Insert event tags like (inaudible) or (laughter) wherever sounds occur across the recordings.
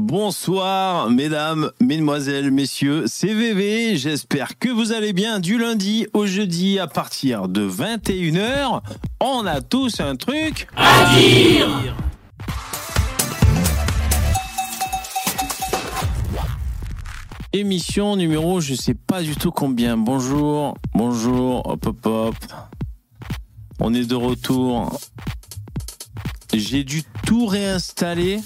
Bonsoir, mesdames, mesdemoiselles, messieurs, c'est VV. J'espère que vous allez bien du lundi au jeudi à partir de 21h. On a tous un truc à dire. Émission numéro, je sais pas du tout combien. Bonjour, bonjour, hop hop hop. On est de retour. J'ai dû tout réinstaller.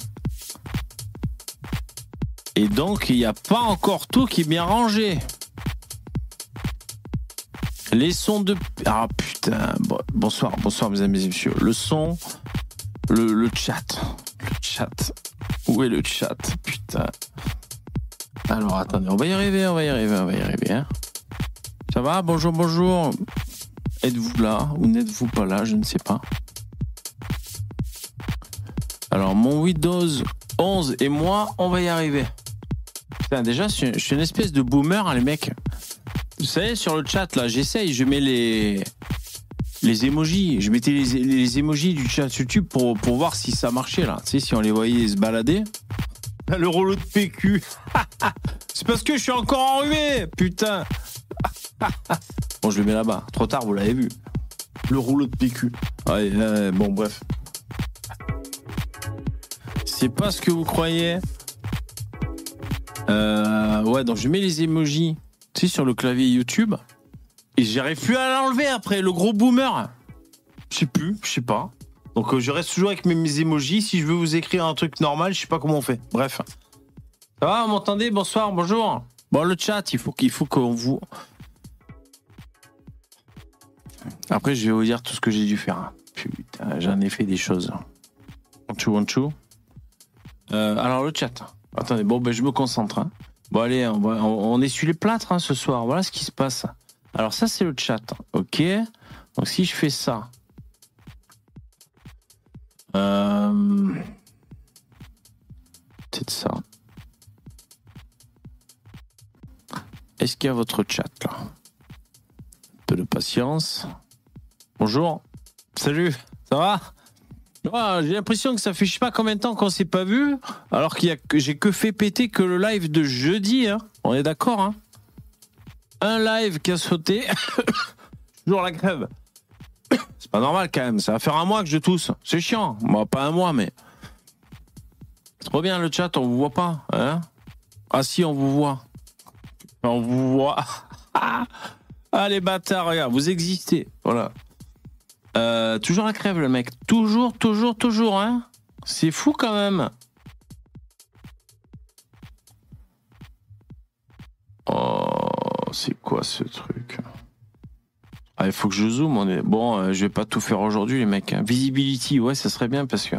Et donc, il n'y a pas encore tout qui est bien rangé. Les sons de... Ah putain. Bonsoir, bonsoir mesdames et messieurs. Le son, le, le chat. Le chat. Où est le chat? Putain. Alors attendez, on va y arriver, on va y arriver, on va y arriver. Hein. Ça va? Bonjour, bonjour. Êtes-vous là ou n'êtes-vous pas là? Je ne sais pas. Alors mon Windows 11 et moi, on va y arriver. Déjà, je suis une espèce de boomer, hein, les mecs. Vous savez, sur le chat, là, j'essaye, je mets les, les emojis. Je mettais les, les emojis du chat YouTube pour, pour voir si ça marchait, là. Tu sais, si on les voyait se balader. Le rouleau de PQ. (laughs) C'est parce que je suis encore enrhumé, putain. (laughs) bon, je le mets là-bas. Trop tard, vous l'avez vu. Le rouleau de PQ. Ouais, bon, bref. C'est pas ce que vous croyez. Euh, ouais, donc je mets les emojis, tu sais, sur le clavier YouTube. Et j'arrive plus à l'enlever après, le gros boomer. Je sais plus, je sais pas. Donc euh, je reste toujours avec mes, emojis. Si je veux vous écrire un truc normal, je sais pas comment on fait. Bref. Ça va, vous m'entendez? Bonsoir, bonjour. Bon, le chat, il faut qu'il faut qu'on vous. Après, je vais vous dire tout ce que j'ai dû faire. Putain, j'en ai fait des choses. One two, euh, alors le chat. Attendez, bon, ben je me concentre. Hein. Bon, allez, on, on, essuie les plâtres hein, ce soir. Voilà ce qui se passe. Alors ça, c'est le chat. Ok. Donc si je fais ça, euh... C'est ça. Est-ce qu'il y a votre chat là? Un peu de patience. Bonjour. Salut. Ça va? J'ai l'impression que ça fait je sais pas combien de temps qu'on s'est pas vu, alors qu'il y a que j'ai que fait péter que le live de jeudi. Hein. On est d'accord hein Un live qui a sauté. (coughs) Toujours la grève. (coughs) C'est pas normal quand même. Ça va faire un mois que je tousse. C'est chiant. Moi, pas un mois, mais. Trop bien le chat, on vous voit pas. Hein ah si, on vous voit. On vous voit. (laughs) ah les bâtards, regarde, vous existez. Voilà. Euh, toujours la crève le mec. Toujours, toujours, toujours, hein. C'est fou quand même. Oh, c'est quoi ce truc? Ah, il faut que je zoome. On est... Bon, euh, je vais pas tout faire aujourd'hui, les mecs. Hein. Visibility, ouais, ça serait bien parce que.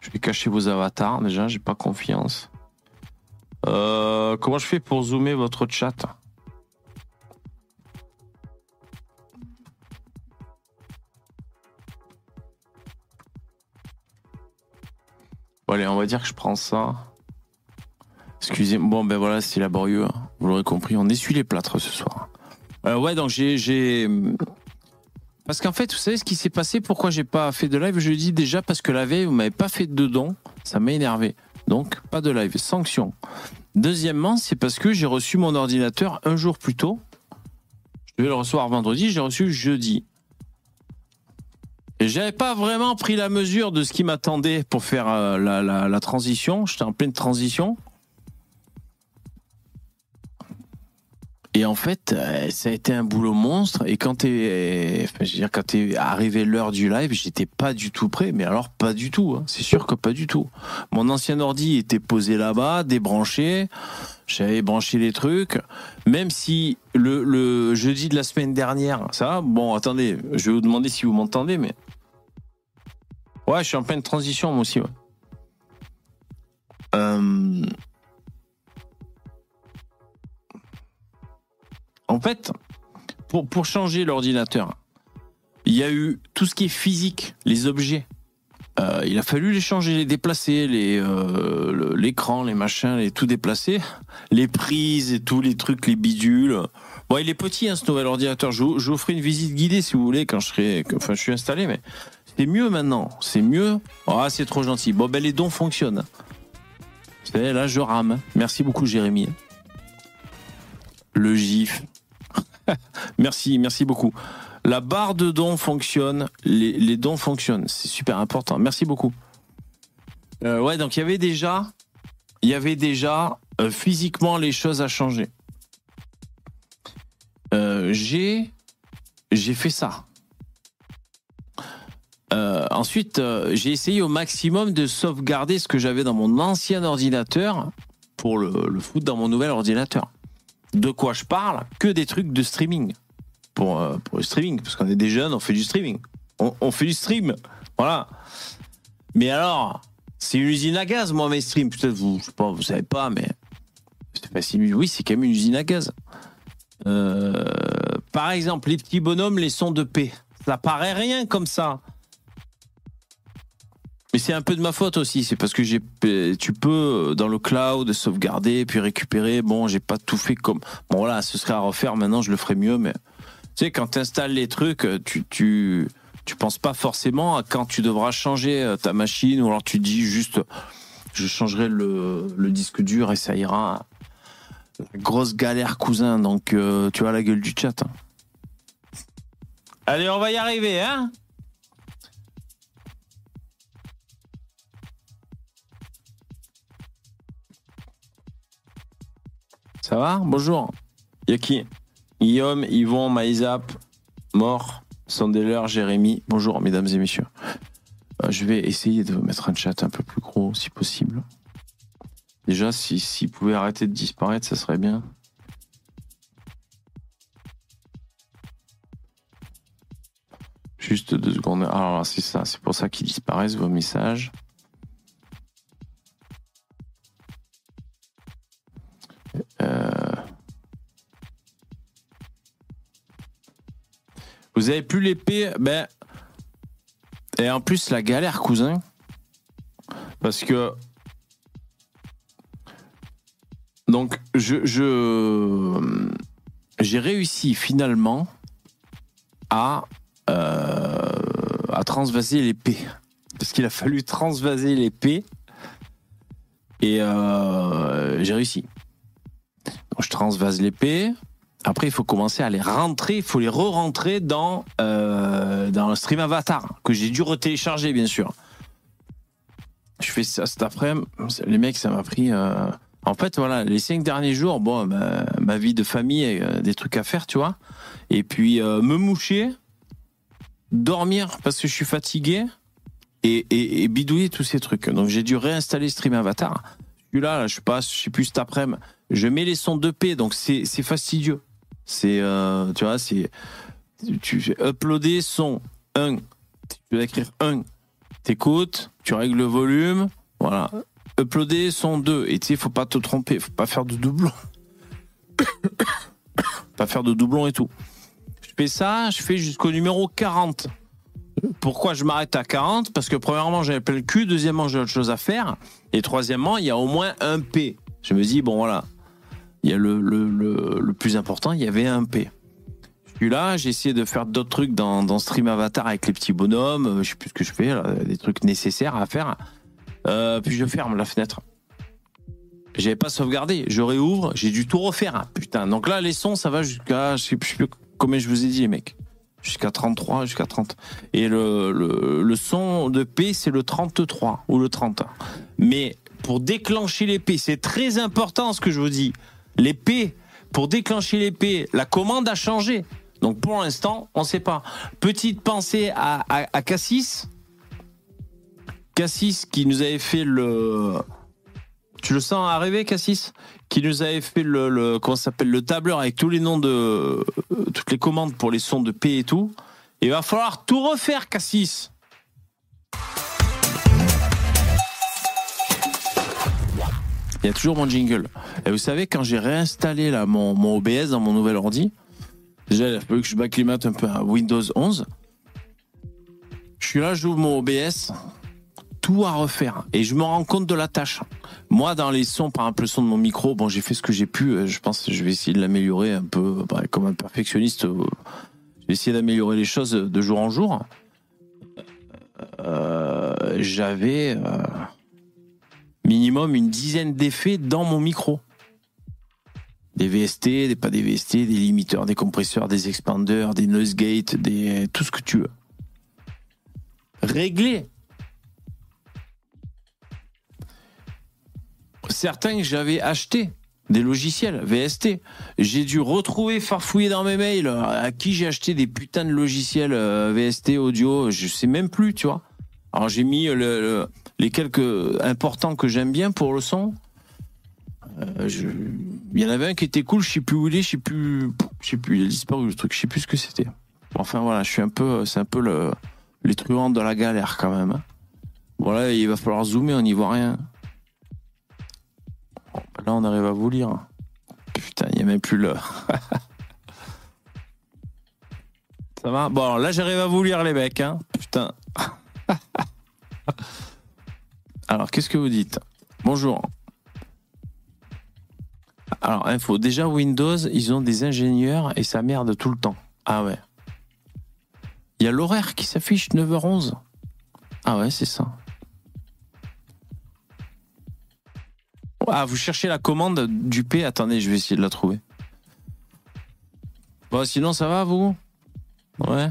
Je vais cacher vos avatars déjà, j'ai pas confiance. Euh, comment je fais pour zoomer votre chat? Bon, Allez, on va dire que je prends ça. Excusez-moi. Bon, ben voilà, c'est laborieux. Hein. Vous l'aurez compris, on essuie les plâtres ce soir. Euh, ouais, donc j'ai. Parce qu'en fait, vous savez ce qui s'est passé? Pourquoi j'ai pas fait de live? Je dis déjà parce que la veille, vous m'avez pas fait de don. Ça m'a énervé. Donc, pas de live. Sanction. Deuxièmement, c'est parce que j'ai reçu mon ordinateur un jour plus tôt. Je devais le recevoir vendredi, j'ai reçu jeudi. J'avais pas vraiment pris la mesure de ce qui m'attendait pour faire euh, la, transition. J'étais en pleine transition. Et en fait, euh, ça a été un boulot monstre. Et quand t'es, je veux dire, quand t'es arrivé l'heure du live, j'étais pas du tout prêt. Mais alors, pas du tout. Hein. C'est sûr que pas du tout. Mon ancien ordi était posé là-bas, débranché. J'avais branché les trucs. Même si le, le jeudi de la semaine dernière, ça, bon, attendez, je vais vous demander si vous m'entendez, mais ouais, je suis en pleine transition moi aussi. Euh En fait, pour, pour changer l'ordinateur, il y a eu tout ce qui est physique, les objets. Euh, il a fallu les changer, les déplacer, les euh, l'écran, les machins, les tout déplacer, les prises et tous les trucs, les bidules. Bon, il est petit hein, ce nouvel ordinateur. Je, je vous ferai une visite guidée si vous voulez quand je serai, enfin je suis installé, mais C'est mieux maintenant. C'est mieux. Ah, c'est trop gentil. Bon, ben les dons fonctionnent. Savez, là, je rame. Merci beaucoup, Jérémy. Le GIF. (laughs) merci, merci beaucoup. La barre de dons fonctionne. Les, les dons fonctionnent. C'est super important. Merci beaucoup. Euh, ouais, donc il y avait déjà, il y avait déjà euh, physiquement les choses à changer. Euh, j'ai, j'ai fait ça. Euh, ensuite, euh, j'ai essayé au maximum de sauvegarder ce que j'avais dans mon ancien ordinateur pour le, le foutre dans mon nouvel ordinateur. De quoi je parle Que des trucs de streaming. Pour, euh, pour le streaming, parce qu'on est des jeunes, on fait du streaming. On, fait du stream. Voilà. Mais alors, c'est une usine à gaz, moi, mes streams. Peut-être vous, je sais pas, vous savez pas, mais c'est si Oui, c'est quand même une usine à gaz. Par exemple, les petits bonhommes, les sons de paix. Ça paraît rien comme ça. Mais c'est un peu de ma faute aussi. C'est parce que j'ai, tu peux dans le cloud sauvegarder puis récupérer. Bon, j'ai pas tout fait comme. Bon voilà, ce serait à refaire. Maintenant, je le ferai mieux. Mais tu sais, quand tu installes les trucs, tu, tu, tu penses pas forcément à quand tu devras changer euh, ta machine ou alors tu dis juste, je changerai le, le disque dur et ça ira. Grosse galère, cousin. Donc, euh, tu as la gueule du chat. hein. Allez, on va y arriver, hein Ça va Bonjour. Y a qui Guillaume, Yvon, Maïzap, Mort, Sandeler, Jérémy. Bonjour, mesdames et messieurs. Euh, je vais essayer de mettre un chat un peu plus gros, si possible. Déjà, si s'il pouvait arrêter de disparaître, ça serait bien. Juste deux secondes. Alors, c'est ça, c'est pour ça qu'ils disparaissent vos messages. Vous avez plus l'épée, ben. Et en plus, la galère, cousin. Parce que. Donc, je. je- J'ai réussi finalement à. euh, à transvaser l'épée. Parce qu'il a fallu transvaser l'épée. Et euh, j'ai réussi. Je transvase l'épée. Après, il faut commencer à les rentrer, il faut les re-rentrer dans, euh, dans le stream Avatar, que j'ai dû retélécharger, bien sûr. Je fais ça cet après-midi. Les mecs, ça m'a pris. euh, En fait, voilà, les cinq derniers jours, bon, ma, ma vie de famille, euh, des trucs à faire, tu vois. Et puis, me moucher, dormir parce que je suis fatigué et, et bidouiller tous ces trucs. Donc, j'ai dû réinstaller Stream Avatar. Celui-là, là, je sais pas, je sais plus cet après-midi. Je mets les sons de paix, donc c'est fastidieux. C'est, euh, tu vois, c'est. Tu fais uploader son 1. Tu vas écrire 1. T'écoutes, tu règles le volume. Voilà. Uploader son 2. Et tu sais, faut pas te tromper, faut pas faire de doublon. (coughs) pas faire de doublon et tout. Je fais ça, je fais jusqu'au numéro 40. Pourquoi je m'arrête à 40 Parce que premièrement, j'avais plein le cul. Deuxièmement, j'ai autre chose à faire. Et troisièmement, il y a au moins un P. Je me dis, bon, voilà. Il y a le, plus important, il y avait un P. Je suis là, j'ai essayé de faire d'autres trucs dans, Stream Avatar avec les petits bonhommes. Je sais plus ce que je fais, des trucs nécessaires à faire. Euh, puis je ferme la fenêtre. J'avais pas sauvegardé. Je réouvre, j'ai dû tout refaire. Putain. Donc là, les sons, ça va jusqu'à. Je sais plus combien je vous ai dit, les mecs. Jusqu'à 33, jusqu'à 30. Et le, son de P, c'est le 33 ou le 30. Mais pour déclencher l'épée, c'est très important ce que je vous dis. L'épée, pour déclencher l'épée, la commande a changé. Donc pour l'instant, on ne sait pas. Petite pensée à Cassis. Cassis qui nous avait fait le. Tu le sens arriver, Cassis? Qui nous avait fait le, comment s'appelle le tableur avec tous les noms de euh, toutes les commandes pour les sons de paix et tout. Il va falloir tout refaire, Cassis. Il y a toujours mon jingle. Et vous savez, quand j'ai réinstallé là, mon, mon OBS dans mon nouvel ordi, déjà, il a fallu que je m'acclimate un peu à Windows 11. Je suis là, j'ouvre mon OBS, tout à refaire. Et je me rends compte de la tâche. Moi, dans les sons, par exemple, le son de mon micro, bon, j'ai fait ce que j'ai pu. euh, Je pense que je vais essayer de l'améliorer un peu, bah, comme un perfectionniste. euh, Je vais essayer d'améliorer les choses de jour en jour. j'avais euh, minimum une dizaine d'effets dans mon micro. Des VST, des pas des VST, des limiteurs, des compresseurs, des expanders, des noise gates, des tout ce que tu veux. Réglé. Certains j'avais achetés des logiciels VST. J'ai dû retrouver, farfouiller dans mes mails à qui j'ai acheté des putains de logiciels euh, VST audio, je sais même plus, tu vois. Alors j'ai mis le, les quelques importants que j'aime bien pour le son. Euh. Il y en avait un qui était cool, je sais plus où il est, je sais plus, je sais plus, il a disparu le truc, je sais plus ce que c'était. Enfin voilà, je suis un peu, c'est un peu le, les truands de la galère quand même. Hein. Voilà, il va falloir zoomer, on n'y voit rien. Là, on arrive à vous lire. Putain, il n'y a même plus le. Ça va? Bon, là, j'arrive à vous lire, les mecs. Hein Putain. (laughs) Alors, qu'est-ce que vous dites? Bonjour. Alors, info. Déjà, Windows, ils ont des ingénieurs et ça merde tout le temps. Ah ouais. Il y a l'horaire qui s'affiche 9h11. Ah ouais, c'est ça. Ah, vous cherchez la commande du P Attendez, je vais essayer de la trouver. Bon, sinon, ça va, vous? Ouais,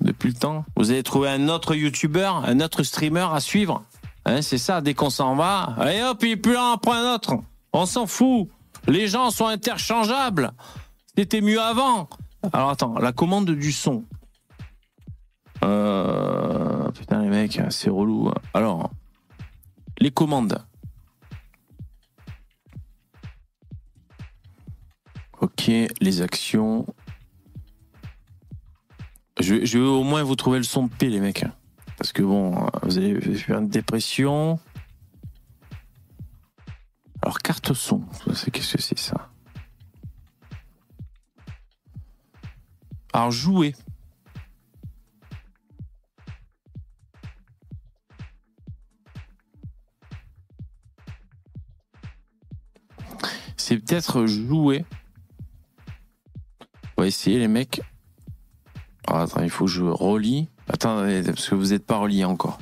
depuis le temps. Vous avez trouvé un autre YouTuber, un autre streamer à suivre? Hein, C'est ça, dès qu'on s'en va, allez hop, il plus là, on prend un autre. On s'en fout. Les gens sont interchangeables. C'était mieux avant. Alors attends, la commande du son. Euh, putain les mecs, c'est relou. Alors, les commandes. Ok, les actions. Je, je, vais au moins vous trouver le son de P, les mecs. Parce que bon, vous allez faire une dépression. Alors, carte son, qu'est-ce que c'est ça Alors, jouer. C'est peut-être jouer. On va essayer, les mecs. Ah, attends, il faut que je relis. Attendez, parce que vous n'êtes pas relié encore.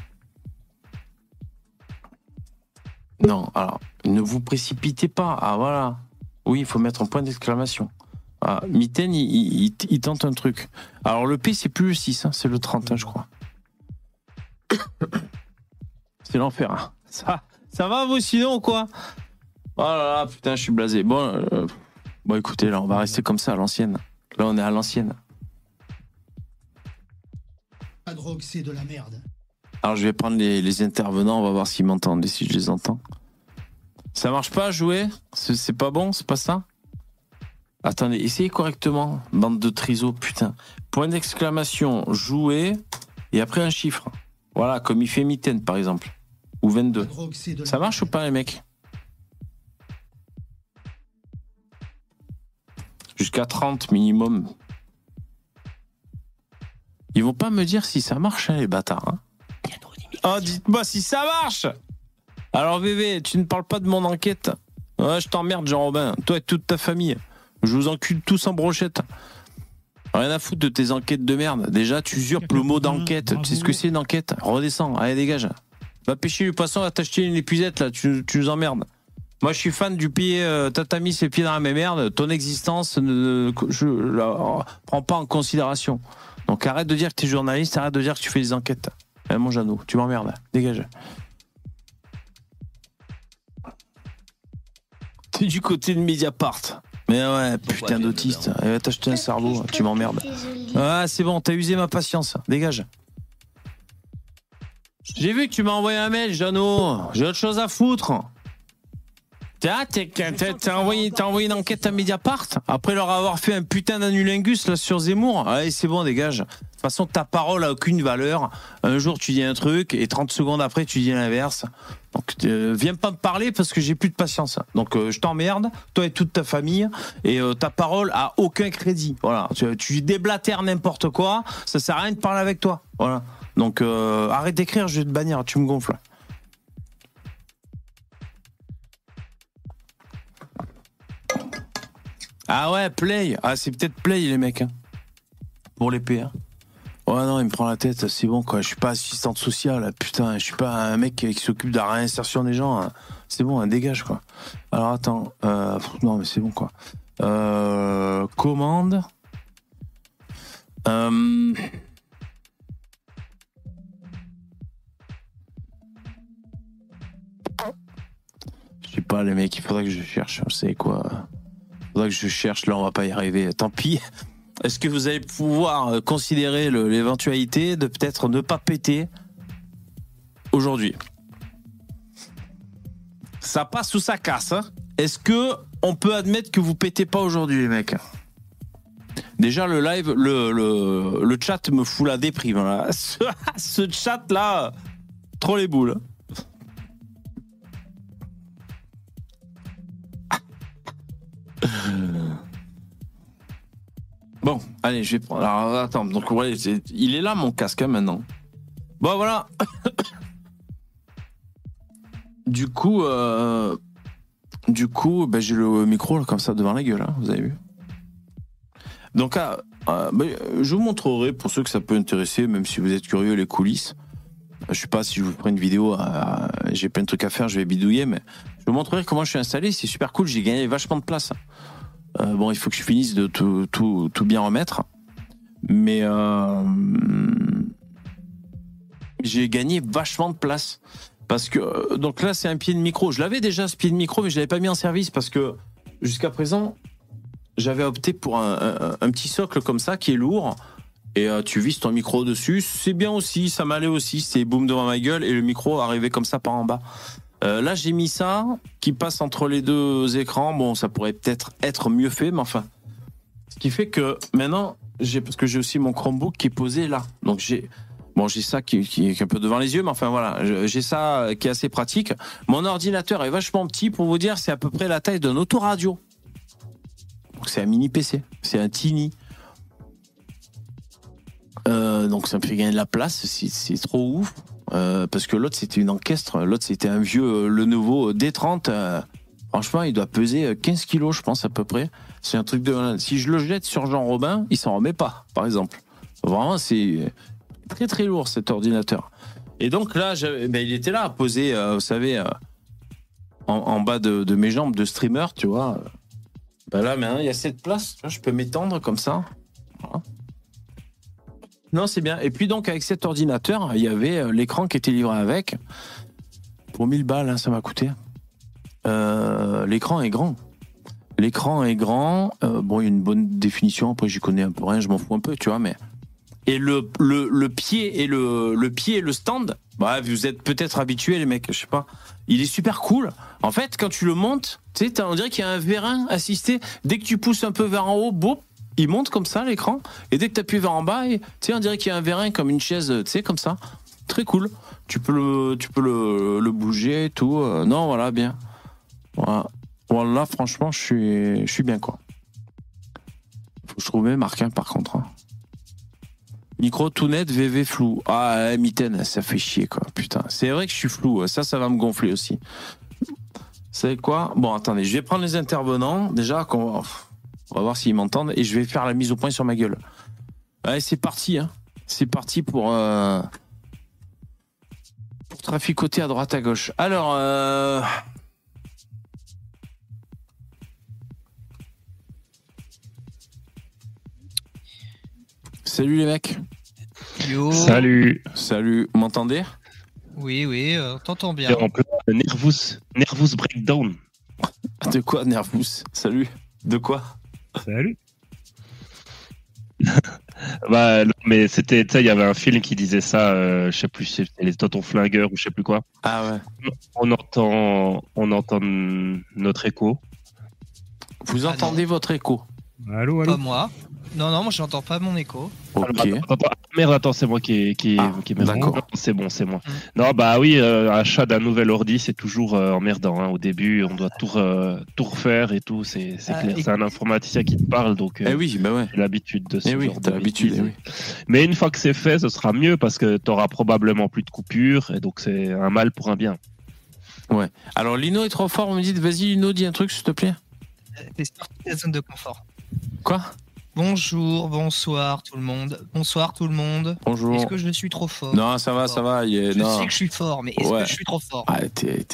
Non, alors, ne vous précipitez pas. Ah, voilà. Oui, il faut mettre un point d'exclamation. Ah, Mitten, il, tente un truc. Alors, le P, c'est plus le 6, hein, c'est le 30, je crois. (coughs) c'est l'enfer. Hein. Ça, ça va, vous, sinon, quoi? Oh là là, putain, je suis blasé. Bon, euh, bon, écoutez, là, on va rester comme ça à l'ancienne. Là, on est à l'ancienne. La drogue, c'est de la merde. Alors, je vais prendre les, intervenants, on va voir s'ils m'entendent et si je les entends. Ça marche pas, jouer? C'est pas bon? C'est pas ça? Attendez, essayez correctement. Bande de triso, putain. Point d'exclamation, jouer, et après un chiffre. Voilà, comme il fait mitaine, par exemple. Ou 22. Ça marche ou pas, les mecs? Jusqu'à 30 minimum. Ils vont pas me dire si ça marche, hein, les bâtards. Hein. oh, dites-moi si ça marche Alors, bébé, tu ne parles pas de mon enquête Ouais, je t'emmerde, Jean-Robin. Toi et toute ta famille. Je vous encule tous en brochette. Rien à foutre de tes enquêtes de merde. Déjà, tu usurpes le mot d'enquête. Tu sais ce que c'est une enquête? Redescends. Allez, dégage. Va pêcher le poisson, va t'acheter une épuisette, là. Tu nous emmerdes. Moi, je suis fan du pied. Euh, T'as mis ses pieds dans la même merde. Ton existence, ne, je la prends pas en considération. Donc arrête de dire que tu es journaliste, arrête de dire que tu fais des enquêtes. Eh, mon Jeannot, tu m'emmerdes. Dégage. T'es du côté de Mediapart. Mais ouais, putain d'autiste. Elle va t'acheter un cerveau, tu m'emmerdes. Ah, c'est bon, t'as usé ma patience. Dégage. J'ai vu que tu m'as envoyé un mail, Jeannot. J'ai autre chose à foutre. T'as envoyé, envoyé une enquête à Mediapart après leur avoir fait un putain d'anulingus là sur Zemmour. Allez, c'est bon, dégage. De toute façon, ta parole a aucune valeur. Un jour, tu dis un truc et 30 secondes après, tu dis l'inverse. Donc, euh, viens pas me parler parce que j'ai plus de patience. Donc, euh, je t'emmerde, toi et toute ta famille, et euh, ta parole a aucun crédit. Voilà, tu, tu déblatères n'importe quoi, ça sert à rien de parler avec toi. Voilà. Donc, arrête d'écrire, je vais te bannir, tu me gonfles. Ah ouais, Play. Ah, c'est peut-être Play, les mecs. Hein. Pour les PA. Ouais, non, il me prend la tête, c'est bon, quoi. Je suis pas assistante sociale, putain. Je suis pas un mec qui s'occupe de la réinsertion des gens. hein. C'est bon, dégage, quoi. Alors, attends. euh, non, mais c'est bon, quoi. Euh, commande. Euh, Je sais pas, les mecs, il faudrait que je cherche. Savez quoi? Que je cherche. Là, on va pas y arriver. Tant pis. Est-ce que vous allez pouvoir euh, considérer l'éventualité de peut-être ne pas péter aujourd'hui? Ça passe ou ça casse hein? Est-ce que on peut admettre que vous pétez pas aujourd'hui, les mecs? Déjà, le live, le, le, le chat me fout la déprime. Là. (laughs) Ce, ce chat-là, trop les boules. Bon, allez, je vais prendre. Alors, attends, donc, ouais, c'est- il est là, mon casque, hein, maintenant. Bon, voilà. (coughs) du coup, euh, du coup, ben, j'ai le micro comme ça devant la gueule, hein, vous avez vu. Donc, ah, euh, ben, je vous montrerai, pour ceux que ça peut intéresser, même si vous êtes curieux, les coulisses. Je sais pas si je vous ferai une vidéo, euh, j'ai plein de trucs à faire, je vais bidouiller, mais je vous montrerai comment je suis installé, c'est super cool, j'ai gagné vachement de place. Euh, bon, il faut que je finisse de tout, tout, tout bien remettre. Mais euh, j'ai gagné vachement de place. Parce que, euh, donc là, c'est un pied de micro. Je l'avais déjà, ce pied de micro, mais je l'avais pas mis en service parce que jusqu'à présent, j'avais opté pour un, petit socle comme ça qui est lourd. Et tu vises ton micro dessus. C'est bien aussi, ça m'allait aussi. C'est boum devant ma gueule et le micro arrivait comme ça par en bas. Euh, là, j'ai mis ça qui passe entre les deux écrans. Bon, ça pourrait peut-être être mieux fait, mais enfin. Ce qui fait que maintenant, j'ai parce que j'ai aussi mon Chromebook qui est posé là. Donc j'ai bon, j'ai ça qui, est un peu devant les yeux, mais enfin voilà, j'ai ça qui est assez pratique. Mon ordinateur est vachement petit pour vous dire, c'est à peu près la taille d'un autoradio. Donc c'est un mini PC, c'est un tiny. Euh, donc ça me fait gagner de la place, c'est trop ouf. Euh, parce que l'autre c'était une encaistre, l'autre c'était un vieux euh, le nouveau D30. euh, franchement, il doit peser euh, 15 kilos, je pense à peu près. C'est un truc de. Si je le jette sur Jean Robin, il s'en remet pas, par exemple. Vraiment, c'est très très lourd cet ordinateur. Et donc là, ben, il était là, posé, euh, vous savez, en, bas de, mes jambes de streamer, tu vois. Ben là, maintenant, il y a cette place, je peux m'étendre comme ça. Voilà. Non, c'est bien. Et puis donc, avec cet ordinateur, il y avait euh, l'écran qui était livré avec. Pour 1000 balles, hein, ça m'a coûté. Euh, l'écran est grand. L'écran est grand. Euh, bon, il y a une bonne définition. Après, j'y connais un peu rien, je m'en fous un peu, tu vois, mais. Et le, pied et le, pied et le stand, bah, vous êtes peut-être habitués, les mecs, je sais pas. Il est super cool. En fait, quand tu le montes, tu sais, on dirait qu'il y a un vérin assisté. Dès que tu pousses un peu vers en haut, boum, il monte comme ça l'écran. Et dès que tu appuies vers en bas, tu sais, on dirait qu'il y a un vérin comme une chaise, tu sais, comme ça. Très cool. Tu peux le, tu peux le, bouger et tout. Euh, Non, voilà, bien. Voilà. Franchement, je suis, je suis bien, quoi. Faut que je trouve hein, par contre. hein. Micro tout net, VV flou. Ah, eh, mitaine, ça fait chier, quoi. Putain, c'est vrai que je suis flou. Ça, ça va me gonfler aussi. Savez quoi? Bon, attendez, je vais prendre les intervenants. Déjà, qu'on on va voir s'ils m'entendent. Et je vais faire la mise au point sur ma gueule. Allez, c'est parti. Hein. C'est parti pour, euh, pour traficoter à droite à gauche. Alors, euh, salut les mecs. Yo. Salut. Salut, vous m'entendez? Oui, oui, euh, t'entends bien. En plein nervous, nervous breakdown. De quoi, Nervous? Salut. De quoi? Salut. (laughs) bah non, mais c'était, tu sais, il y avait un film qui disait ça. euh, je sais plus, si c'était les Totons flingueurs ou je sais plus quoi. Ah ouais. On entend, on entend notre écho. Vous Ah, entendez votre écho Allô, Pas moi. Non, non, moi j'entends pas mon écho. Ok. Attends, attends, attends. Merde, attends, c'est moi qui, qui, Ah, qui d'accord. Non, C'est bon, c'est moi. Mm. Non, bah oui, euh, achat d'un nouvel ordi, c'est toujours euh, emmerdant. hein. Au début, on doit tout, tout refaire et tout, c'est c'est Ah, clair. et- C'est un informaticien qui te parle, donc euh, Eh oui, bah ouais. j'ai l'habitude de ce Eh oui, genre t'as de l'habitude. eh oui. Mais une fois que c'est fait, ce sera mieux parce que tu auras probablement plus de coupures et donc c'est un mal pour un bien. Alors Lino est trop fort, vous me dites, vas-y Lino, dis un truc s'il te plaît. T'es sorti de la zone de confort. Quoi Bonjour, bonsoir tout le monde. Bonsoir tout le monde. Bonjour. Est-ce que je suis trop fort Non, ça va, ça va. il est- Je non. sais que je suis fort, mais est-ce Ouais. que je suis trop fort Ah, t'es,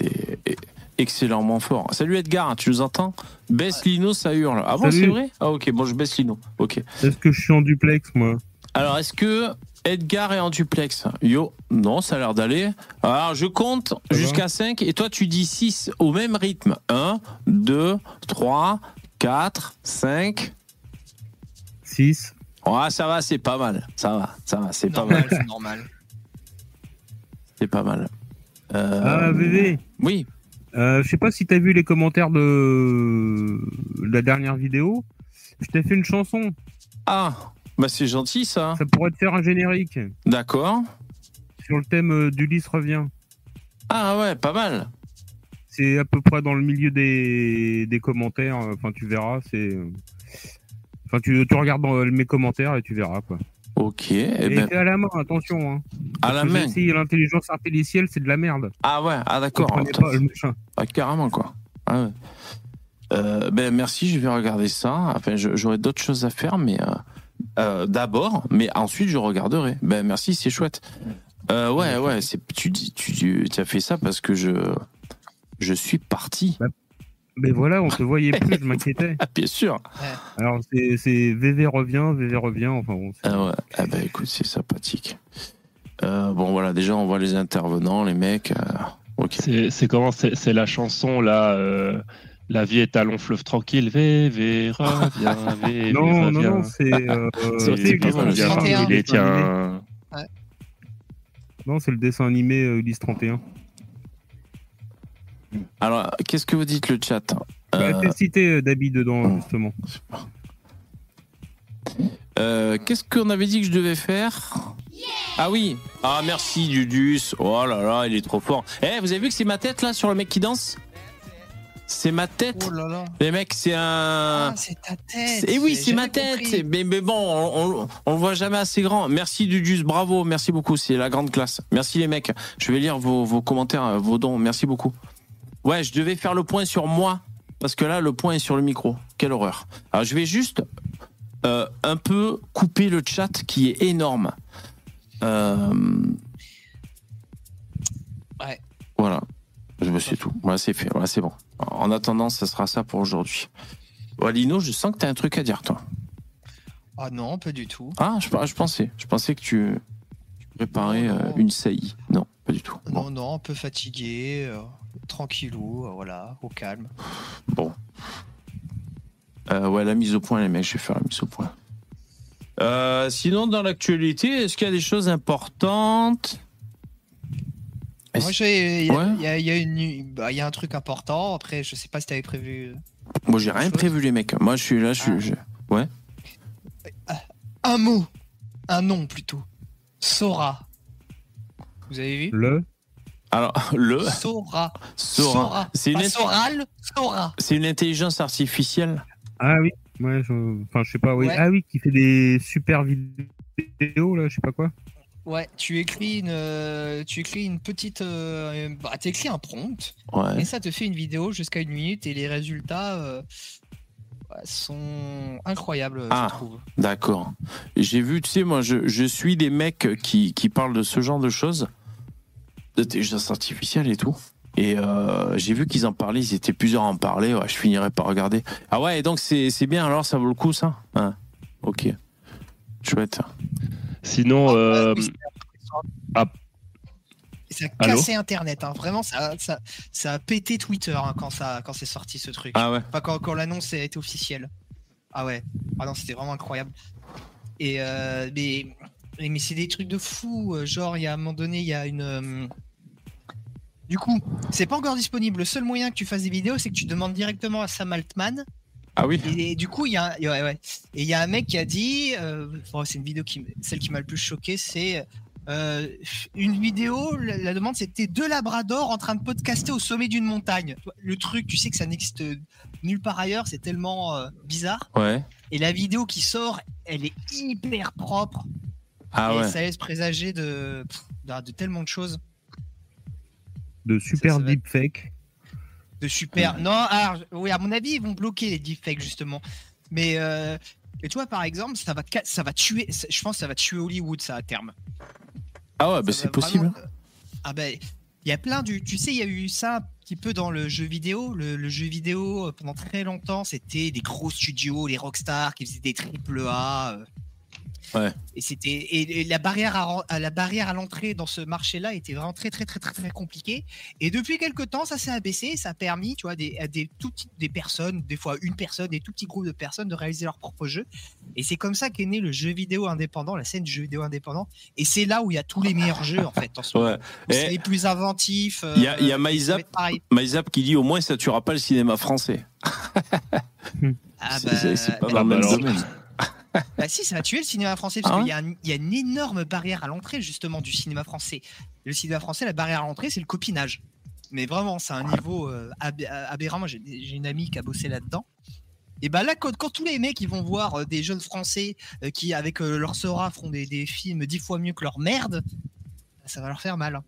excellemment fort. Salut Edgar, tu nous entends Baisse Lino, ça hurle. Ah bon, c'est vrai Ah ok, bon, je baisse Lino. Ok. Est-ce que je suis en duplex, moi Alors, est-ce que Edgar est en duplex Yo, non, ça a l'air d'aller. Alors, je compte jusqu'à 5 et toi, tu dis 6 au même rythme. 1, 2, 3, 4, 5. 6. Ouais, ça va, c'est pas mal. Ça va, ça va, c'est pas mal. c'est normal. C'est pas mal. Euh, Ah, VV Oui. euh, Je sais pas si t'as vu les commentaires de la dernière vidéo. Je t'ai fait une chanson. Ah, bah c'est gentil ça. Ça pourrait te faire un générique D'accord. sur le thème euh, d'Ulysse revient. Ah ouais, pas mal. C'est à peu près dans le milieu des, des commentaires. Enfin, tu verras. C'est. Enfin, tu, tu regardes dans mes commentaires et tu verras quoi. Ok. Eh Et ben, à la main, attention. Hein. à la Parce main. Si l'intelligence artificielle, c'est de la merde. Ah ouais, ah d'accord. Ah, carrément, quoi. Ah ouais. Euh, ben, merci, je vais regarder ça. Enfin, j'aurai d'autres choses à faire, mais euh, euh, d'abord, mais ensuite je regarderai. Ben, merci, c'est chouette. Euh, ouais, ouais, c'est, tu, tu, tu as fait ça parce que je, je suis parti. Mais voilà, on te voyait plus, je m'inquiétais. (laughs) Bien sûr. Alors, c'est VV revient, VV revient. Enfin, bon, Ah ouais. Ah ben, écoute, c'est sympathique. Euh, bon, voilà, déjà, on voit les intervenants, les mecs. euh, ok. C'est comment C'est la chanson là. euh, la vie est un long fleuve tranquille. VV reviens, (laughs) VV Non, non, non, c'est. euh, (laughs) C'est- tu c'est sais, pas Ulysse mal, Revient, ça. le 31. Il est dessin animé. tiens. Non, c'est le dessin animé euh, Ulysse 31. Alors, qu'est-ce que vous dites, le chat? Bah, Euh, cité euh, Dabi dedans, justement. Euh, Qu'est-ce qu'on avait dit que je devais faire? Ah oui. Ah merci Dudus. Oh là là, il est trop fort. Eh, vous avez vu que c'est ma tête là sur le mec qui danse? C'est ma tête. Oh là là. Les mecs, c'est un... Ah, c'est ta tête. Et oui, J'ai c'est ma tête. mais, mais bon, on, on, on le voit jamais assez grand. Merci Dudus, bravo, merci beaucoup, c'est la grande classe. Merci les mecs. Je vais lire vos, vos commentaires, vos dons, merci beaucoup. Ouais, je devais faire le point sur moi, parce que là, le point est sur le micro. Quelle horreur. Alors, je vais juste euh, un peu couper le chat qui est énorme. Euh, Ouais. Voilà. Je me suis tout. Voilà, c'est fait. Voilà, c'est bon. En attendant, ça sera ça pour aujourd'hui. Ouais, Lino, je sens que tu as un truc à dire, toi. Ah non, pas du tout. Ah, je, je pensais. Je pensais que tu, tu préparais Non, euh, une saillie. Non, pas du tout. Bon. Non, non, un peu fatigué, tranquillou, euh, voilà, au calme. bon. Euh, ouais, la mise au point, les mecs, je vais faire la mise au point. Euh, sinon, dans l'actualité, est-ce qu'il y a des choses importantes? Moi, j'ai- il y, a- Ouais. il y a- il y a une- bah, il y a un truc important. Après, je sais pas si t'avais prévu. Moi, j'ai rien chose prévu, les mecs. Moi, je suis là, je suis. Ah. je- Un mot, un nom plutôt. Sora. Vous avez vu? Le. Alors, le Sora. Sora. C'est une, Soral, Sora. c'est une intelligence artificielle. Ah oui. Ouais, je... Enfin, je sais pas, oui. Ouais. Ah oui, qui fait des super vidéos, là, je sais pas quoi. Ouais, tu écris une, euh, tu écris une petite, euh, bah, t'écris un prompt Ouais. et ça te fait une vidéo jusqu'à une minute et les résultats euh, ouais, sont incroyables, Ah. je trouve. D'accord. J'ai vu, tu sais, moi, je, je suis des mecs qui, qui parlent de ce genre de choses, d'intelligence artificielle et tout. Et euh, j'ai vu qu'ils en parlaient, ils étaient plusieurs à en parler. Ouais, je finirai par regarder. Ah ouais, et donc c'est c'est bien, alors ça vaut le coup, ça? Hein. Ok. Chouette. Sinon, euh, Oui, ah. Ça a Allô? cassé Internet, hein. vraiment, ça, ça, ça a pété Twitter hein, quand, ça, quand c'est sorti ce truc. Ah ouais. Enfin, quand, quand l'annonce a été officielle. Ah ouais, ah non, c'était vraiment incroyable. Et euh, mais, mais, c'est des trucs de fou. euh, Genre, il y a un moment donné, il y a une. Du coup, c'est pas encore disponible. Le seul moyen que tu fasses des vidéos, c'est que tu demandes directement à Sam Altman. Ah oui Et, du coup, il y a, ouais, ouais. Et il y a un mec qui a dit, euh, bon, c'est une vidéo qui, celle qui m'a le plus choqué, c'est euh, une vidéo. La, la demande, c'était deux labradors en train de podcaster au sommet d'une montagne. Le truc, tu sais que ça n'existe nulle part ailleurs, c'est tellement euh, bizarre. Ouais. Et la vidéo qui sort, elle est hyper propre. Ah et ouais. ça laisse présager de, de, de tellement de choses. De super deepfake. de super. Non, alors, oui, à mon avis, ils vont bloquer les deepfakes justement. Mais euh, Et tu vois, par exemple, ça va, ça va tuer, je pense que ça va tuer Hollywood, ça, à terme. Ah ouais, bah c'est possible. vraiment- Ah ben, il y a plein du. Tu sais, il y a eu ça un petit peu dans le jeu vidéo. Le, le jeu vidéo, euh, pendant très longtemps, c'était des gros studios, les rockstars qui faisaient des triple A. euh. Ouais. Et c'était et, et la barrière à, la barrière à l'entrée dans ce marché-là était vraiment très très très très très compliquée. Et depuis quelques temps, ça s'est abaissé. Ça a permis, tu vois, des, à des tout petits- des personnes, des fois une personne, des tout petits groupes de personnes de réaliser leur propre jeu. Et c'est comme ça qu'est né le jeu vidéo indépendant, la scène du jeu vidéo indépendant. Et c'est là où il y a tous les meilleurs jeux en fait. En ce moment. Ouais. Où C'est Et les plus inventifs. Il y a- il y a euh. Maïzap qui dit au moins ça tuera pas le cinéma français. Ah C'est- bah, c'est- pas bah, (laughs) bah si, ça va tuer le cinéma français parce Ah qu'il y, a y a une énorme barrière à l'entrée justement du cinéma français. Le cinéma français, la barrière à l'entrée, c'est le copinage. Mais vraiment, c'est un niveau euh, ab- aberrant. Moi, j'ai une amie qui a bossé là-dedans. Et bah là, quand, quand tous les mecs ils vont voir euh, des jeunes français euh, qui, avec euh, leur Sora, font des, des films dix fois mieux que leur merde, ça va leur faire mal. hein.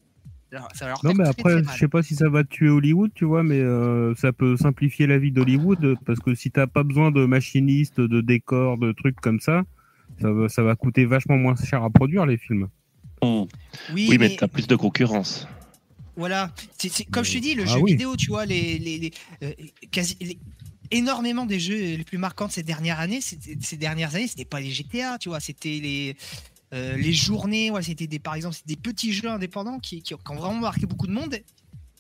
Ça leur Non, mais après, je sais pas si ça va tuer Hollywood, tu vois, mais euh, ça peut simplifier la vie d'Hollywood parce que si t'as pas besoin de machinistes, de décors, de trucs comme ça, ça va, ça va coûter vachement moins cher à produire les films. Hum. Oui, Oui, mais mais t'as plus de concurrence. Voilà, comme je te dis, le Ah jeu oui. vidéo, tu vois, les, les, les, euh, quasi, les- énormément des jeux les plus marquants de ces dernières années, c'était- ces dernières années, c'était pas les GTA, tu vois, c'était les euh, les journées, ouais, c'était des par exemple, des petits jeux indépendants qui, qui, ont- qui ont vraiment marqué beaucoup de monde.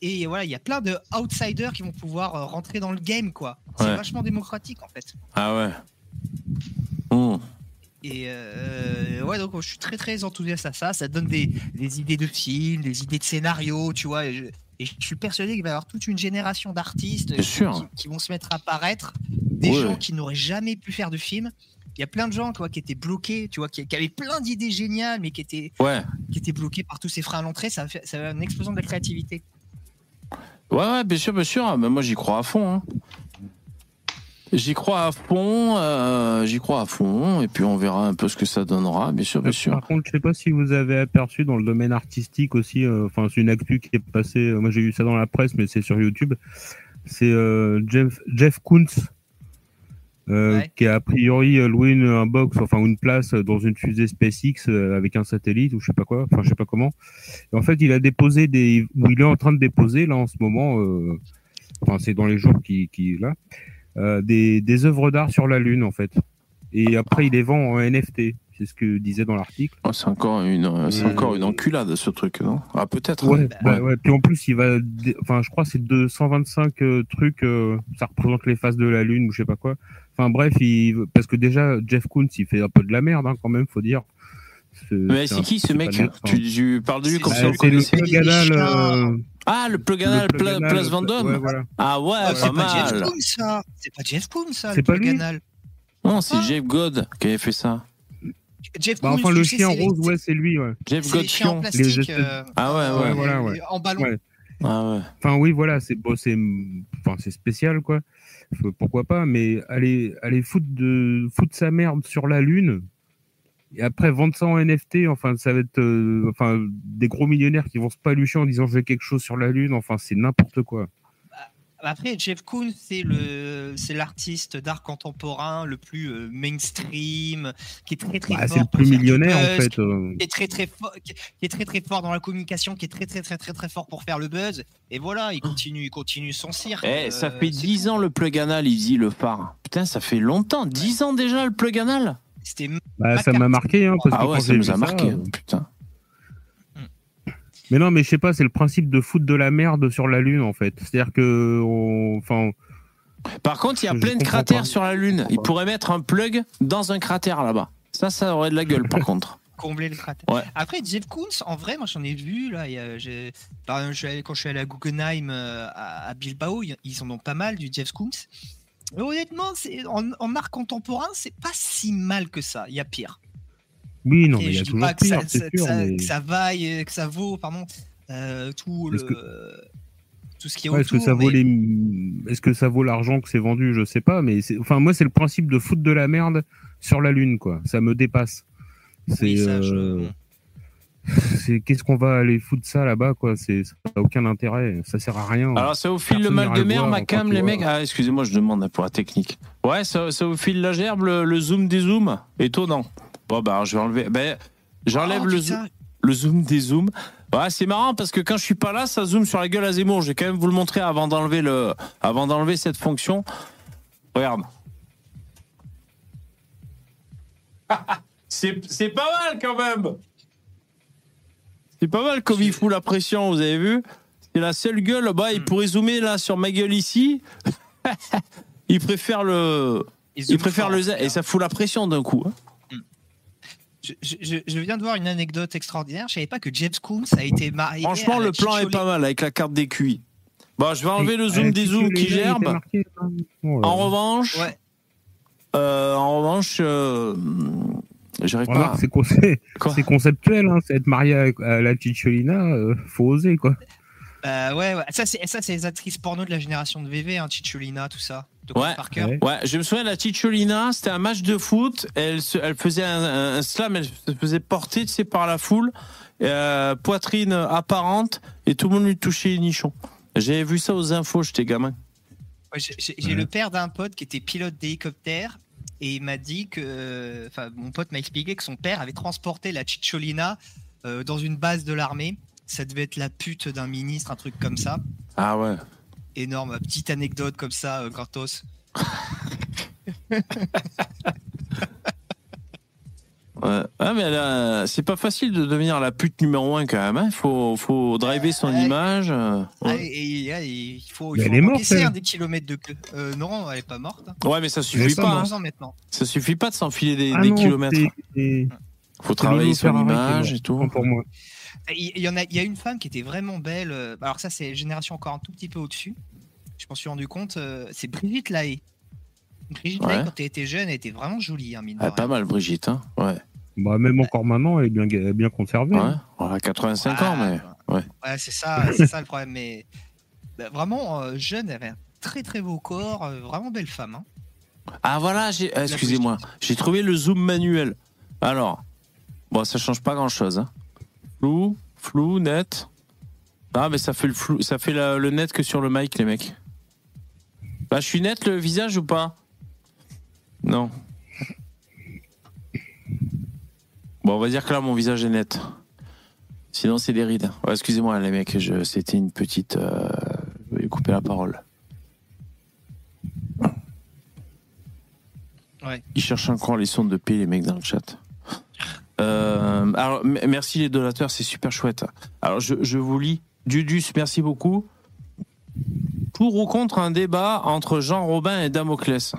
Et voilà, il y a plein de outsiders qui vont pouvoir euh, rentrer dans le game, quoi. C'est Ouais. vachement démocratique en fait. Ah ouais. Hum. Et euh, ouais, donc je suis très très enthousiaste à ça. Ça donne des, des idées de films, des idées de scénarios, tu vois. Et je, et je suis persuadé qu'il va y avoir toute une génération d'artistes qui, sûr. qui- qui vont se mettre à apparaître. Des Ouais. gens qui n'auraient jamais pu faire de film. Il y a plein de gens tu vois, qui étaient bloqués, tu vois, qui, qui avaient plein d'idées géniales, mais qui étaient, Ouais. qui étaient bloqués par tous ces freins à l'entrée. Ça faire ça faire une explosion de la créativité. Ouais, ouais, bien sûr, bien sûr. Mais moi, j'y crois à fond. hein. J'y crois à fond, euh, j'y crois à fond, et puis on verra un peu ce que ça donnera, bien sûr, bien sûr. Par contre, je sais pas si vous avez aperçu dans le domaine artistique aussi, euh, enfin, c'est une actu qui est passée, euh, moi j'ai eu ça dans la presse, mais c'est sur YouTube. C'est euh, Jeff, Jeff Koons, euh, Ouais. qui a a priori euh, loué une, un box, enfin une place dans une fusée SpaceX euh, avec un satellite ou je sais pas quoi, enfin je sais pas comment. Et en fait, il a déposé des, ou il est en train de déposer là en ce moment, euh, enfin c'est dans les jours qui, qui là, euh, des, des œuvres d'art sur la Lune en fait. Et après, il les vend en NFT. C'est ce que disait dans l'article. Oh, c'est encore une, euh, c'est encore une enculade ce truc, non? Ah peut-être. Ouais, hein. bah ouais. Puis en plus, il va, enfin, je crois que c'est 225 euh, trucs. euh, ça représente les phases de la Lune ou je sais pas quoi. Enfin bref, il... parce que déjà Jeff Koons, il fait un peu de la merde hein, quand même, faut dire. Mais c'est qui ce mec tu, tu parles de lui C'est- comme Bah, si on le c'est le connaissait plug anal, Les euh, Ah, le Pluganal le plug Pla- anal, Place euh, Vendôme ouais, voilà. Ah ouais, pas c'est pas Jeff. Koons, ça. C'est pas Jeff Koons, ça. C'est le pas plug lui anal. Non, c'est Ah. Jeff God qui avait fait ça. Jeff Bah, Koons, enfin, le chien rose, ouais, c'est lui, ouais. Jeff. Les espèces- euh, Ah ouais, euh, ouais. voilà, ouais. En ballon. Ah ouais. Enfin oui, voilà, c'est bon, c'est enfin c'est spécial quoi. Faut- Pourquoi pas, mais aller aller foutre sa merde sur la lune et après vendre ça en NFT, enfin ça va être euh, enfin des gros millionnaires qui vont se palucher en disant je quelque chose sur la lune, enfin c'est n'importe quoi. Après, Jeff Koons, c'est le, c'est l'artiste d'art contemporain le plus euh, mainstream, qui est très très Bah, fort. c'est le plus millionnaire en fait. euh. Qui est très très fort, qui est très très fort dans la communication, qui est très très très très très fort pour faire le buzz. Et voilà, il continue, il continue son cirque. Eh, ça Euh, fait c'est 10 tout. ans le Pluganal, il dit le phare. Putain, ça fait longtemps. 10 ans déjà le Pluganal C'était Bah, ça m'a marqué hein, parce Ah que ouais, ça nous a marqué. euh, Putain. Mais non, mais je sais pas, c'est le principe de foutre de la merde sur la lune en fait. C'est-à-dire que on- enfin Par contre, il y a plein de cratères pas. sur la Lune. Il pourrait mettre un plug dans un cratère là-bas. Ça, ça aurait de la gueule par (laughs) contre. combler le cratère. Ouais. Après, Jeff Koons, en vrai, moi j'en ai vu là. il y a- j'ai- par exemple, je suis allé- quand je suis allé à Guggenheim euh, à, à Bilbao, y- ils en ont pas mal du Jeff Koons. Mais honnêtement, c'est- en, en art contemporain, c'est pas si mal que ça. Il y a pire. Oui non mais il y je a toujours pas que ça, pire, c'est ça- sûr. ça- mais- que ça vaille, que ça vaut, pardon, euh, tout Est-ce le. Tout ce qui est Ouais, Est-ce que ça vaut les... Est-ce que ça vaut l'argent que c'est vendu? Je sais pas, mais c'est... enfin moi c'est le principe de foutre de la merde sur la lune quoi. Ça me dépasse. C'est Oui, ça, je- euh, (laughs) c'est qu'est-ce qu'on va aller foutre ça là-bas quoi? C'est ça n'a aucun intérêt, ça sert à rien. Alors, ça vous file le mal de mer, ma cam, les mecs Ah, excusez-moi, je demande pour la technique. Ouais, ça, ça vous file la gerbe, le, le zoom des zooms Étonnant. Bon, bah, je vais enlever. Ben, j'enlève Oh, le, putain. zo- le zoom des zooms. Ouais, c'est marrant parce que quand je suis pas là, ça zoome sur la gueule à Zemmour. Je vais quand même vous le montrer avant d'enlever le, avant d'enlever cette fonction. Regarde. (laughs) c'est, c'est pas mal quand même. C'est pas mal comme il fout la pression, vous avez vu? C'est la seule gueule. Bah, il Hmm. pourrait zoomer là sur ma gueule ici. (laughs) il préfère le, il préfère fort, le Z et ça fout la pression d'un coup. hein. Je, je- je- je viens de voir une anecdote extraordinaire. Je savais pas que James Coons a été marié. Franchement, le plan est Chicholina. pas mal avec la carte des QI. Bon, je vais enlever le zoom euh, des zooms qui gerbe. marqué, hein. En revanche, Ouais. euh, en revanche, euh, j'arrive pas. c'est conceptuel, hein, c'est être marié à, à la Cicciolina, euh, faut oser quoi. Bah ouais, ouais. Ça, c'est ça, c'est les actrices porno de la génération de VV, hein, tout ça. De Ouais. Parker. Ouais. Ouais, je me souviens de la Cicciolina, c'était un match de foot. Elle, se- elle faisait un, slam, elle se faisait porter tu sais, par la foule, euh, poitrine apparente, et tout le monde lui touchait les nichons. J'avais vu ça aux infos, j'étais gamin. Ouais, j'ai- J'ai j'ai Ouais. le père d'un pote qui était pilote d'hélicoptère et il m'a dit que. Enfin, mon pote m'a expliqué que son père avait transporté la Chicholina euh, dans une base de l'armée. Ça devait être la pute d'un ministre, un truc comme ça. Ah ouais. Énorme, petite anecdote comme ça, euh, gratos. (laughs) Ouais. Ah, mais a- c'est pas facile de devenir la pute numéro un quand même. Il faut, faut driver son Ouais. image. euh, Ah, Ouais. et, et- et il faut, il faut elle est morte, elle. hein, des kilomètres de queue. Euh, non, elle est pas morte. hein. Ouais, mais ça Mais suffit ça, pas. hein. 11 ans maintenant. Ça suffit pas de s'enfiler des, Ah des non, kilomètres. c'est- Faut travailler son image et tout. Pour moi. Il y, en a, il y a une femme qui était vraiment belle. euh, Alors ça, c'est génération encore un tout petit peu au-dessus. Je m'en suis rendu compte. euh, c'est Brigitte Lahaye. Brigitte Ouais. Lahaye, quand elle était jeune, elle était vraiment jolie, hein, mine Ah, rien. pas mal, Brigitte. Hein. Ouais. Bah, même encore maintenant, elle est bien, elle est bien conservée. ouais. hein. On a 85 ans, mais. ouais. Ouais, c'est ça, (laughs) c'est ça le problème. Mais bah, vraiment euh, jeune, elle avait un très très beau corps, euh, vraiment belle femme. hein. Ah voilà, j'ai- ah, excusez-moi, j'ai trouvé le zoom manuel. Alors, bon, ça change pas grand-chose. hein. Flou, flou, net. Ah, mais ça fait le flou, ça fait la- le net que sur le mic, les mecs. Bah, je suis net le visage ou pas? Non. Bon, on va dire que là, mon visage est net. Sinon, c'est des rides. Excusez-moi, les mecs, je- c'était une petite. euh, Je vais couper la parole. Ouais. Ils cherchent encore les sons de paix, les mecs dans le chat. Euh, alors, merci les donateurs, c'est super chouette. Alors, je, je vous lis. Dudus, merci beaucoup. Pour ou contre un débat entre Jean Robin et Damoclès?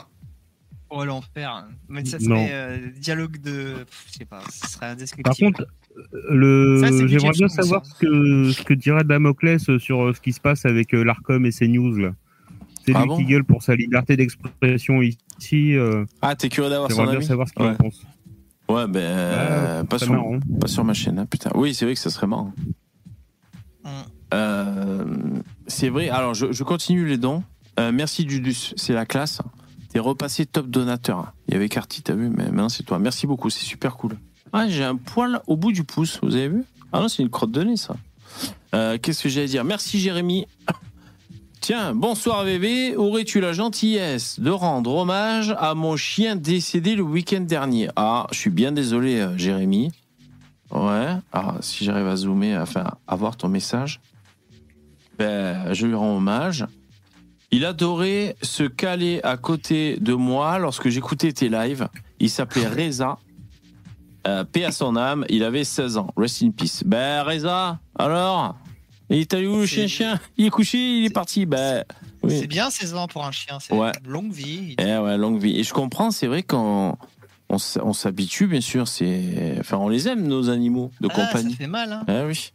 Oh l'enfer. Mais ça serait euh, dialogue de. pff, Je sais pas, ce serait Par indescriptible. contre, euh, le... J'aimerais bien savoir ça. ce que, ce que dirait Damoclès sur euh, ce qui se passe avec l'Arcom et ses news. là. C'est Ah lui bon? qui gueule pour sa liberté d'expression ici. euh, Ah, t'es curieux d'avoir son j'aimerais bien avis? savoir ce qu'il Ouais. en pense. Ouais, ben, euh, pas, sur, marrant. pas sur ma chaîne, hein, putain. Oui, c'est vrai que ça serait marrant. Mm. Euh, c'est vrai, alors je, je continue les dons. Euh, merci Dudus, c'est la classe. T'es repassé top donateur. Il y avait Carty, t'as vu, mais maintenant c'est toi. Merci beaucoup, c'est super cool. Ah, j'ai un poil au bout du pouce, vous avez vu? Ah non, c'est une crotte de nez, ça. Euh, Qu'est-ce que j'allais dire? Merci Jérémy. (laughs) Tiens, bonsoir VV. Aurais-tu la gentillesse de rendre hommage à mon chien décédé le week-end dernier? Ah, je suis bien désolé, euh, Jérémy. Ouais. Ah, si j'arrive à zoomer, enfin, à voir ton message, ben, je lui rends hommage. Il adorait se caler à côté de moi lorsque j'écoutais tes lives. Il s'appelait Reza. Euh, paix à son âme. Il avait 16 ans. Rest in peace. Ben, Reza, alors? Il est allé où le chien-chien Il est couché, il est parti. Oui. C'est bien 16 ans pour un chien, c'est Ouais. longue vie. Eh ouais, longue vie. Et je comprends, c'est vrai qu'on on, s'habitue, bien sûr. C'est, enfin, on les aime nos animaux de Ah, compagnie. Ça fait mal, hein. Ah oui.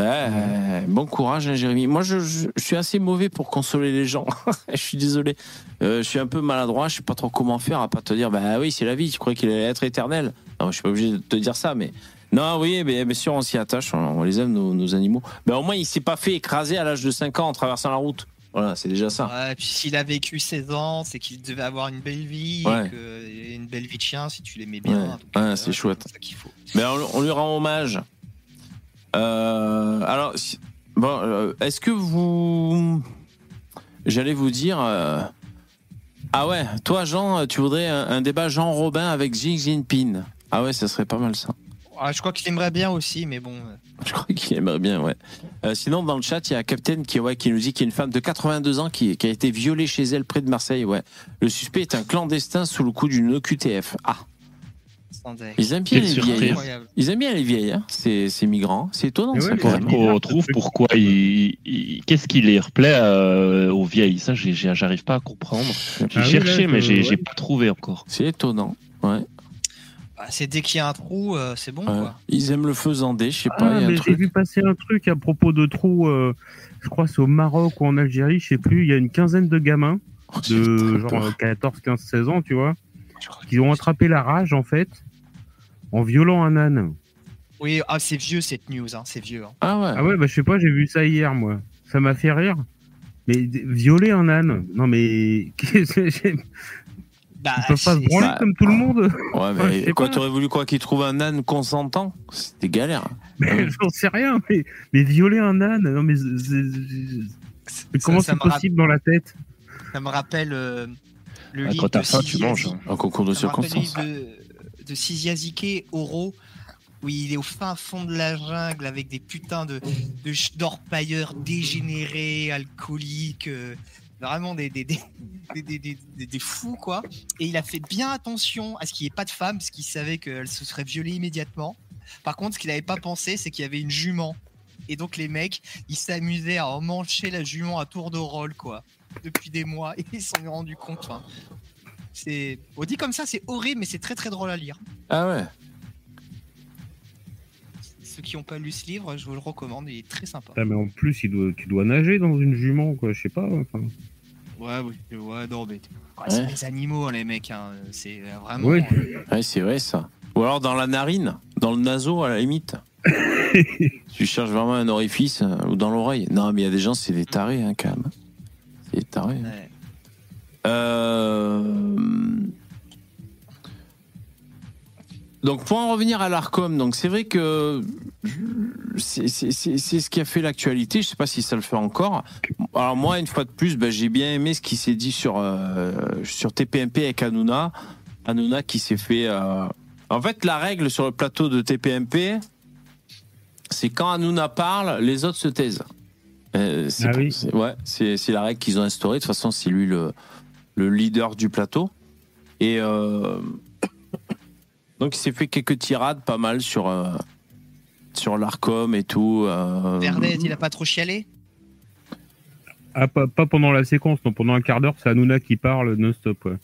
Euh, bon courage, hein, Jérémy. Moi, je, je- je suis assez mauvais pour consoler les gens. (laughs) je suis désolé. Euh, je suis un peu maladroit. Je sais pas trop comment faire à pas te dire, bah oui, c'est la vie. Tu crois qu'il allait être éternel Non, je suis pas obligé de te dire ça, mais non, oui, mais bien sûr, on s'y attache. On, les aime, nos, nos animaux. Ben, au moins, il s'est pas fait écraser à l'âge de 5 ans en traversant la route. Voilà, c'est déjà ça. Ouais, puis s'il a vécu 16 ans, c'est qu'il devait avoir une belle vie, Ouais. et que, et une belle vie de chien si tu l'aimais bien. Ouais. Euh, c'est chouette. ça qu'il faut. Ben, on, on lui rend hommage. Euh, alors, bon, euh, est-ce que vous. J'allais vous dire. euh, Ah ouais, toi, Jean, tu voudrais un, un débat Jean Robin avec Xi Jinping Ah ouais, ça serait pas mal ça. Ah, je crois qu'il aimerait bien aussi, mais bon. euh, Je crois qu'il aimerait bien, ouais. Euh, sinon, dans le chat, il y a Captain qui, ouais, qui nous dit qu'il y a une femme de 82 ans qui, qui a été violée chez elle près de Marseille, ouais. Le suspect est un clandestin sous le coup d'une OQTF. Ah, ils aiment bien les vieilles. Ils aiment bien les vieilles, hein, ces, ces migrants. C'est étonnant, Mais ça, quand même. qu'on trouve pourquoi il, il- qu'est-ce qui les replaît euh, aux vieilles? Ça, j'ai- j'ai- j'arrive pas à comprendre. J'ai Ah oui, cherché, là, mais je- j'ai ouais. j'ai pas trouvé encore. C'est étonnant. Ouais. Bah, c'est dès qu'il y a un trou, euh, c'est bon Ouais. quoi. Ils aiment le faisandé, je sais pas, Ah, mais j'ai vu passer un truc à propos de trous, euh, je crois que c'est au Maroc ou en Algérie, je sais plus, il y a une quinzaine de gamins Oh, de peur. genre 14, 15, 16 ans, tu vois, qui ont attrapé la rage en fait en violant un âne. Oui, ah, c'est vieux cette news, hein, c'est vieux. hein. Ah ouais. Ah ouais, bah je sais pas, j'ai vu ça hier moi. Ça m'a fait rire. Mais violer un âne, non mais (laughs) Bah, ils peuvent pas se branler bah, comme tout le monde. Ouais, (laughs) mais sais quoi, t'aurais voulu quoi qu'ils trouvent un âne consentant C'était galère. Mais j'en sais rien. Mais, mais violer un âne, non mais, comment c'est possible dans la tête? Ça me rappelle euh, le Ah, livre quand t'as faim, tu manges. Azi- Un concours de circonstances. livre de, de Sizi Aziké, Oro, où il est au fin fond de la jungle avec des putains de, de d'orpailleurs dégénérés, alcooliques, euh, vraiment des, des, des, (laughs) des, des- des- des- des fous, quoi. Et il a fait bien attention à ce qu'il n'y ait pas de femme, parce qu'il savait qu'elle se serait violée immédiatement. Par contre, ce qu'il n'avait pas pensé, c'est qu'il y avait une jument. Et donc les mecs, ils s'amusaient à emmancher la jument à tour de rôle, quoi, depuis des mois, (laughs) et ils s'en sont rendus compte. enfin. C'est, on dit comme ça, c'est horrible, mais c'est très très drôle à lire. Ah ouais. Ceux qui n'ont pas lu ce livre, je vous le recommande, il est très sympa. Ah, mais en plus, il doit, tu dois nager dans une jument, quoi. Je sais pas. enfin. Ouais, oui, ouais, non, mais Ouais, Ouais. c'est des animaux, hein, les mecs, hein. c'est euh, vraiment. Oui. euh, Ouais, c'est vrai ça. Ou alors dans la narine, dans le naso à la limite. (laughs) tu cherches vraiment un orifice euh, ou dans l'oreille. Non, mais il y a des gens, c'est des tarés hein, quand même. C'est des tarés. hein. ouais. Euh, Donc pour en revenir à l'Arcom, donc c'est vrai que c'est ce qui a fait l'actualité. Je sais pas si ça le fait encore. Alors moi, une fois de plus, ben, j'ai bien aimé ce qui s'est dit sur euh, sur TPMP avec Hanouna. Hanouna qui s'est fait. euh, En fait, la règle sur le plateau de TPMP, c'est quand Hanouna parle, les autres se taisent. Euh, c'est Ah oui. c'est- ouais, c'est la règle qu'ils ont instaurée. De toute façon, c'est lui le le leader du plateau. Et donc, il s'est fait quelques tirades pas mal sur, euh, sur l'ARCOM et tout. euh. Verdet, il a pas trop chialé? Ah, pas, pas pendant la séquence, non. Pendant un quart d'heure, c'est Hanouna qui parle non-stop, ouais.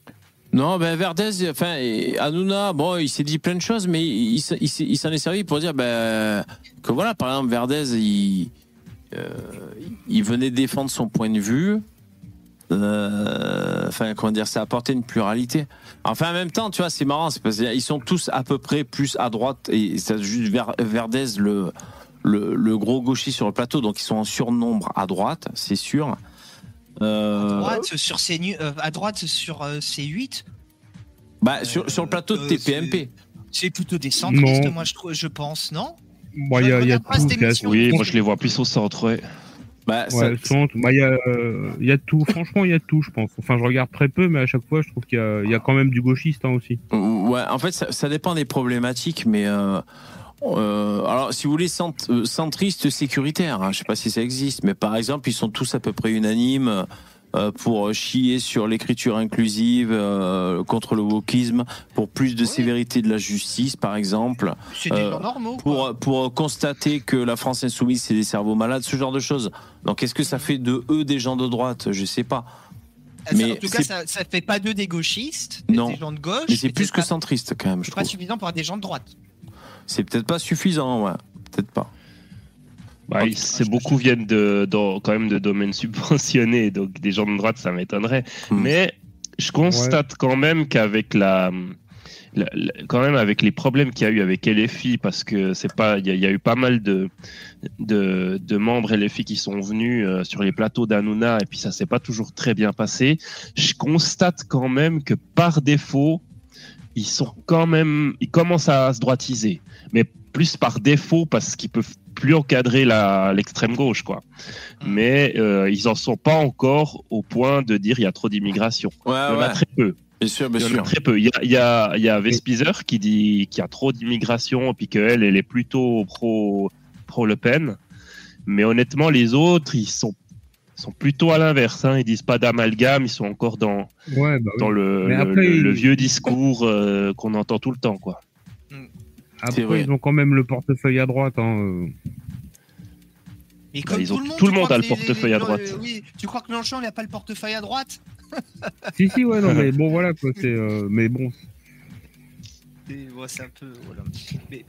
Non, ben Verdez, enfin, Hanouna, bon, il s'est dit plein de choses, mais il, il s'est- il s'est- il s'en est servi pour dire ben, que voilà, par exemple, Verdez, il, euh, il venait défendre son point de vue. Euh, enfin, comment dire, ça apportait une pluralité. Enfin, en même temps, tu vois, c'est marrant, c'est parce qu'ils sont tous à peu près plus à droite et c'est juste Ver- Verdez, le, le, le gros gauchiste sur le plateau, donc ils sont en surnombre à droite, c'est sûr. Euh, à droite, sur C, euh, à droite sur euh, C8, bah, sur, sur le plateau de Euh, TPMP. c'est plutôt des centristes, Non. moi je, je pense, non? Il y a, il y a pas tout. cette. Oui, moi je les vois plus au centre. Ouais. Bah, ça- Ouais, centre. Bah, il y a, euh, il y a tout. Franchement, il y a tout, je pense. Enfin, je regarde très peu, mais à chaque fois, je trouve qu'il y a, il y a quand même du gauchiste hein, aussi. Ouais, en fait, ça, ça dépend des problématiques, mais euh, euh, alors, si vous voulez, cent, euh, centristes sécuritaires, hein, je sais pas si ça existe, mais par exemple, ils sont tous à peu près unanimes pour chier sur l'écriture inclusive, euh, contre le wokisme, pour plus de Oui. sévérité de la justice, par exemple, C'est des Euh, gens normaux. pour, pour constater que la France insoumise, c'est des cerveaux malades, ce genre de choses. Donc, est-ce que ça fait de eux des gens de droite? Je sais pas. Mais en tout cas, ça, ça fait pas d'eux des gauchistes, Non. des gens de gauche. Mais c'est plus que centriste, quand même, je C'est pas trouve. suffisant pour des gens de droite. C'est peut-être pas suffisant, ouais. Peut-être pas. Bah, Ah, c'est beaucoup viennent de, quand même de domaines (laughs) subventionnés, donc des gens de droite, ça m'étonnerait. Hmm. Mais je constate quand même qu'avec la, la- la- quand même avec les problèmes qu'il y a eu avec LFI, parce que c'est pas, il y, a- il y a eu pas mal de, de, de membres LFI qui sont venus euh, sur les plateaux d'Anouna et puis ça s'est pas toujours très bien passé. Je constate quand même que par défaut, ils sont quand même, ils commencent à se droitiser, mais plus par défaut parce qu'ils peuvent plus encadrer la l'extrême gauche, quoi. Mm. Mais euh, ils en sont pas encore au point de dire il y a trop d'immigration. Ouais, Il y en a très peu. Bien sûr, Il bien y en a sûr. très peu. Il y a, il y a, il y a Vespizer qui dit qu'il y a trop d'immigration, puis qu'elle, elle est plutôt pro, pro Le Pen. Mais honnêtement, les autres, ils sont, sont plutôt à l'inverse. Hein. Ils disent pas d'amalgame, ils sont encore dans, Ouais, bah oui. dans le, Mais le- après, le- le ils- vieux discours euh, qu'on entend tout le temps. Quoi. Après, vrai. ils ont quand même le portefeuille à droite. Hein. euh. Mais Bah, comme ils ont- tout le monde, tout le tu monde crois a le portefeuille les- à droite. euh, oui, tu crois que Mélenchon, il a pas le portefeuille à droite (laughs) Si, si, ouais, non, mais (laughs) bon, voilà, quoi. C'est, euh, mais bon, C'est un peu. Voilà. Mais,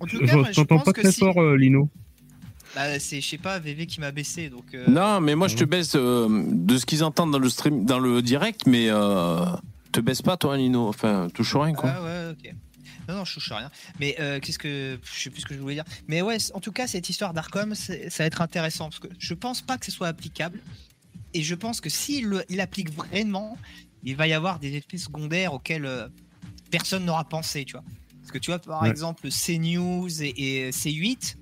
en tout je, cas, moi, je t'entends pas que très si. fort, euh, Lino. Bah, c'est, je sais pas, VV qui m'a baissé. Donc, euh, Non, mais moi je te baisse euh, de ce qu'ils entendent dans le stream, dans le direct, mais euh, te baisse pas toi, Lino. Enfin, touche rien quoi. Ah ouais, ok. Non, non, je touche rien. Mais euh, qu'est-ce que. Je sais plus ce que je voulais dire. Mais ouais, en tout cas, cette histoire d'Arcom, ça va être intéressant. Parce que je pense pas que ce soit applicable. Et je pense que s'il il applique vraiment, il va y avoir des effets secondaires auxquels euh, personne n'aura pensé, tu vois. Parce que tu vois, par Ouais. exemple, CNews et, et C8,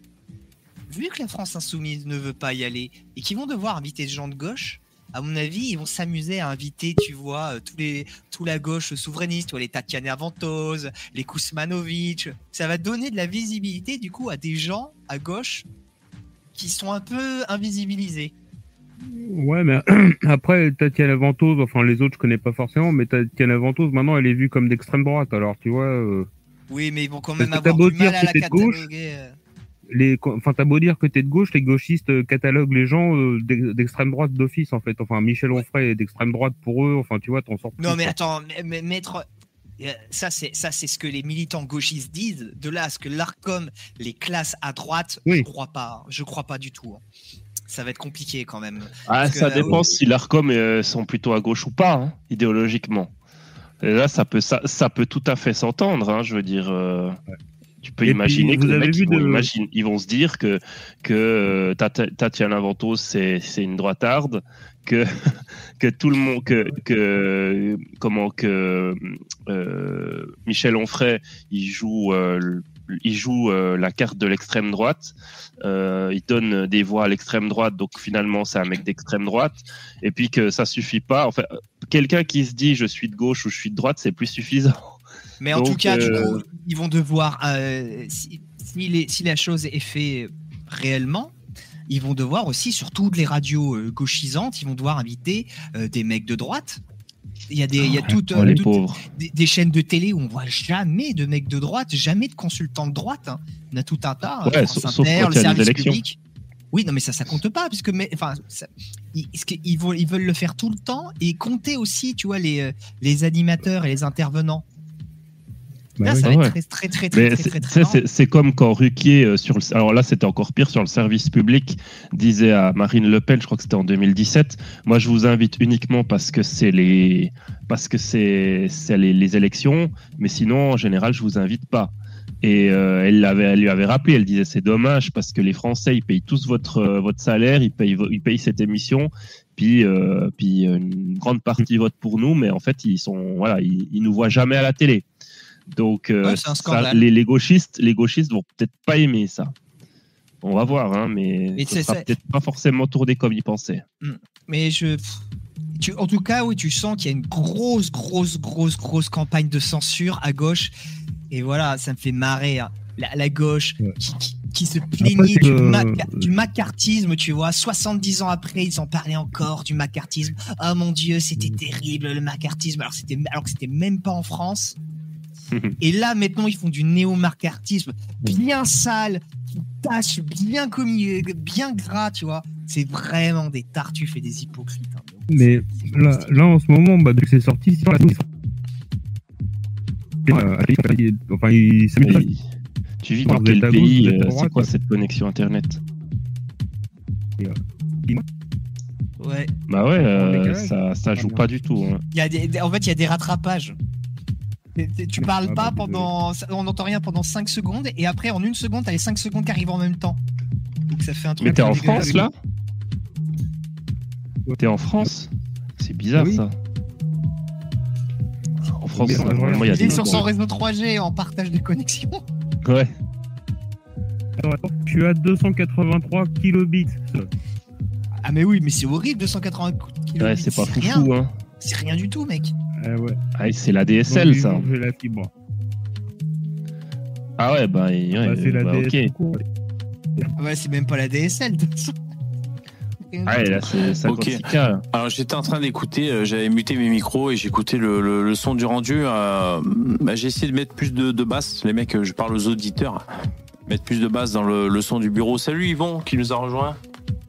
vu que la France Insoumise ne veut pas y aller et qu'ils vont devoir inviter des gens de gauche, à mon avis, ils vont s'amuser à inviter, tu vois, euh, tous les, tout la gauche souverainiste, tu vois, les Tatiana Ventose, les Kousmanovic. Ça va donner de la visibilité, du coup, à des gens à gauche qui sont un peu invisibilisés. Ouais, mais (clears throat) après, Tatiana Ventose, enfin, les autres, je connais pas forcément, mais Tatiana Ventose, maintenant, elle est vue comme d'extrême droite. Alors, tu vois, euh, Oui, mais ils vont quand même avoir du mal à la gauche. Les, enfin, t'as beau dire que t'es de gauche, les gauchistes euh, cataloguent les gens euh, d'ex- d'extrême droite d'office, en fait. Enfin, Michel Onfray est d'extrême droite pour eux. Enfin, tu vois, t'en sors plus. Non, mais quoi. attends, mais- mais- maître. euh, Ça, c'est ça, c'est ce que les militants gauchistes disent. De là à ce que l'Arcom les classes à droite, Oui. je crois pas. Je crois pas du tout. hein. Ça va être compliqué quand même. Ah, que ça dépend si l'ARCOM euh, sont plutôt à gauche ou pas, hein, idéologiquement. Et là, ça peut, ça, ça peut tout à fait s'entendre. hein, je veux dire, euh, tu peux Et imaginer puis, que les mecs, ils, vont de- imagine- ils vont se dire que, que euh, Tatiana Ventose, c'est c'est une droitarde, que, (laughs) que tout le monde, que, que comment que euh, Michel Onfray, il joue, euh, il joue euh, la carte de l'extrême droite. Euh, il donne des voix à l'extrême droite, donc finalement c'est un mec d'extrême droite, et puis que ça suffit pas. Enfin, quelqu'un qui se dit je suis de gauche ou je suis de droite, c'est plus suffisant. Mais en Donc, tout cas, du euh, coup, ils vont devoir, euh, si, si les- si la chose est faite réellement, ils vont devoir aussi, sur toutes les radios euh, gauchisantes, ils vont devoir inviter euh, des mecs de droite. Il y a, des, il y a toutes, Oh, euh, les toutes- des, des chaînes de télé où on voit jamais de mecs de droite, jamais de consultants de droite. hein. On a tout un tas. Ouais, euh, France sauf- sauf Inter, le service public. Oui, non, mais ça, ça compte pas, puisque, mais, enfin, ça- ils, ils vont, ils veulent le faire tout le temps et compter aussi, tu vois, les, les animateurs et les intervenants. Bah Là, ça Ah va ouais. être très, très, très, très, c'est- comme quand Ruquier, euh, sur le, alors là c'était encore pire, sur le service public, disait à Marine Le Pen, je crois que c'était en 2017, moi je vous invite uniquement parce que c'est les, parce que c'est c'est les, les élections, mais sinon en général je vous invite pas. Et euh, elle, l'avait, elle lui avait rappelé, elle disait c'est dommage parce que les Français ils payent tous votre, euh, votre salaire, ils payent, ils payent cette émission, puis, euh, puis une grande partie vote pour nous, mais en fait ils sont, voilà, ils, ils nous voient jamais à la télé. Donc euh, Ouais, ça, les, les gauchistes, les gauchistes vont peut-être pas aimer ça. On va voir, hein, mais Mais ce sera peut-être pas forcément tourné comme ils pensaient. Mais je. Tu, en tout cas, oui, tu sens qu'il y a une grosse, grosse, grosse, grosse campagne de censure à gauche. Et voilà, ça me fait marrer. hein. La, la gauche Ouais. qui, qui- qui se plaignait du, euh, maca- du macartisme, tu vois. 70 ans après, ils en parlaient encore du macartisme. Oh mon Dieu, c'était Mm. terrible le macartisme. Alors, c'était, alors que c'était même pas en France. Et là, maintenant, ils font du néo-macartisme bien sale, qui tâche bien commis, bien gras, tu vois. C'est vraiment des tartuffes et des hypocrites. hein. Mais là, là, en ce moment, bah, depuis que c'est sorti, c'est la Euh, enfin, il pas. Tu vis dans quel pays euh, C'est quoi cette connexion internet Ouais. Bah ouais, euh, ça, ça joue bien. pas du tout. hein. Il y a des, des- en fait, il y a des rattrapages. Tu Ah, parles bah, pas désolé. pendant. On n'entend rien pendant 5 secondes, et après, en une seconde, t'as les 5 secondes qui arrivent en même temps. Donc ça fait un truc. Mais t'es en. France là? T'es en France? C'est bizarre Oui. ça. En France, il y a Il est des. sur son réseau 3G en partage des connexions. Ouais. Suis à 283 kilobits. Ah mais oui, mais c'est horrible 280 kg. Ouais, c'est pas rien. foufou, hein. C'est rien du tout, mec. Ah ouais. Ah, c'est la DSL, Donc, ça. J'ai la fibre. Ah ouais, bah, ouais, Bah, c'est la bah, DS ok. tout court. Ah Ouais, c'est même pas la DSL. de toute façon. Ah, là, c'est 56K. là. Alors j'étais en train d'écouter, euh, j'avais muté mes micros et j'écoutais le, le, le son du rendu. euh, bah, j'ai essayé de mettre plus de, de basse. Les mecs, euh, je parle aux auditeurs. Mettre plus de basse dans le, le son du bureau. Salut Yvon qui nous a rejoint?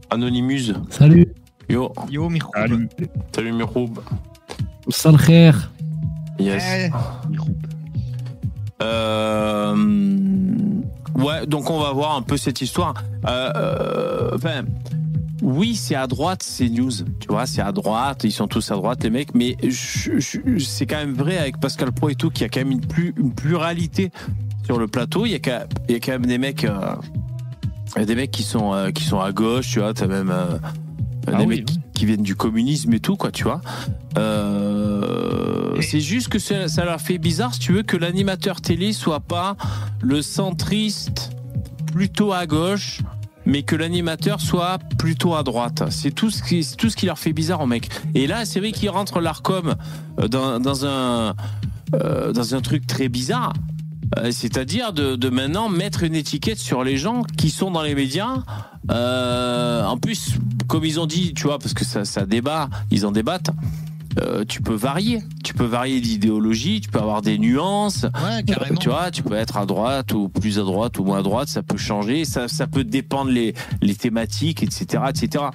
Anonymous. Salut, Yo. Yo, Mirko. Salut. Salut Miroub. Khair. Yes. Euh, ouais, donc on va voir un peu cette histoire. Euh, euh, enfin, oui, c'est à droite, c'est news. Tu vois, c'est à droite, ils sont tous à droite, les mecs. Mais c'est quand même vrai avec Pascal Pro et tout qu'il y a quand même une, plus, une pluralité sur le plateau. Il y a quand, il y a quand même des mecs. euh, il y a des mecs qui sont, euh, qui sont à gauche, tu vois, t'as même euh, Ah des oui, mecs qui, qui viennent du communisme et tout, quoi, tu vois. Euh, c'est juste que ça, ça leur fait bizarre, si tu veux, que l'animateur télé soit pas le centriste plutôt à gauche, mais que l'animateur soit plutôt à droite. C'est tout ce qui, tout ce qui leur fait bizarre aux mecs. Et là, c'est vrai qu'ils rentrent l'Arcom euh, dans, dans un, euh, dans un truc très bizarre. Euh, C'est-à-dire de, de maintenant mettre une étiquette sur les gens qui sont dans les médias. Euh, en plus, comme ils ont dit, tu vois, parce que ça, ça débat, ils en débattent. euh, tu peux varier, tu peux varier d'idéologie, tu peux avoir des nuances, Ouais, carrément. tu vois, tu peux être à droite ou plus à droite ou moins à droite, ça peut changer, ça, ça peut dépendre les, les thématiques, etc., etc.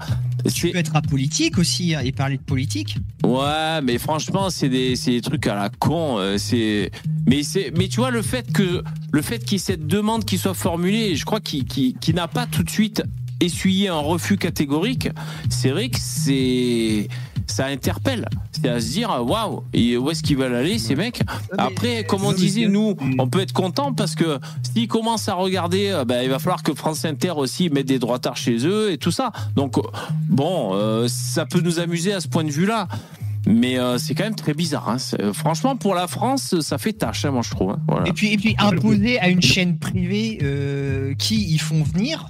Tu peux être apolitique aussi hein, et parler de politique. Ouais, mais franchement, c'est des, c'est des trucs à la con. euh, C'est, mais c'est, mais tu vois le fait que le fait qu'il y ait cette demande qui soit formulée, je crois qu'il n'a pas tout de suite essuyé un refus catégorique. C'est vrai que c'est, ça interpelle. C'est à se dire, waouh, où est-ce qu'ils veulent aller ces mecs Après, comme on disait, nous, c'est- on peut être content parce que s'ils commencent à regarder, euh, ben, il va falloir que France Inter aussi mette des droitards chez eux et tout ça. Donc, euh, bon, euh, ça peut nous amuser à ce point de vue-là. Mais euh, c'est quand même très bizarre. hein. Franchement, pour la France, ça fait tâche, hein, moi, je trouve. hein. Voilà. Et puis, et puis imposer à une chaîne privée euh, qui ils font venir,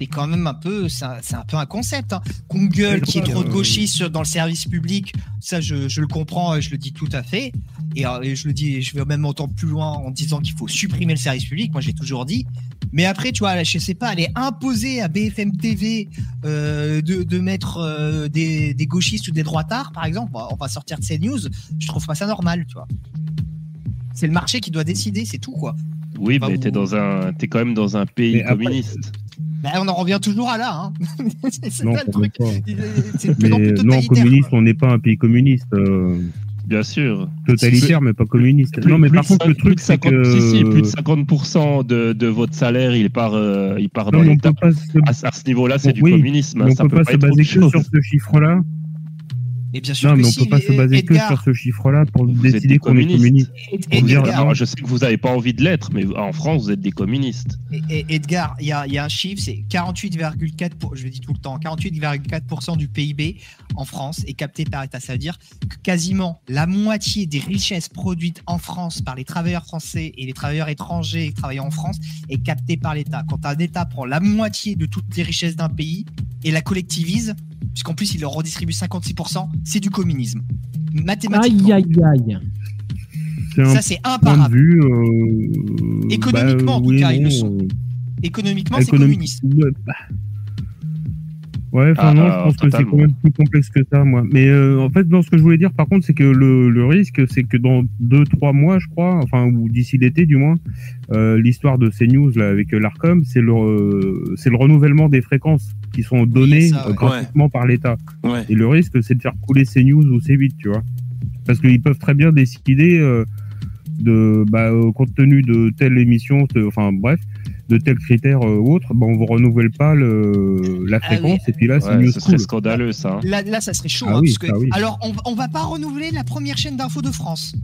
c'est quand même un peu, c'est un, peu un concept. Hein. Qu'on gueule qu'il y ait trop de gauchistes dans le service public, ça je, je le comprends, et je le dis tout à fait. Et, euh, et je le dis, je vais même entendre plus loin en disant qu'il faut supprimer le service public. Moi, j'ai toujours dit. Mais après, tu vois, je sais pas, aller imposer à BFM TV euh, de, de mettre euh, des, des gauchistes ou des droitards, par exemple, on va- sortir de ces news. Je trouve pas ça normal, tu vois. C'est le marché qui doit décider, c'est tout, quoi. Oui, mais t'es dans un, t'es quand même dans un pays Mais après- communiste. Bah, on en revient toujours à là. Hein. (laughs) c'est Non, ça le truc. pas. C'est de plus en Mais plus non, communiste, quoi. on n'est pas un pays communiste. euh, Bien sûr. totalitaire, mais pas communiste. Plus- non, mais par de contre, le truc, c'est 50 que. si, si, plus de 50% de, de votre salaire, il part, euh, il part dans Non, l'État. se, À, à ce niveau-là, c'est du Oui, communisme. mais on ça peut peut pas pas se baser que sur ce chiffre-là. Et bien sûr Non, que mais on si, peut pas se baser Edgar, que sur ce chiffre-là pour Vous décider qu'on est communiste. Ed- Pour dire, Edgar, Alors, je sais que vous n'avez pas envie de l'être, mais en France, vous êtes des communistes. Et- et- Edgar, il y a, il y a un chiffre, c'est 48,4%, pour- je le dis tout le temps, 48,4% du PIB en France est capté par l'État. Ça veut dire que quasiment la moitié des richesses produites en France par les travailleurs français et les travailleurs étrangers travaillant en France est captée par l'État. Quand un État prend la moitié de toutes les richesses d'un pays et la collectivise, puisqu'en plus il leur redistribue 56%, c'est du communisme. Mathématiquement. Aïe, aïe, aïe. Ça, c'est imparable. vue. euh, Économiquement, en tout oui et cas, ils le sont. Économiquement, c'est communiste. Ouais, bah. Ouais, enfin Ah, non, ah, je pense que c'est quand même plus complexe que ça, moi. Mais euh, en fait, dans ce que je voulais dire, par contre, c'est que le, le risque, c'est que dans deux, trois mois, je crois, enfin, ou d'ici l'été du moins, euh, l'histoire de ces news là avec l'Arcom, c'est le, euh, c'est le renouvellement des fréquences qui sont données ça, ouais. euh, gratuitement par l'État. Ouais. Et le risque, c'est de faire couler ces news ou ces 8 tu vois. Parce qu'ils peuvent très bien décider euh, de, bah, euh, compte tenu de telle émission, enfin bref, de tels critères euh, ou autres, bah, on vous renouvelle pas le, la Ah oui. fréquence et puis là, c'est Ouais, ce serait scandaleux, ça. hein. Là, là, ça serait chaud. Ah hein, oui, parce que- ah oui. Alors, on, on va pas renouveler la première chaîne d'info de France.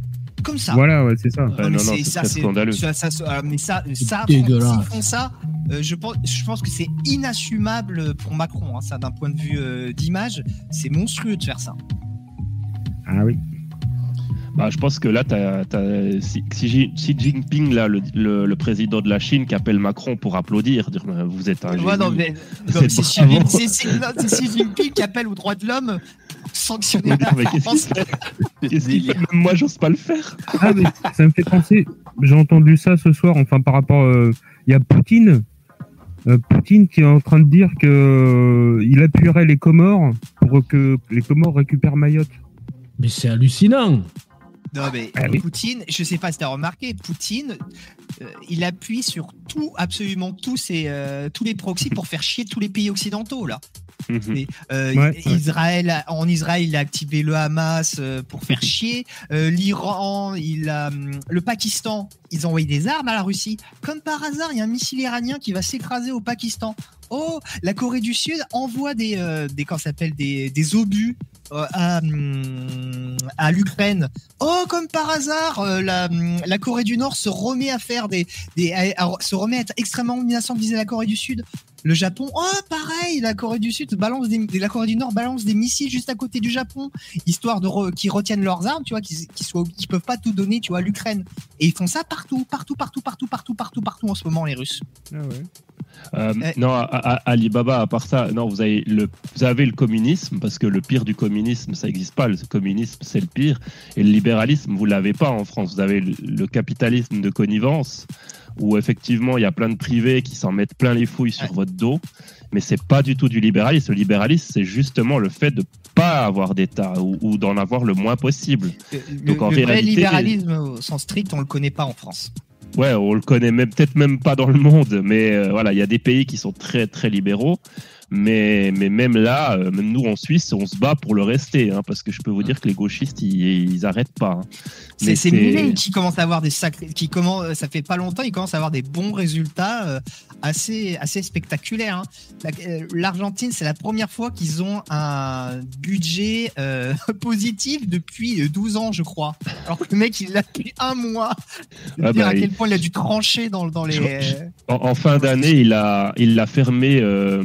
Comme ça. Voilà, ouais, c'est ça. Non, non, c'est- ça, scandaleux. ça- ça- ça- mais ça, ça dégueulasse. s'ils font ça, euh, je, pense, je pense que c'est inassumable pour Macron. hein, ça, d'un point de vue euh, d'image, c'est monstrueux de faire ça. Ah oui. Bah, je pense que là, tu as, Xi, Xi- Xi Jinping, là, le, le- le président de la Chine, qui appelle Macron pour applaudir. Dire, bah, vous êtes un Ouais, non, génie. mais- C'est non, mais c'est Xi. Jinping- qui appelle aux droits de l'homme sanctionner Mais la France. (laughs) moi, j'ose pas le faire. Ah, mais ça me fait penser. J'ai entendu ça ce soir, enfin, par rapport. euh, Il y a Poutine. euh, Poutine qui est en train de dire que euh, il appuierait les Comores pour que les Comores récupèrent Mayotte. Mais c'est hallucinant. Non, mais Ah oui. Poutine, je sais pas si tu as remarqué, Poutine, euh, il appuie sur tout, absolument tous, ces, euh, tous les proxys pour faire chier tous les pays occidentaux, là. Mhm. Mais, euh, Ouais. Israël, en Israël, il a activé le Hamas pour faire chier. Euh, L'Iran, il a, hum, le Pakistan, ils ont envoyé des armes à la Russie. Comme par hasard, il y a un missile iranien qui va s'écraser au Pakistan. Oh, la Corée du Sud envoie des, euh, des ça s'appelle, des, des obus euh, à, hum, à l'Ukraine. Oh, comme par hasard, euh, la, la Corée du Nord se remet à faire des, des à- à- se remet à être extrêmement menaçant vis-à-vis de la Corée du Sud. Le Japon, oh pareil, la Corée du Sud balance des, la Corée du Nord balance des missiles juste à côté du Japon, histoire de re- qu'ils retiennent leurs armes, tu vois, qu'ils qu'ils soient, qu'ils peuvent pas tout donner, tu vois, à l'Ukraine. Et ils font ça partout, partout, partout, partout, partout, partout, partout en ce moment, les Russes. Ah ouais. Euh. Non, à- Alibaba, à part ça, non, vous avez, le, vous avez le communisme, parce que le pire du communisme, ça n'existe pas. Le communisme, c'est le pire. Et le libéralisme, vous l'avez pas en France. Vous avez le, le capitalisme de connivence, où effectivement, il y a plein de privés qui s'en mettent plein les fouilles sur votre dos. Mais c'est pas du tout du libéralisme. Le libéralisme, c'est justement le fait de pas avoir d'État ou, ou d'en avoir le moins possible. Le, Donc, en le vrai libéralisme au sens strict, on le connaît pas en France. Ouais, on le connaît même peut-être même pas dans le monde, mais euh, voilà, il y a des pays qui sont très très libéraux, mais mais même là, euh, même nous en Suisse, on se bat pour le rester, hein, parce que je peux vous dire que les gauchistes, ils, ils arrêtent pas. hein. C'est Milei qui commence à avoir des sacrés, qui commence, ça fait pas longtemps, il commence à avoir des bons résultats euh, assez, assez spectaculaires. hein. Euh, L'Argentine, c'est la première fois qu'ils ont un budget euh, (laughs) positif depuis euh, 12 ans, je crois. Alors que le mec, il l'a depuis un mois. Ah dire bah, à quel point il a dû trancher dans, dans les. Je- je- En, en fin d'année, il a il a fermé euh,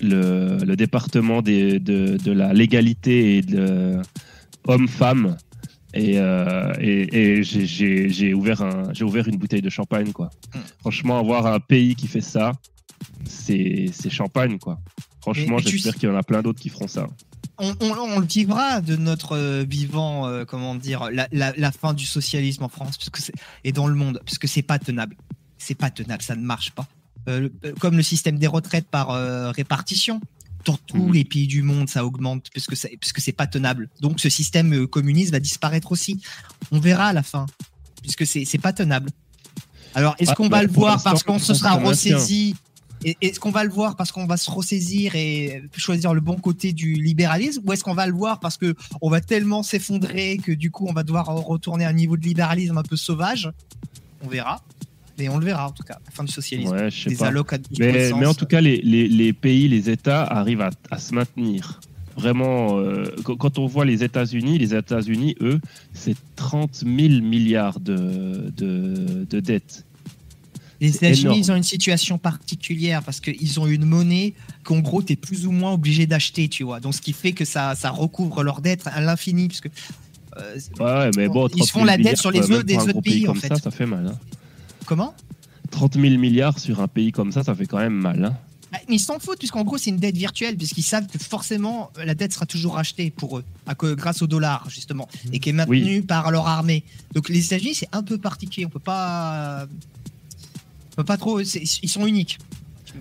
le, le département des, de, de la légalité et de hommes-femmes. Et, euh, et, et j'ai- ouvert, un- ouvert une bouteille de champagne. Quoi. Mm. Franchement, avoir un pays qui fait ça, c'est champagne. Quoi. Franchement, tu j'espère qu'il y en a plein d'autres qui feront ça. on, on- on le vivra de notre euh, vivant, euh, comment dire, la, la- la fin du socialisme en France parce que et dans le monde, parce que c'est pas tenable. C'est pas tenable, ça ne marche pas. Euh, euh, comme le système des retraites par euh, répartition. Dans tous Mhm. les pays du monde, ça augmente parce que c'est parce que c'est pas tenable. Donc ce système communiste va disparaître aussi. On verra à la fin, puisque c'est c'est pas tenable. Alors est-ce Ah, qu'on bah, va le voir parce qu'on se sera ça ressaisi? Est-ce qu'on va le voir parce qu'on va se ressaisir et choisir le bon côté du libéralisme? Ou est-ce qu'on va le voir parce que on va tellement s'effondrer que du coup on va devoir retourner à un niveau de libéralisme un peu sauvage? On verra. Mais on le verra en tout cas, la fin du socialisme. Ouais, pas. allocs à Mais, les en tout cas, les, les, les pays, les États arrivent à, à se maintenir. Vraiment, euh, quand, on voit les États-Unis, les États-Unis, eux, c'est 30 000 milliards de, de, de dettes. Les États-Unis, ils ont une situation particulière parce qu'ils ont une monnaie qu'en gros, tu es plus ou moins obligé d'acheter, tu vois. Donc, ce qui fait que ça, ça recouvre leur dette à l'infini. Euh, Ouais, ouais, mais bon, Ils 30 se font 000 la dette sur les œufs des autres pays, en fait. Ça, ça fait mal. hein. Comment 30 000 milliards sur un pays comme ça, ça fait quand même mal. hein. Bah, Mais ils s'en foutent, puisqu'en gros, c'est une dette virtuelle, puisqu'ils savent que forcément, la dette sera toujours rachetée pour eux, à que, grâce au dollar, justement, et qui est maintenue par leur armée. Donc, les États-Unis, c'est un peu particulier. On peut pas. On peut pas trop. Ils sont uniques.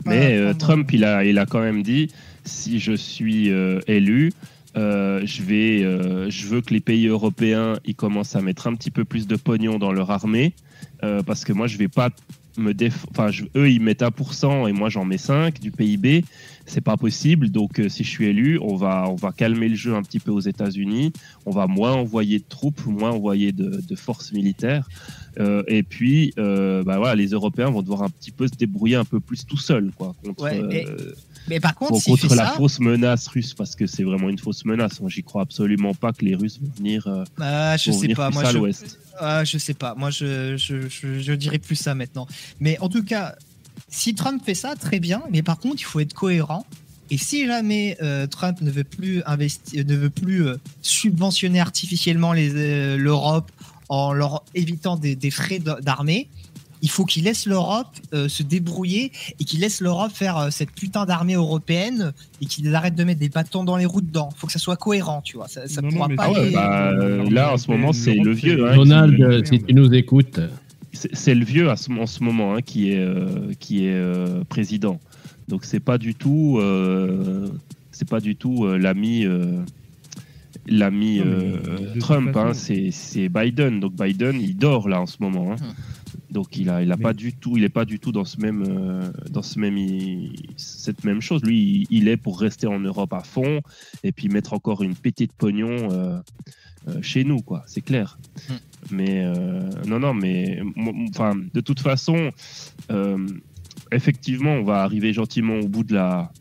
Mais euh, Trump, il a, il a quand même dit si je suis euh, élu, euh, je, vais, euh, je veux que les pays européens ils commencent à mettre un petit peu plus de pognon dans leur armée, euh, parce que moi, je vais pas me déf... Enfin, eux, ils mettent 1% et moi, j'en mets 5 du PIB. C'est pas possible. Donc, euh, si je suis élu, on va, on va calmer le jeu un petit peu aux États-Unis. On va moins envoyer de troupes, moins envoyer de, de forces militaires. Euh, et puis, euh, bah voilà, les Européens vont devoir un petit peu se débrouiller un peu plus tout seuls, quoi, contre, Ouais, et euh, Mais par contre, bon, la ça. fausse menace russe, parce que c'est vraiment une fausse menace. Moi, j'y crois absolument pas que les Russes vont venir, Ah, je vont sais venir pas. plus Moi, à je, l'ouest. Ah, je sais pas. Moi, je, je, je, je dirais plus ça maintenant. Mais en tout cas, si Trump fait ça, très bien. Mais par contre, il faut être cohérent Et si jamais euh, Trump ne veut plus investir, ne veut plus euh, subventionner artificiellement les, euh, l'Europe en leur évitant des, des frais d'armée, il faut qu'il laisse l'Europe euh, se débrouiller et qu'il laisse l'Europe faire euh, cette putain d'armée européenne et qu'il arrête de mettre des bâtons dans les roues dedans. Il faut que ça soit cohérent, tu vois. Ça, ça Non, pourra pas Ah ouais, bah, euh, là, en ce moment, c'est le vieux. hein, Donald, qui- euh, si tu nous écoutes, c'est le vieux à ce- en ce moment hein, qui est euh, qui est euh, président. Donc c'est pas du tout euh, c'est pas du tout l'ami Trump. hein, c'est Biden. Donc Biden il dort là en ce moment. hein. Hum. Donc il a il a Mais- pas du tout il est pas du tout dans ce même dans ce même cette même chose. Lui il, est pour rester en Europe à fond et puis mettre encore une pétée de pognon. chez nous, quoi, c'est clair. Mais euh, non, non, mais enfin, de toute façon, euh, effectivement, on va arriver gentiment au bout de la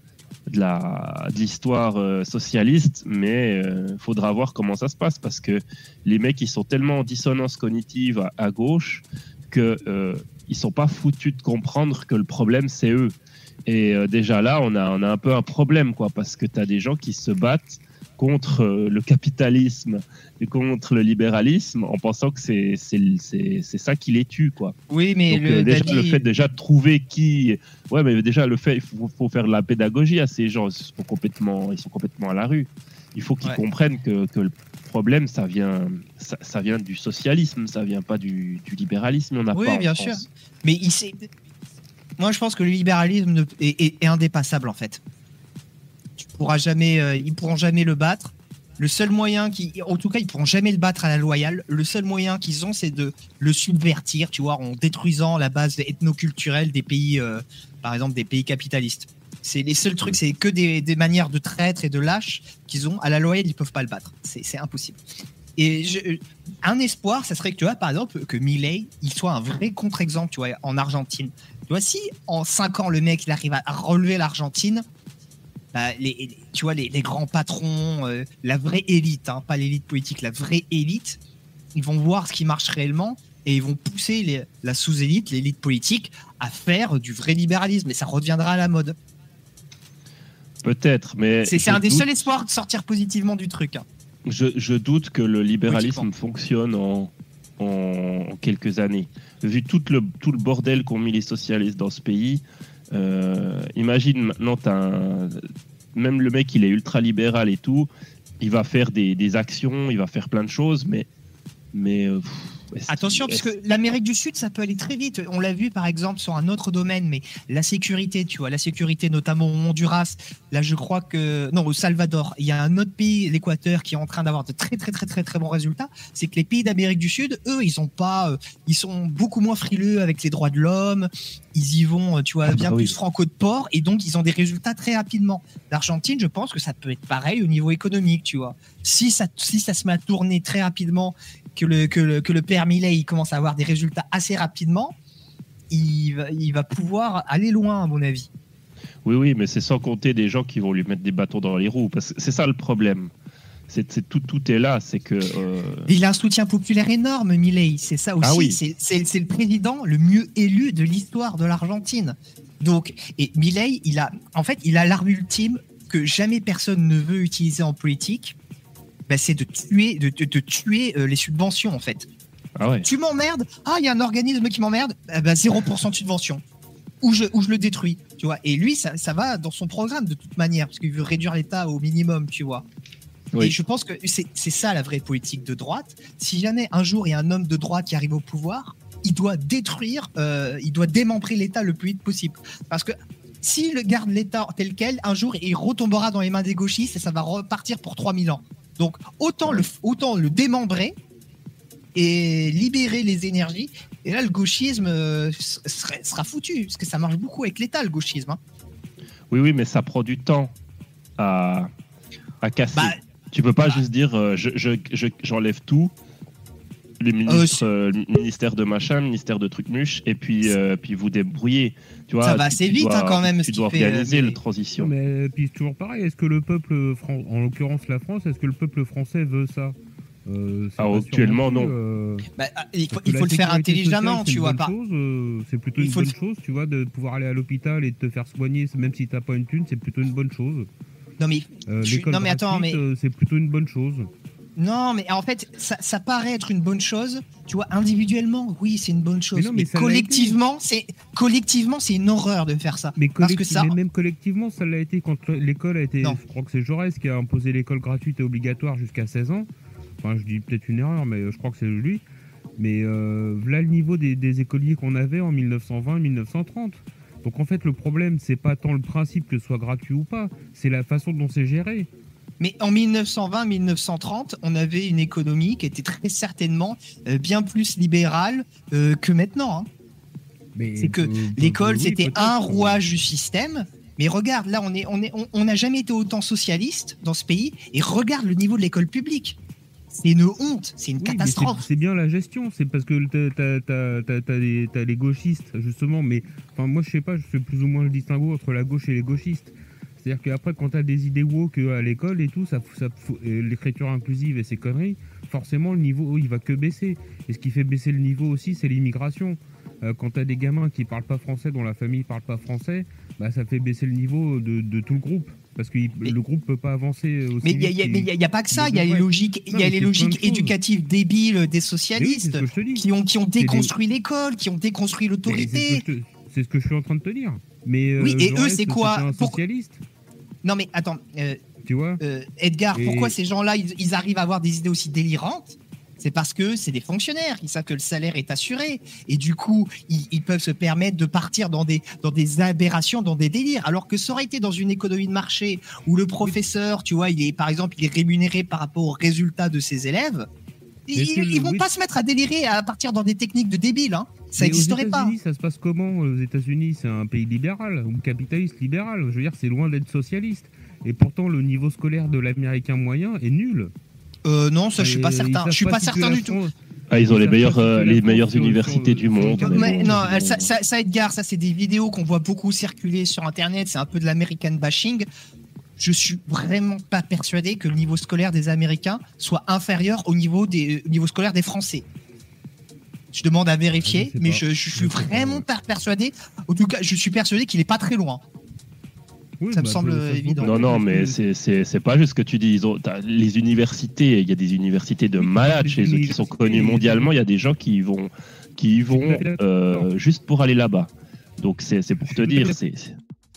de la de l'histoire euh, socialiste, mais faudra voir comment ça se passe parce que les mecs ils sont tellement en dissonance cognitive à, gauche que ils sont pas foutus de comprendre que le problème c'est eux. Et déjà là, on a on a un peu un problème quoi parce que tu as des gens qui se battent contre euh, le capitalisme et contre le libéralisme en pensant que c'est c'est c'est c'est ça qui les tue quoi. Oui, mais Donc, le, euh, déjà, le fait déjà de trouver qui. Ouais, mais déjà, le fait, il faut, faut faire de la pédagogie à ces gens. Ils sont complètement, ils sont complètement à la rue. Il faut qu'ils Ouais. comprennent que, que le problème, ça vient, ça, ça vient du socialisme, ça vient pas du, du libéralisme. On a Oui, pas bien sûr. Mais il Moi, je pense que le libéralisme ne- est, est- est indépassable en fait. Tu pourras jamais, euh, ils pourront jamais le battre. Le seul moyen en tout cas, ils pourront jamais le battre à la loyale. Le seul moyen qu'ils ont, c'est de le subvertir, tu vois, en détruisant la base ethnoculturelle des pays, euh, par exemple, des pays capitalistes. C'est les seuls trucs, c'est que des, manières de traître et de lâche qu'ils ont. À la loyale, ils peuvent pas le battre. C'est impossible. Et je- un espoir, ça serait que tu vois, par exemple, que Milei, il soit un vrai contre-exemple, tu vois, en Argentine. Tu vois, si en 5 ans, le mec, il arrive à relever l'Argentine, bah, les, tu vois, les, les grands patrons, euh, la vraie élite, hein, pas l'élite politique, la vraie élite, ils vont voir ce qui marche réellement et ils vont pousser les- la sous-élite, l'élite politique, à faire du vrai libéralisme. Et ça reviendra à la mode. Peut-être, mais C'est un des seuls espoirs de sortir positivement du truc. hein. Je, je doute que le libéralisme fonctionne en, en, en quelques années. Vu tout le, tout le bordel qu'ont mis les socialistes dans ce pays, euh, imagine maintenant, même le mec, il est ultra libéral et tout, il va faire des, actions, il va faire plein de choses, mais. euh, Attention, parce que l'Amérique du Sud, ça peut aller très vite. On l'a vu par exemple sur un autre domaine, mais la sécurité, tu vois, la sécurité notamment au Honduras. Là, je crois que non, au Salvador, il y a un autre pays, l'Équateur, qui est en train d'avoir de très très très très très bons résultats. C'est que les pays d'Amérique du Sud, eux, ils ont pas, euh, ils sont beaucoup moins frileux avec les droits de l'homme. Ils y vont, euh, tu vois, Ah bah bien oui. plus franco de port, et donc ils ont des résultats très rapidement. L'Argentine, je pense que ça peut être pareil au niveau économique, tu vois. Si ça, si ça se met à tourner très rapidement que le, que le, que le père Millet il commence à avoir des résultats assez rapidement, il va, il va pouvoir aller loin, à mon avis. Oui, oui, mais c'est sans compter des gens qui vont lui mettre des bâtons dans les roues. Parce que c'est ça le problème. C'est c'est tout, tout est là. C'est que. euh, il a un soutien populaire énorme, Millet. C'est ça aussi. Ah oui. C'est- C'est c'est le président le mieux élu de l'histoire de l'Argentine. Donc, et Millet, il a, en fait, il a l'arme ultime que jamais personne ne veut utiliser en politique. Ben, c'est de tuer, de, de- de tuer euh, les subventions, en fait. Ah ouais. Tu m'emmerdes Ah, il y a un organisme qui m'emmerde Eh ben, 0% de subvention. Ou je, ou je le détruis, tu vois. Et lui, ça, ça va dans son programme de toute manière, parce qu'il veut réduire l'État au minimum, tu vois. Oui. Et je pense que c'est c'est ça la vraie politique de droite. Si jamais un jour il y a un homme de droite qui arrive au pouvoir, il doit détruire, euh, il doit démembrer l'État le plus vite possible. Parce que s'il garde l'État tel quel, un jour il retombera dans les mains des gauchistes et ça va repartir pour 3000 ans. Donc autant le, autant le démembrer et libérer les énergies. Et là, le gauchisme euh, sera foutu, parce que ça marche beaucoup avec l'État, le gauchisme. hein. Oui, oui, mais ça prend du temps à, à casser. Bah, tu peux pas bah. juste dire euh, je, je- je- j'enlève tout, les ministres, euh, le ministère de machin, le ministère de trucmuche, et puis, euh, puis vous débrouillez. Tu vois, Ça va tu- assez tu vite, dois- hein, quand même, Tu ce dois organiser euh, la transition. Mais puis c'est toujours pareil. Est-ce que le peuple français, en l'occurrence la France, est-ce que le peuple français veut ça? Euh, c'est Ah, actuellement, non. euh, Bah, ah, il faut, il le faire intelligemment, sociale, tu une vois bonne pas. chose, euh, c'est plutôt Il une le bonne chose, tu vois, de pouvoir aller à l'hôpital et de te faire soigner, même si t'as pas une thune, c'est plutôt une bonne chose. Non mais, Euh, L'école non, mais attends, mais- euh, c'est plutôt une bonne chose. Non mais en fait, ça, ça paraît être une bonne chose. Tu vois, individuellement, oui, c'est une bonne chose. Mais non, mais mais ça l'a collectivement, c'est collectivement, c'est une horreur de faire ça. Mais, Parce collect- que ça- mais même collectivement, ça l'a été quand l'école a été. Non. Je crois que c'est Jaurès qui a imposé l'école gratuite et obligatoire jusqu'à 16 ans. Enfin, je dis peut-être une erreur, mais je crois que c'est lui. Mais euh, voilà le niveau des, des écoliers qu'on avait en 1920-1930. Donc en fait, le problème, c'est pas tant le principe que ce soit gratuit ou pas, c'est la façon dont c'est géré. Mais en 1920-1930, on avait une économie qui était très certainement euh, bien plus libérale euh, que maintenant. hein. C'est que L'école, oui, c'était un rouage du système. Mais regarde, là, on est, on est, on- n'a jamais été autant socialiste dans ce pays. Et regarde le niveau de l'école publique. C'est une honte, c'est une Oui, catastrophe. C'est bien la gestion, c'est parce que t'as- t'as- t'as les, gauchistes, justement, mais enfin, moi je sais pas, je fais plus ou moins le distinguo entre la gauche et les gauchistes. C'est-à-dire qu'après, quand t'as des idées woke à l'école et tout, ça, ça, et l'écriture inclusive et ces conneries, forcément le niveau il va que baisser. Et ce qui fait baisser le niveau aussi, c'est l'immigration. Euh, quand t'as des gamins qui parlent pas français, dont la famille parle pas français, bah, ça fait baisser le niveau de, de tout le groupe. Parce que Mais- le groupe peut pas avancer aussi Mais il n'y a, pas que ça, il y a les logiques, il y a les logiques éducatives débiles des oui, socialistes qui, ont, qui ont des- déconstruit l'école, qui ont déconstruit Mais C'est ce, l'autorité. c'est ce que je suis en train de te dire. Mais euh, Oui, et eux, c'est quoi Pour- socialiste, Non mais attends, euh, tu vois. euh, Edgar, Et- pourquoi ces gens-là, ils, ils arrivent à avoir des idées aussi délirantes? C'est parce que c'est des fonctionnaires, ils savent que le salaire est assuré. Et du coup, ils, ils peuvent se permettre de partir dans des, dans des aberrations, dans des délires. Alors que ça aurait été dans une économie de marché où le professeur, tu vois, il est, par exemple, il est rémunéré par rapport aux résultats de ses élèves. Ils, ils vont pas se mettre à délirer à partir dans des techniques de débiles. Hein. Ça n'existerait aux pas. États-Unis, ça se passe comment Aux États-Unis, c'est un pays libéral ou capitaliste libéral. Je veux dire, c'est loin d'être socialiste. Et pourtant, le niveau scolaire de l'américain moyen est nul. Euh, non, ça, je suis pas certain. Je suis pas certain du tout. Ah, ils ont les meilleures, euh, la les meilleures universités du monde. mais non, ça, ça, Edgar, ça c'est des vidéos qu'on voit beaucoup circuler sur Internet, c'est un peu de l'American bashing. Je suis vraiment pas persuadé que le niveau scolaire des Américains soit inférieur au niveau, des, au niveau scolaire des Français. Je demande à vérifier, Ah, je mais je, je suis Je sais pas, vraiment ouais. pas persuadé. En tout cas, je suis persuadé qu'il est pas très loin. Oui, Ça me bah, semble évident. Non, non, mais c'est- c'est c'est pas juste ce que tu dis. Ils ont, t'as les universités, il y a des universités de malades chez eux qui sont connues mondialement. Il y a des gens qui y vont, qui y vont euh, juste pour aller là-bas. Donc c'est c'est pour te dire, c'est-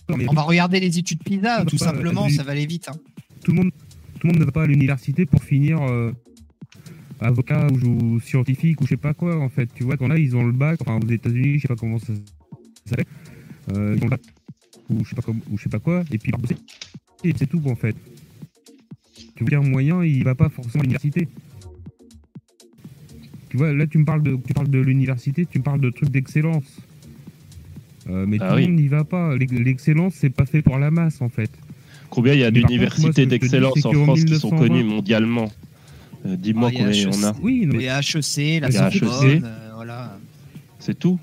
Non, mais On va regarder les études PISA, tout simplement, oui. ça va aller vite. hein. tout le monde, tout le monde ne va pas à l'université pour finir euh, avocat ou, ou scientifique ou je sais pas quoi en fait. Tu vois, t'en as, ils ont le bac. Enfin, aux États-Unis, je sais pas comment ça s'appelle. Euh, ils ont le bac ou je sais pas comme, ou je sais pas quoi. Et puis et c'est tout en fait. Tu vois, un moyen, il va pas forcément à l'université. Tu vois, là, tu me parles de, tu parles de l'université, tu me parles de trucs d'excellence. Euh, mais Ah tout oui. le monde n'y va pas. L'ex- L'excellence, c'est pas fait pour la masse en fait. combien il y a d'universités d'excellence en France qui sont 1920, connues mondialement Euh, Dis-moi Ah, il y a combien on a. HEC. Oui, non, mais Il y a HEC, la Sorbonne, HEC. euh, voilà. C'est tout.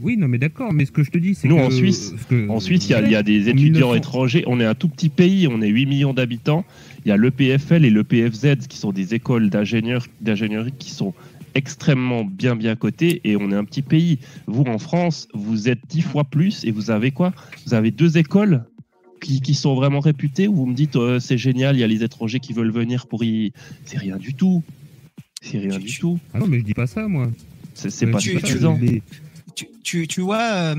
Oui, non, mais d'accord, mais ce que je te dis, c'est Nous, que... en Suisse- que- En Suisse, il y a, il y a des étudiants 1900. étrangers. On est un tout petit pays, on est 8 millions d'habitants. Il y a l'EPFL et l'EPFZ qui sont des écoles d'ingénieurs- d'ingénierie qui sont extrêmement bien bien cotées et on est un petit pays. Vous, en France, vous êtes 10 fois plus et vous avez quoi? Vous avez deux écoles qui, qui sont vraiment réputées où vous me dites euh, c'est génial, il y a les étrangers qui veulent venir pour y... C'est rien du tout. C'est rien Tu- du tu- tout. Ah non, mais je dis pas ça, moi. C'est c'est Euh, pas dis tu- suffisant. les- Tu, tu, tu vois, euh,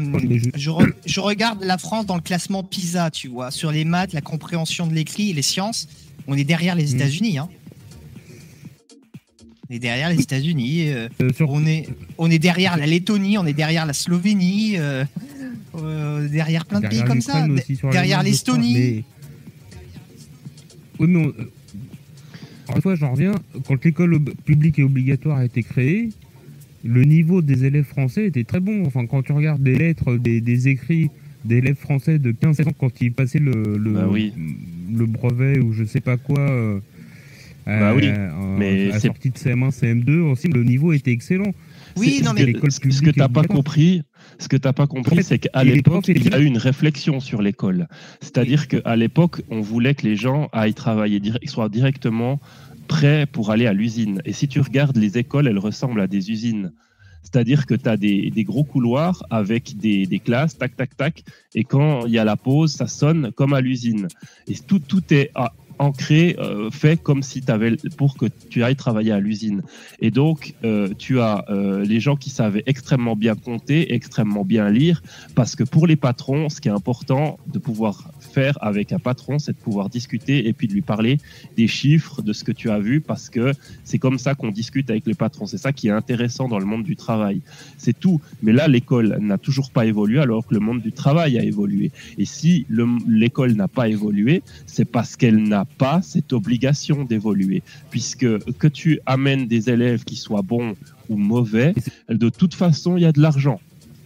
je, re- je regarde la France dans le classement PISA, tu vois, sur les maths, la compréhension de l'écrit et les sciences, on est derrière les Mm. États-Unis. Hein. On est derrière les États-Unis. euh, euh, sur- on est, on est derrière la Lettonie, on est derrière la Slovénie, euh, euh, derrière plein de pays comme ça. aussi, derrière l'Estonie. mais- Oui, mais on- encore une fois, j'en reviens. Quand l'école ob- publique et obligatoire a été créée, le niveau des élèves français était très bon. Enfin, quand tu regardes des lettres, des, des écrits d'élèves français de 15-16 ans quand ils passaient le, le, Bah oui. le brevet ou je sais pas quoi. Euh, Bah à- oui, à- mais à sortie de CM1, CM2 aussi, le niveau était excellent. Oui, C'est- non, ce mais- ce que publique tu n'as et pas compris, ce que t'as pas compris, En fait, c'est qu'à l'époque, il y a eu une réflexion sur l'école. C'est-à-dire qu'à l'époque, on voulait que les gens aillent travailler, soient directement prêts pour aller à l'usine. Et si tu regardes les écoles, elles ressemblent à des usines. C'est-à-dire que tu as des, des gros couloirs avec des, des classes, tac, tac, tac, et quand il y a la pause, ça sonne comme à l'usine. Et tout, tout est ah, ancré, euh, fait comme si tu avais pour que tu ailles travailler à l'usine. Et donc, euh, tu as euh, les gens qui savaient extrêmement bien compter, extrêmement bien lire, parce que pour les patrons, ce qui est important de pouvoir avec un patron, c'est de pouvoir discuter et puis de lui parler des chiffres, de ce que tu as vu, parce que c'est comme ça qu'on discute avec les patrons. C'est ça qui est intéressant dans le monde du travail. C'est tout. Mais là, l'école n'a toujours pas évolué alors que le monde du travail a évolué. Et si le- l'école n'a pas évolué, c'est parce qu'elle n'a pas cette obligation d'évoluer. Puisque que tu amènes des élèves qui soient bons ou mauvais, de toute façon, il y a de l'argent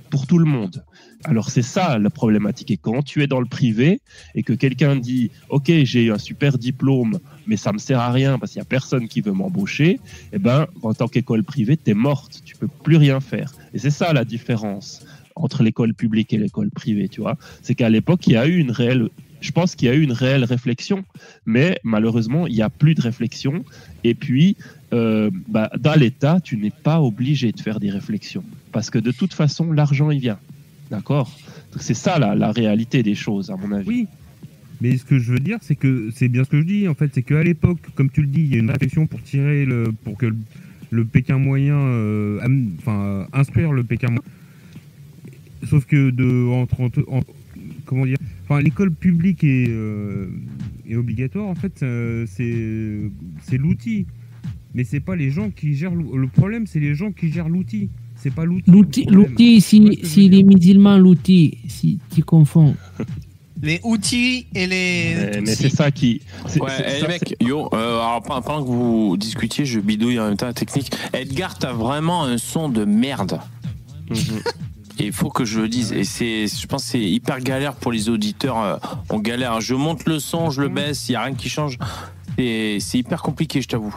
pour tout le monde. Alors c'est ça la problématique. Et quand tu es dans le privé et que quelqu'un dit OK, j'ai un super diplôme, mais ça me sert à rien parce qu'il y a personne qui veut m'embaucher, eh ben en tant qu'école privée, tu es morte, tu peux plus rien faire. Et c'est ça la différence entre l'école publique et l'école privée, tu vois. C'est qu'à l'époque, il y a eu une réelle je pense qu'il y a eu une réelle réflexion, mais malheureusement, il n'y a plus de réflexion. Et puis, euh, bah, dans l'État, tu n'es pas obligé de faire des réflexions. Parce que de toute façon, l'argent, il vient. D'accord C'est ça la, réalité des choses, à mon avis. Oui. Mais ce que je veux dire, c'est que c'est bien ce que je dis en fait, c'est qu'à l'époque, comme tu le dis, il y a une réflexion pour tirer le, pour que le, Pékin moyen, euh, enfin, euh, inspire le Pékin moyen. Sauf que de entre, en- comment dire, enfin, l'école publique est, euh, obligatoire. En fait, euh, c'est l'outil, mais c'est pas les gens qui gèrent le problème, c'est les gens qui gèrent l'outil. C'est pas l'outil. L'outil, si, si les musulmans, l'outil, si tu confonds. (laughs) Les outils et les. Mais, c'est ça qui. Ouais, ça, mecs, yo, euh, alors pendant que vous discutiez, je bidouille en même temps la technique. Edgar, t'as vraiment un son de merde. c'est- Mhm. Et il faut que je le dise. Et c'est, je pense que c'est hyper galère pour les auditeurs. euh, On galère. Je monte le son, je le baisse, il n'y a rien qui change. Et c'est hyper compliqué, je t'avoue.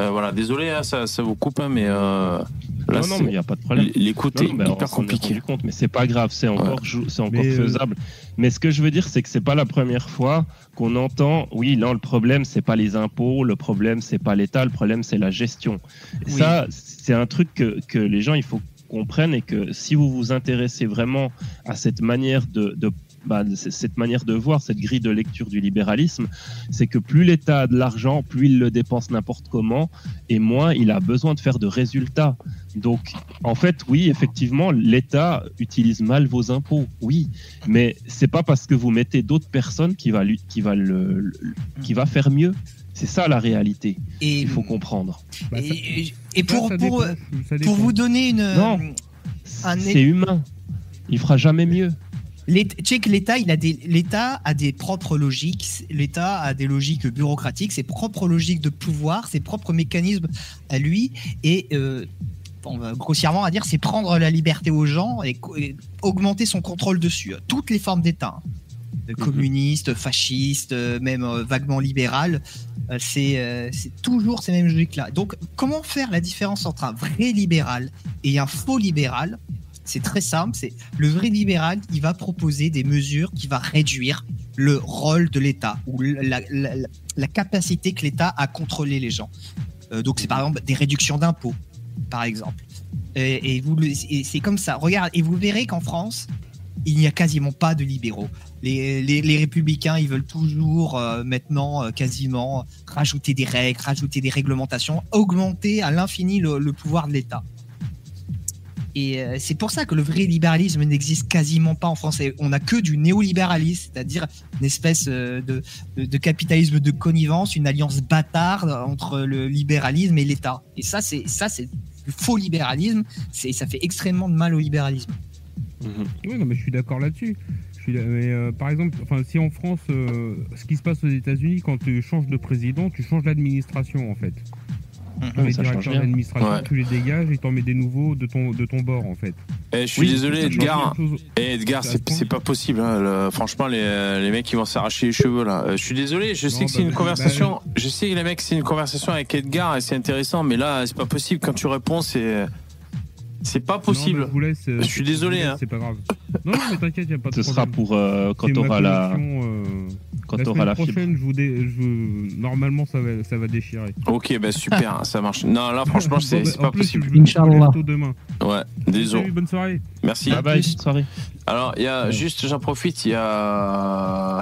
Euh, voilà, désolé, hein, ça, ça vous coupe, hein, mais euh, là, non, non, c'est- mais il n'y a pas de problème. l'écoute est hyper s'en est compliqué. rendu compte, mais c'est pas grave, c'est encore, c'est encore Mais, euh, faisable. Mais ce que je veux dire, c'est que c'est pas la première fois qu'on entend, oui, non, le problème, c'est pas les impôts, le problème, c'est pas l'État, le problème, c'est la gestion. Et Oui. Ça, c'est un truc que, que les gens, il faut comprennent et que si vous vous intéressez vraiment à cette manière de, de bah, cette manière de voir, cette grille de lecture du libéralisme, c'est que plus l'État a de l'argent, plus il le dépense n'importe comment, et moins il a besoin de faire de résultats. Donc, en fait, oui, effectivement, l'État utilise mal vos impôts, oui, mais c'est pas parce que vous mettez d'autres personnes qui va, lui- qui va, le, le- qui va faire mieux. C'est ça la réalité. Et, Il faut comprendre. Bah, ça- et, et pour, ça pour, ça pour vous donner une. Non. Un C'est humain. Il fera jamais mieux. L'État- il a des, l'État a des propres logiques. L'État a des logiques bureaucratiques, ses propres logiques de pouvoir, ses propres mécanismes à lui. Et euh, on va grossièrement à dire, c'est prendre la liberté aux gens et, augmenter son contrôle dessus. Toutes les formes d'État, hein. Euh, communistes, fascistes, euh, même euh, vaguement libérales, euh, c'est c'est toujours ces mêmes logiques-là. Donc, comment faire la différence entre un vrai libéral et un faux libéral? C'est très simple, c'est le vrai libéral, il va proposer des mesures qui va réduire le rôle de l'État ou la, capacité que l'État a à contrôler les gens. Euh, donc c'est par exemple des réductions d'impôts, par exemple. Et, c'est comme ça. Regarde, et vous verrez qu'en France, il n'y a quasiment pas de libéraux. Les, républicains, ils veulent toujours euh, maintenant euh, quasiment rajouter des règles, rajouter des réglementations, augmenter à l'infini le pouvoir de l'État. Et euh, c'est pour ça que le vrai libéralisme n'existe quasiment pas en France. On n'a que du néolibéralisme, c'est-à-dire une espèce euh, de, capitalisme de connivence, une alliance bâtarde entre le libéralisme et l'État. Et ça, c'est ça, c'est faux libéralisme. Ça fait extrêmement de mal au libéralisme. Mhm. Oui, non, mais je suis d'accord là-dessus. Mais, euh, par exemple, si en France, ce qui se passe aux États-Unis, quand tu changes de président, tu changes l'administration en fait. Mais les directeurs d'administration, Ouais. tu les dégages et t'en mets des nouveaux de ton, de ton bord en fait. Eh, je suis Oui, désolé, Edgar. Eh, Edgar, c'est pas possible. hein, le- franchement, les, les mecs, ils vont s'arracher les cheveux là. Euh, je suis désolé. Je sais Non, que c'est bah, une bah, conversation. Je sais que les mecs, c'est une conversation avec Edgar et c'est intéressant, mais là, c'est pas possible. Quand tu réponds, c'est c'est pas possible. Non, je, vous laisse, euh, Je suis désolé, hein. C'est pas grave. Non, non, mais t'inquiète, y a pas de Ce sera pour euh, quand C'est tu ma auras la euh, quand La tu auras semaine la fibre. prochaine, je vous dé- je- normalement, ça va, ça va déchirer. Ok, ben super, ça marche. Non, là, franchement, c'est bah, pas plus, possible. je Inch'Allah. demain. Ouais, désolé. Bonne soirée. Merci. Bye bye, bonne soirée. Alors, il y a juste, j'en profite, il y a.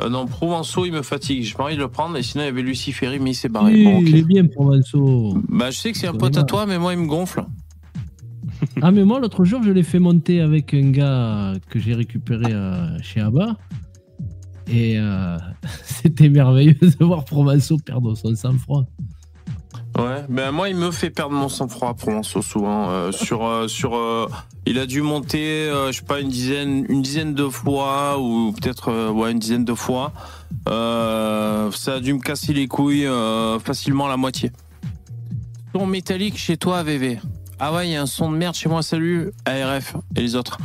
Euh, non, Provençaux, il me fatigue. J'ai pas envie de le prendre, et sinon, il y avait Luciferi, mais il s'est barré. Oui, Bon, ok. il est bien, Provençaux. Bah, je sais que c'est un pote à toi, mais moi, il me gonfle. Ah, mais moi, l'autre jour, je l'ai fait monter avec un gars que j'ai récupéré euh, chez Abba. Et euh, (laughs) c'était merveilleux de voir Provençaux perdre son sang-froid. Ouais, ben moi il me fait perdre mon sang-froid Provençaux souvent. euh, sur euh, sur, euh, il a dû monter, euh, je sais pas une dizaine une dizaine de fois ou peut-être euh, ouais une dizaine de fois. Euh, ça a dû me casser les couilles euh, facilement la moitié. Son métallique chez toi VV. Ah ouais, il y a un son de merde chez moi. Salut ARF et les autres.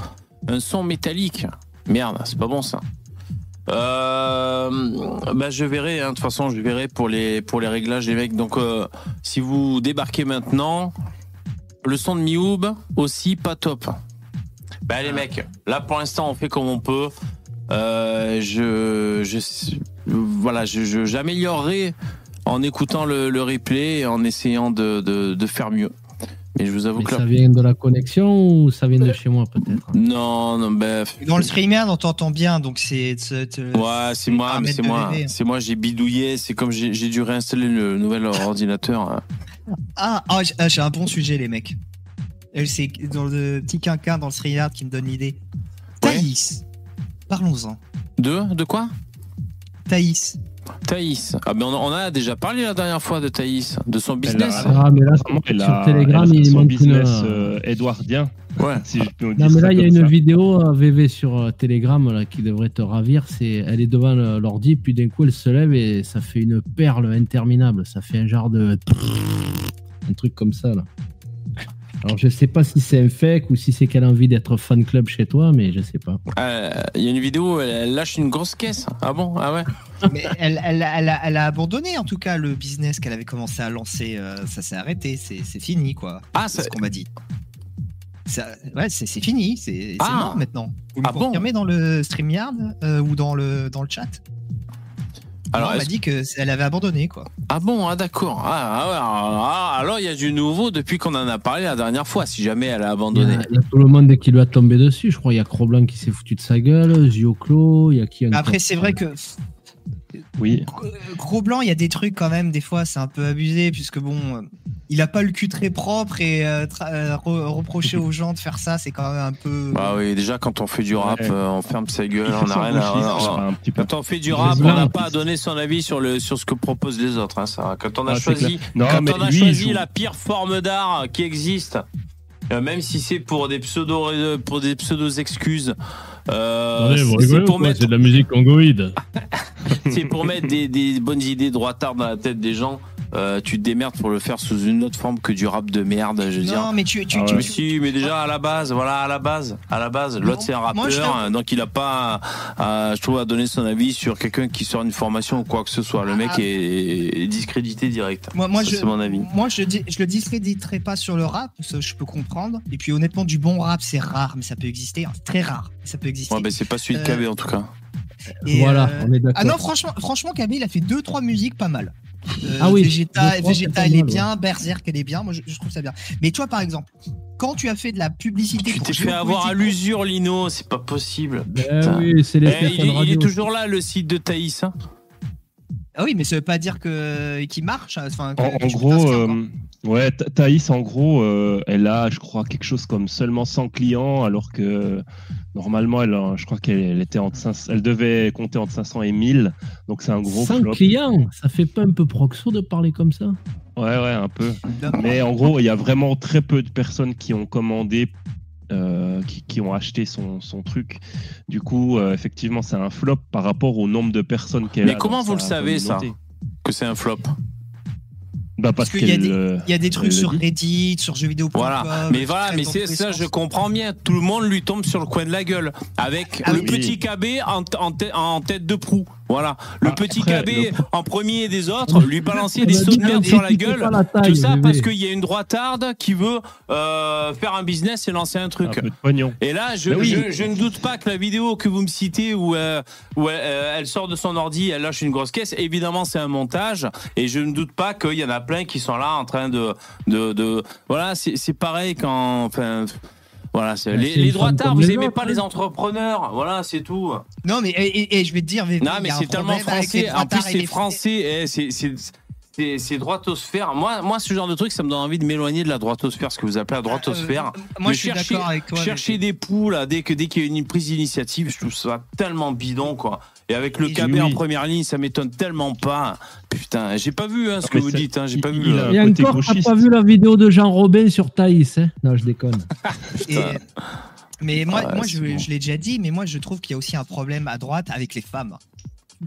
Un son métallique. Merde, c'est pas bon ça. Euh, bah je verrai. hein. De toute façon, je verrai pour les pour les réglages les mecs. Donc euh, si vous débarquez maintenant, le son de Mioub aussi pas top. Bah les mecs, là pour l'instant on fait comme on peut. Euh, je je voilà, je je- j'améliorerai en écoutant le, le replay et en essayant de, de, de faire mieux. Mais je vous avoue Mais que là, ça vient de la connexion ou ça vient de chez moi, peut-être non non bah, Dans le streamer, on t'entend bien, donc c'est. Ouais, c'est moi, mais c'est moi. C'est moi, j'ai bidouillé. C'est comme j'ai dû réinstaller le nouvel ordinateur. Ah, ah, j'ai ah, j'ai un bon sujet, les mecs. Euh, C'est dans le petit quinquin dans le streamer qui me donne l'idée. Ouais. Thaïs. Parlons-en. De De quoi? Thaïs. Thaïs. Ah on, on a déjà parlé la dernière fois de Thaïs, de son business. Elle a- Ah, mais là, sur Telegram, elle a il son business une- euh, édouardien, Ouais. si je peux Non, dire mais là, il y a une ça. vidéo euh, VV sur euh, Telegram là, qui devrait te ravir. C'est, elle est devant l'ordi, puis d'un coup, elle se lève et ça fait une perle interminable. Ça fait un genre de. Un truc comme ça, là. Alors, je sais pas si c'est un fake ou si c'est qu'elle a envie d'être fan club chez toi, mais je sais pas. Euh, Il y a une vidéo, où elle, lâche une grosse caisse. Ah bon? Ah ouais? (laughs) Mais elle, elle, elle a, elle a abandonné en tout cas le business qu'elle avait commencé à lancer. euh, ça s'est arrêté, c'est fini quoi. Ah C'est ça. ce qu'on m'a dit. Ça, ouais, c'est c'est fini, c'est c'est Ah. mort maintenant. Vous me Ah bon? confirmez dans le StreamYard euh, ou dans le, dans le chat? Alors Non, elle m'a dit qu'elle avait abandonné quoi. ah bon Ah d'accord. Ah, ah ah, alors il y a du nouveau depuis qu'on en a parlé la dernière fois. Si jamais elle a abandonné. il y a tout le monde qui lui a tombé dessus. Je crois il y a Croblanc qui s'est foutu de sa gueule, Zioclo, il y a qui après, c'est vrai que Oui, Gros Blanc, il y a des trucs quand même, des fois, c'est un peu abusé, puisque bon, euh, il a pas le cul très propre et euh, tra- euh, re- reprocher aux gens de faire ça, c'est quand même un peu. Bah oui, déjà quand on fait du rap, Ouais. euh, on ferme sa gueule, on a rien à. Quand on fait du rap, on n'a pas à donner son avis sur le sur ce que proposent les autres. Hein, ça. Quand on a Ah, choisi, clair. Non, quand mais on a lui, il choisi joue- la pire forme d'art qui existe, euh, même si c'est pour des pseudo euh, pour des pseudos excuses, euh, c'est- pour mettre de la musique congoïde. (laughs) c'est pour mettre des, des bonnes idées droitards dans la tête des gens. Euh, tu te démerdes pour le faire sous une autre forme que du rap de merde. Je veux dire. non, mais tu, tu, Ah tu- Mais si, mais déjà à la base, voilà, à la base, à la base, l'autre c'est un rappeur, hein, donc il a pas, à, je trouve, à donner son avis sur quelqu'un qui sort une formation ou quoi que ce soit. Le mec Ah. est, est discrédité direct. moi, moi, c'est mon avis. moi je, dis- je le discréditerai pas sur le rap, ça je peux comprendre. Et puis honnêtement, du bon rap, c'est rare, mais ça peut exister. hein, c'est très rare, ça peut exister. Ouais, ben c'est pas celui de Euh, KB en tout cas. Et, voilà, euh, on est d'accord. Ah non, franchement, franchement, KB, il a fait deux trois musiques pas mal. Euh, Ah oui, Vegeta, Vegeta, elle est bien, Berserk, elle est bien. Moi, je, je trouve ça bien. Mais toi, par exemple, quand tu as fait de la publicité, Tu pour t'es fait avoir à l'usure, Lino, c'est pas possible. Ben oui, c'est les Eh, il, est, il est radio. toujours là, le site de Thaïs. hein. Ah oui, mais ça veut pas dire que qu'il marche. Enfin, que- En, gros, euh, ouais, Tha- Thaïs, en gros, euh, elle a, je crois, quelque chose comme seulement 100 clients, alors que normalement, elle, a- je crois qu'elle elle était entre 500 elle devait compter entre 500 et 1000, donc c'est un gros 100 flop. clients, ça fait pas un peu proxo de parler comme ça? Ouais, ouais, un peu. Mais en gros, il y a vraiment très peu de personnes qui ont commandé, euh, qui, qui ont acheté son, son truc. Du coup, euh, effectivement, c'est un flop par rapport au nombre de personnes qu'elle a. Mais comment vous le sa savez, ça? Que c'est un flop. Bah parce, Parce qu'il y a des- euh, Il y a des trucs sur dit. Reddit, sur jeuxvideo.com. Voilà, mais qui voilà, mais c'est ça, je comprends bien. Tout le monde lui tombe sur le coin de la gueule avec Ah le oui. petit KB en, en tête- en tête de proue. Voilà. Le Ah, petit après, KB le- en premier des autres, lui balancer des sauts de merde sur la gueule. pas la taille, Tout ça parce qu'il y a une droitarde qui veut euh, faire un business et lancer un Un truc. peu de pognon. Et là, je, oui. je, je ne doute pas que la vidéo que vous me citez où, euh, où elle, euh, elle sort de son ordi, elle lâche une grosse caisse, évidemment c'est un montage. Et je ne doute pas qu'il y en a plein qui sont là en train de... de, de voilà, c'est c'est pareil quand... Enfin, voilà, Ouais, les, les droitards, vous les aimez autres, pas hein. les entrepreneurs. Voilà, c'est tout. Non, mais et, et- et je vais te dire, VV, Non, mais c'est tellement français. En plus, c'est français. eh, c'est- droitosphère. Moi, moi, ce genre de truc, ça me donne envie de m'éloigner de la droitosphère, ce que vous appelez la droitosphère. Euh, moi, Mais je suis chercher- d'accord avec toi. Chercher des poules là, dès que dès qu'il y a une prise d'initiative, je trouve ça tellement bidon quoi. Et avec le KB oui. en première ligne, ça m'étonne tellement pas. Putain, j'ai pas vu hein, ce Ah, que vous dites. Hein, j'ai il- pas vu. il le- a- Et un côté encore, t'as pas vu la vidéo de Jean Robin sur Thaïs, hein Non, je déconne. (laughs) Et- mais moi, Ouais, moi c'est je, bon. je l'ai déjà dit, mais moi je trouve qu'il y a aussi un problème à droite avec les femmes.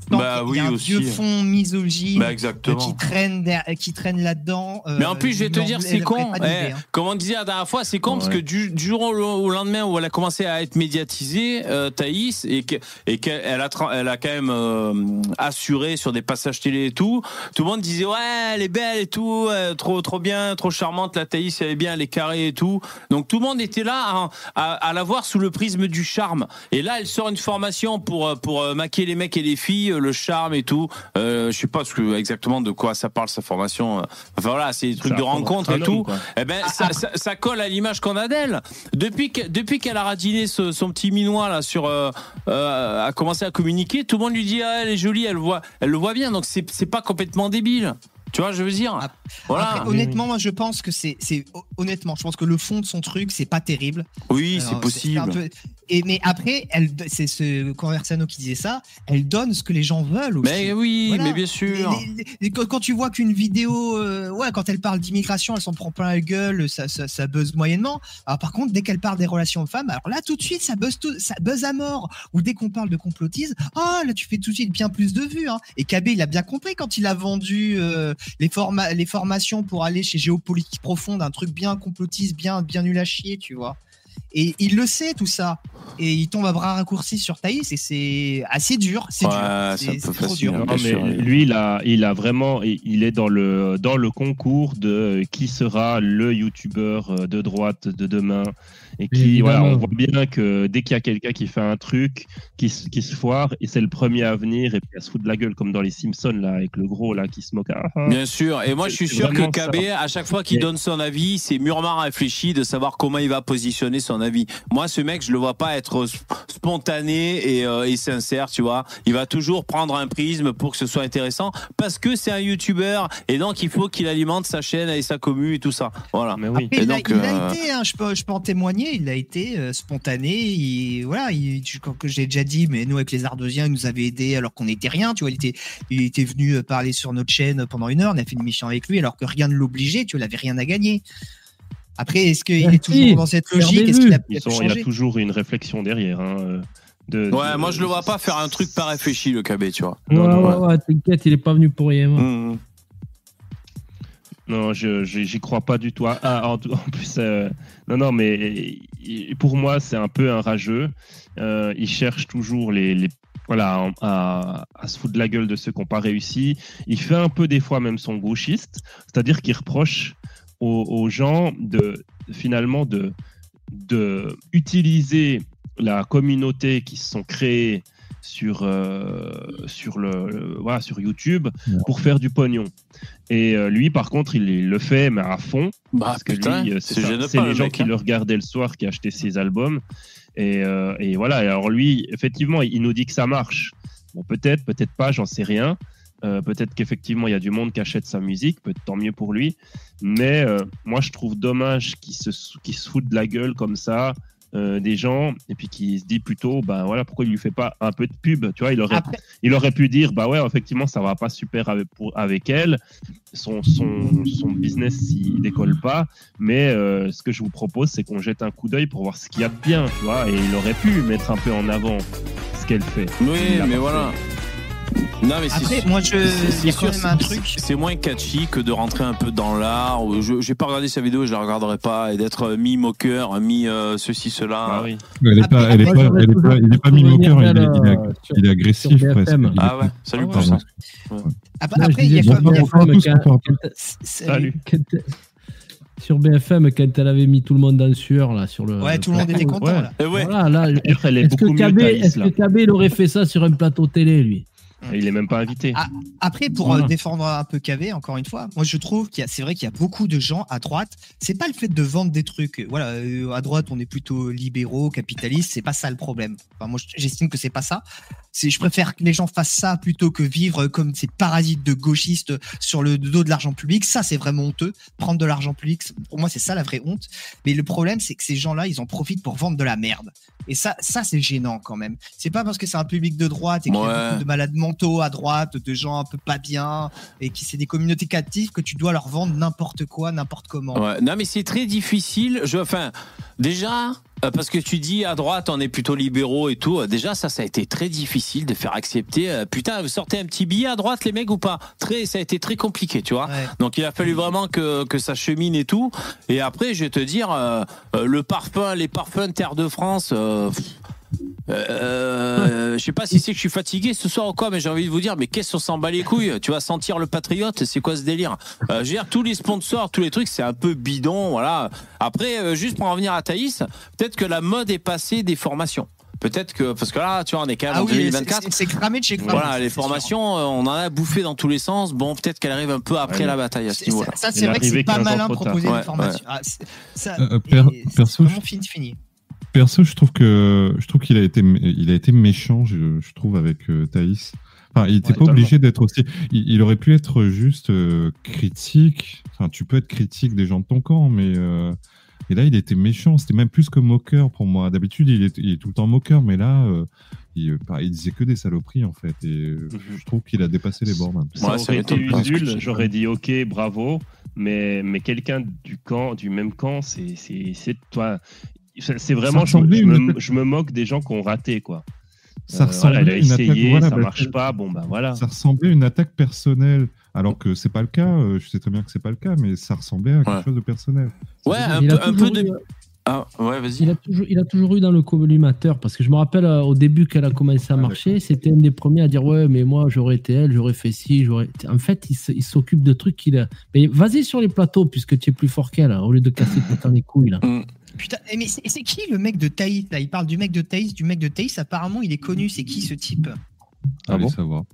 Bah il y a oui, un aussi. vieux fond misogyne Bah euh, qui traîne, der- qui traîne là-dedans. euh, Mais en plus, je vais te dire, c'est con. Eh, hein. comme on disait la dernière fois, c'est con parce que du, du jour au, lendemain où elle a commencé à être médiatisée, euh, Thaïs, et que- et qu'elle elle a, elle a quand même euh, assuré sur des passages télé et tout, tout le monde disait ouais, elle est belle et tout, euh, trop trop bien, trop charmante la Thaïs, elle est bien, elle est carrée et tout. Donc tout le monde était là à, à, à la voir sous le prisme du charme. Et là, elle sort une formation pour euh, pour euh, maquiller les mecs et les filles, euh, le charme et tout. Euh, je sais pas ce que, exactement de quoi ça parle sa formation. Enfin voilà, c'est des trucs Ça de rencontre et tout. quoi. Eh ben, ça, ça, ça colle à l'image qu'on a d'elle. Depuis que, depuis qu'elle a radiné ce- son petit minois là sur, euh, euh, a commencé à communiquer, tout le monde lui dit ah, elle est jolie, elle voit, elle le voit bien. Donc c'est c'est pas complètement débile. Tu vois, je veux dire? Ap- Voilà. Après, honnêtement, moi je pense que c'est, c'est honnêtement, je pense que le fond de son truc, c'est pas terrible. oui, c'est possible. peu- Et mais après, elle, c'est ce Conversano qui disait ça. Elle donne ce que les gens veulent aussi. Mais oui, Voilà. mais bien sûr. Les- les- les- quand, tu vois qu'une vidéo, euh, ouais, quand elle parle d'immigration, elle s'en prend plein la gueule, ça, ça, ça buzz moyennement. Alors par contre, dès qu'elle parle des relations femmes, alors là tout de suite, ça buzz, tout, ça buzz à mort. Ou dès qu'on parle de complotisme, ah là tu fais tout de suite bien plus de vues. Hein. Et KB, il a bien compris quand il a vendu euh, les, forma les formations pour aller chez Géopolitique Profonde, un truc bien complotiste, bien, bien nul à chier, tu vois. Et il le sait tout ça. Et il tombe à bras raccourcis sur Thaïs et c'est assez dur. C'est Ouais, dur. C'est- trop facile. dur. Non, mais lui, il a, il a vraiment, il il est dans le, dans le concours de qui sera le youtubeur de droite de demain. Et qui, Évidemment. voilà, on voit bien que dès qu'il y a quelqu'un qui fait un truc, qui, se- qui se foire, et c'est le premier à venir et puis à se foutre de la gueule, comme dans les Simpsons, là, avec le gros, là, qui se moque. Ah, ah. Bien sûr. Et moi, je suis sûr que KB, à chaque fois qu'il Et- donne son avis, c'est mûrement réfléchi de savoir comment il va positionner son avis. Moi, ce mec, je le vois pas être sp- spontané et, euh, et sincère, tu vois. Il va toujours prendre un prisme pour que ce soit intéressant parce que c'est un youtubeur et donc il faut qu'il alimente sa chaîne et sa commu et tout ça. Voilà. Mais oui. Et Et il, a- donc, il a, euh, été, hein, je, peux, je peux en témoigner, il a été euh, spontané. Il, voilà, il, je crois que j'ai déjà dit, mais nous avec les Ardeusiens, il nous avait aidé alors qu'on n'était rien. Tu vois, il était, il était venu euh, parler sur notre chaîne pendant une heure. On a fait une mission avec lui alors que rien ne l'obligeait. Tu vois, il avait rien à gagner. Après, est-ce qu'il est Merci. toujours dans cette logique? Perdez Est-ce qu'il a, vu. il a Ils pu sont- il y a toujours une réflexion derrière. hein, euh, de- Ouais, de- moi, je le vois pas faire un truc pas réfléchi, le KB, tu vois. Ouais, Non, non, ouais, ouais, t'inquiète, il est pas venu pour rien. Mmh. Non, je j'y crois pas du tout. Ah, ah, en, plus, euh, non, non, mais pour moi, c'est un peu un rageux. Euh, il cherche toujours les, voilà, à, à se foutre de la gueule de ceux qui n'ont pas réussi. Il fait un peu des fois même son gauchiste, c'est-à-dire qu'il reproche aux, aux gens de finalement de, de utiliser la communauté qui se sont créées sur, euh, sur, le, le- voilà, sur YouTube pour faire du pognon. Et euh, lui, par contre, il, il le fait, mais à fond. Bah, Parce que lui, euh, c'est c'est ça, gêne c'est pas, les le gens mec, qui hein. le regardaient le soir qui achetaient ses albums. Et, euh, et voilà, et alors lui, effectivement, il nous dit que ça marche. Bon, peut-être, peut-être pas, j'en sais rien. Euh, peut-être qu'effectivement, il y a du monde qui achète sa musique, peut tant mieux pour lui. Mais euh, moi, je trouve dommage qu'il se, qu'il se fout de la gueule comme ça euh, des gens et puis qu'il se dit plutôt, ben voilà, pourquoi il lui fait pas un peu de pub Tu vois, il aurait, Après, il aurait pu dire, bah ouais, effectivement, ça va pas super avec, pour, avec elle. Son, son, son business, il décolle pas. Mais euh, ce que je vous propose, c'est qu'on jette un coup d'œil pour voir ce qu'il y a de bien, tu vois. Et il aurait pu mettre un peu en avant ce qu'elle fait. Oui, mais voilà. fait. Non, mais c'est Après, sûr- moi, je. c'est Il y a sûr, quand même un truc. C'est moins catchy que de rentrer un peu dans l'art. ou Je j'ai pas regardé sa vidéo, je la regarderai pas. Et d'être euh, mi-moqueur, mi euh, ceci, cela. Bah oui. Elle est Après, pas, moi, pas, il est mi-moqueur, il, est- il euh, il agressif presque. Il Ah ouais, salut Ah pour ça. Après, Non, je après, il y a quand même. il Salut. Sur BFM, quand elle avait mis tout le monde en sueur, là, sur le. Ouais, tout le monde était content, Ouais. là. Et ouais. Voilà, là, D'ailleurs, elle est est-ce que KB, est-ce que KB, il aurait fait ça sur un plateau télé, lui? Il est même pas invité. Ah, Après, pour Voilà. euh, défendre un peu KV, encore une fois, moi je trouve qu'il y a, c'est vrai qu'il y a beaucoup de gens à droite. C'est pas le fait de vendre des trucs. Voilà, euh, à droite, on est plutôt libéraux, capitalistes. C'est pas ça le problème. Enfin, moi, j'estime que c'est pas ça. C'est, je préfère que les gens fassent ça plutôt que vivre comme ces parasites de gauchistes sur le dos de l'argent public. Ça, c'est vraiment honteux. Prendre de l'argent public, pour moi, c'est ça la vraie honte. Mais le problème, c'est que ces gens-là, ils en profitent pour vendre de la merde. Et ça, ça c'est gênant quand même. C'est pas parce que c'est un public de droite et qu'il y a beaucoup de malades mentaux à droite, de gens un peu pas bien, et qui c'est des communautés captives que tu dois leur vendre n'importe quoi, n'importe comment. Ouais. Non, mais c'est très difficile. Je, enfin, déjà, euh, parce que tu dis à droite, on est plutôt libéraux et tout. euh, Déjà, ça, ça a été très difficile de faire accepter. euh, Putain, vous sortez un petit billet à droite, les mecs, ou pas? Très, ça a été très compliqué, tu vois. Ouais. Donc il a fallu vraiment que, que ça chemine et tout. Et après, je vais te dire, euh, le parfum, les parfums Terre de France. euh, pff, euh, je sais pas si c'est que je suis fatigué ce soir ou quoi, mais j'ai envie de vous dire, mais qu'est-ce qu'on s'en bat les couilles Tu vas sentir le patriote, c'est quoi ce délire? Euh, Je veux dire, tous les sponsors, tous les trucs, c'est un peu bidon, voilà. Après, euh, juste pour en revenir à Thaïs, peut-être que la mode est passée des formations. Peut-être que, parce que là, tu vois, on est quand même Ah en oui, c'est- 2024. c'est cramé de chez cramé. Voilà, les formations, euh, on en a bouffé dans tous les sens. Bon, peut-être qu'elle arrive un peu après Ouais. la bataille à ce niveau-là. Ça, c'est est vrai que c'est pas 15 ans malin de proposer Ouais, des formations. Ah, ça, Euh, euh, et per- c'est perso, vraiment je- fini, fini. Perso, je trouve que je trouve qu'il a été il a été méchant, je, je trouve avec euh, Thaïs. Enfin, il n'était Ouais, pas obligé d'être aussi. Il, il aurait pu être juste euh, critique. Enfin, tu peux être critique des gens de ton camp, mais euh, et là, il était méchant. C'était même plus que moqueur pour moi. D'habitude, il est, il est tout le temps moqueur, mais là, euh, il, bah, il disait que des saloperies en fait. Et Mhm. je trouve qu'il a dépassé les bornes. un peu. Ça aurait été. Usul, j'aurais dit ok, bravo, mais, mais quelqu'un du camp, du même camp, c'est toi. C'est vraiment, je, je me, attaque- je me moque des gens qui ont raté quoi. Ça Euh, ressemblait voilà, il a attaque- voilà, ça bah, marche pas, bon bah voilà. Ça ressemblait une attaque personnelle, alors que c'est pas le cas. euh, Je sais très bien que c'est pas le cas, mais ça ressemblait à quelque Ouais. chose de personnel. Ouais, un il, peu, un de. eu, Ah, ouais, vas-y. il, a toujours, il a toujours eu dans le collimateur, parce que je me rappelle euh, au début qu'elle a commencé à Ah, marcher, c'était un des premiers à dire Ouais, mais moi j'aurais été elle, j'aurais fait ci, j'aurais. En fait, il s'occupe de trucs qu'il a. Mais vas-y sur les plateaux, puisque tu es plus fort qu'elle, au lieu de casser tout le temps les couilles. Là. Putain, eh, mais c'est qui le mec de Thaïs là? Il parle du mec de Thaïs, du mec de Thaïs. Apparemment, il est connu. C'est qui ce type? Ah Allez bon savoir.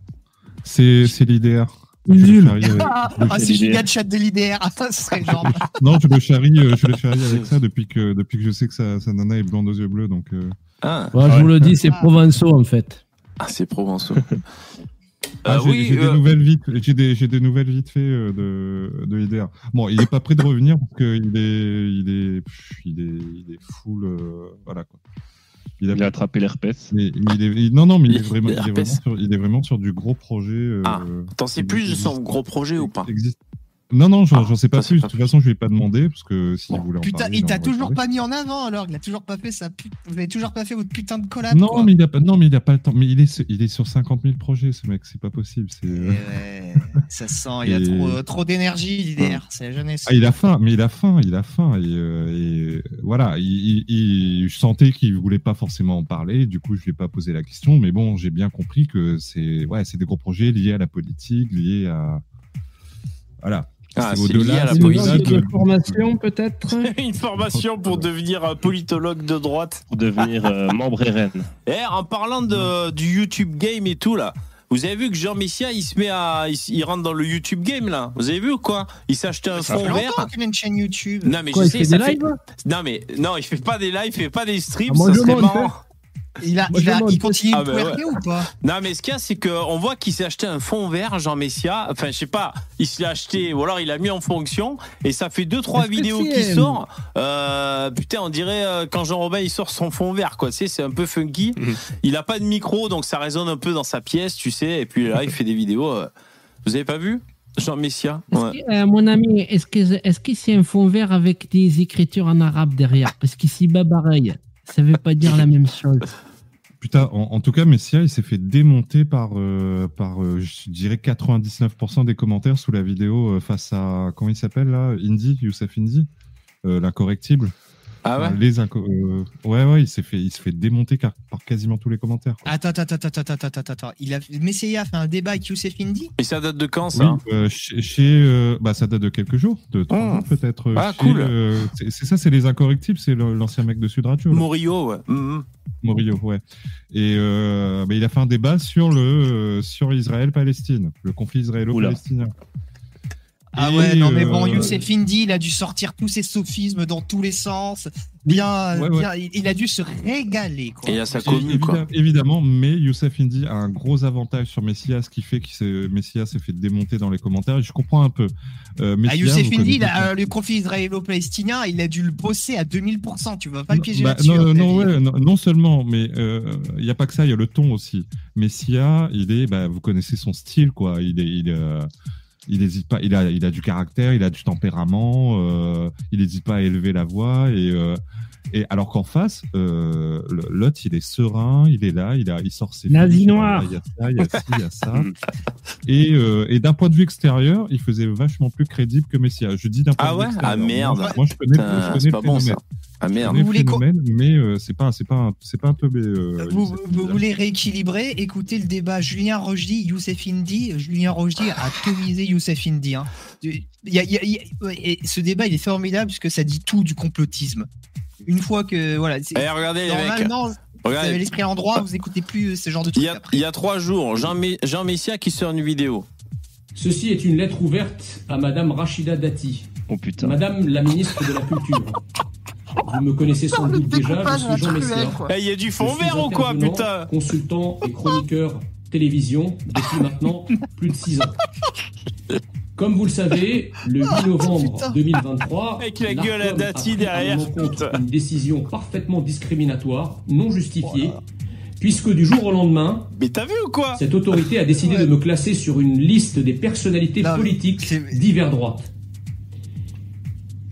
C'est c'est l'IDR. Ah, ah, c'est Giga de chat de l'IDR. Ah, (laughs) ce serait genre. (laughs) Non, je le charrie, euh, je le charrie avec ça depuis que depuis que je sais que sa, sa nana est blonde aux yeux bleus, donc. euh, Ah, Ouais, je vous le dis, c'est Ah. Provençaux en fait. ah, c'est Provençaux. (laughs) Ah, j'ai oui, j'ai euh, des nouvelles vite, j'ai des, j'ai des nouvelles vite fait euh, de, de IDR. Bon, il est pas prêt de revenir parce qu'il est, il est, il est, il est full, euh, voilà quoi. Il a, Il a attrapé l'herpès. non non, mais il est (laughs) vraiment, il est vraiment sur, il est vraiment sur du gros projet. euh, Ah, T'en sais plus de son gros projet ou pas? Existe- Non non, j'en Ah, sais pas ça, plus. pas De toute façon, je lui ai pas demandé parce que s'il Bon. voulait en Putain, parler, il t'a toujours pas mis en avant alors. Il a toujours pas fait sa pute. Vous avez toujours pas fait votre putain de collab. Non quoi. mais il a pas, non mais il a pas le temps. Mais il est, sur- il est sur 50 000 projets, ce mec. C'est pas possible. C'est. Eh euh, ouais, ça sent, il a (laughs) trop, trop d'énergie, l'IDR. C'est la jeunesse. Ah, il a faim, mais il a faim, il a faim. Et, euh, et, voilà, il, il- il- je sentais qu'il voulait pas forcément en parler. Du coup, je lui ai pas posé la question. Mais bon, j'ai bien compris que c'est ouais, c'est des gros projets liés à la politique, liés à. Voilà. Ah, C'est au-delà- lié à la Une politique. de- formation peut-être? (laughs) Une formation pour devenir un politologue de droite. Pour devenir euh, membre RN. (laughs) Eh, en parlant de, du YouTube game et tout là, vous avez vu que Jean Messia il se met à, il, il rentre dans le YouTube game là. Vous avez vu ou quoi? Il s'est acheté un Ça fait fond vert. qu'il a une chaîne YouTube. Non mais Quoi, je il sais, fait ça des fait- lives Non mais non, il fait pas des lives, il fait pas des streams, Ah, ça serait marrant. Il, a, Moi, il, a- il continue Ah, de bah, twerker ou pas? Non mais ce qu'il y a c'est qu'on voit qu'il s'est acheté un fond vert Jean Messia, enfin je sais pas, il se l'a acheté ou alors il l'a mis en fonction et ça fait deux trois Est-ce que vidéos c'est, qui sortent. Euh, putain, on dirait euh, quand Jean Robin il sort son fond vert quoi, tu sais, c'est un peu funky. Mhm. Il a pas de micro donc ça résonne un peu dans sa pièce, tu sais, et puis là il fait des vidéos. euh. Vous avez pas vu Jean Messia? Ouais. Est-ce que, euh, mon ami, est-ce que est-ce que c'est un fond vert avec des écritures en arabe derrière? Parce qu'ici, bas pareil, ça veut pas dire la même chose. Putain, en, tout cas, Messia, il s'est fait démonter par, euh, euh, je dirais, 99% des commentaires sous la vidéo euh, face à, comment il s'appelle là? Indy, Youssef Indy? Euh, L'incorrectible. Ah ouais les inco- euh, Ouais, ouais, il s'est fait, il se fait démonter car- par quasiment tous les commentaires. quoi. Attends, attends, attends, attends, attends, attends. Il a... Messia a fait un débat avec Youssef Indy? Et ça date de quand Oui, ça euh, chez, chez, euh, bah, ça date de quelques jours, de trois Oh. jours peut-être. Ah, Chez, cool. euh, c'est ça, c'est les incorrectibles, c'est l'ancien mec de Sud Radio. là. Morio, ouais. Morillo, ouais. Et euh, bah, il a fait un débat sur le euh, sur Israël-Palestine, le conflit israélo-palestinien. Ah ouais, non mais euh, bon, Youssef Indy, il a dû sortir tous ses sophismes dans tous les sens. Bien, Ouais, ouais. bien, il- il a dû se régaler, quoi. Et il y a sa commune, quoi. évidemment, mais Youssef Indy a un gros avantage sur Messias, qui fait que Messias s'est fait démonter dans les commentaires. Et je comprends un peu. Euh, Ah, Messias, Youssef Indy, il connaissez- a- euh, le conflit israélo-palestinien, il a dû le bosser à 2000%. Tu vas pas le piéger Bah, là-dessus. non, à mon non, ouais, non, non seulement, mais euh, il n'y a pas que ça, il y a le ton aussi. Messia, il est, bah, vous connaissez son style, quoi. Il est, il, euh, il hésite pas, il a, il a du caractère, il a du tempérament, euh, il n'hésite pas à élever la voix et, euh, et alors qu'en face, euh, l'autre, il est serein, il est là, il a, il sort ses. Nazi noir. Il y a ça, il y a ci, il y a ça. et, euh, et d'un point de vue extérieur, il faisait vachement plus crédible que Messia. Je dis d'un point Ah de ouais? Vue Ah, extérieur. merde. Moi, je connais, je connais le pas bon ça. phénomène. Ah merde. le voulez mais euh, c'est pas, c'est pas, un- c'est pas un peu. euh, Vous, Youssef vous Indy. voulez rééquilibrer Écoutez le débat Julien Rochdy, Youssef Indy. Julien Rochdy a atomisé Youssef Indy. hein. Il y a- il y a- il y a- et ce débat, il est formidable parce que ça dit tout du complotisme. Une fois que voilà, Eh, regardez les mecs. normalement, vous avez Regardez. l'esprit à l'endroit, vous écoutez plus euh, ce genre de Il trucs. y, a, après. il y a trois jours, Jean, Jean Messia qui sort une vidéo. Ceci est une lettre ouverte à Madame Rachida Dati, Oh putain. Madame la ministre de la Culture. Vous me connaissez sans (laughs) doute déjà, je suis Jean Messia. Eh, Il y a du fond vert ou quoi, putain Consultant et chroniqueur télévision depuis maintenant plus de 6 ans. Comme vous le savez, le 8 (laughs) novembre Putain. 2023, Avec la gueule a pris derrière, à mon compte putain. une décision parfaitement discriminatoire, non justifiée, puisque du jour au lendemain, Mais t'as vu ou quoi? cette autorité a décidé de me classer sur une liste des personnalités Non, politiques divers droite.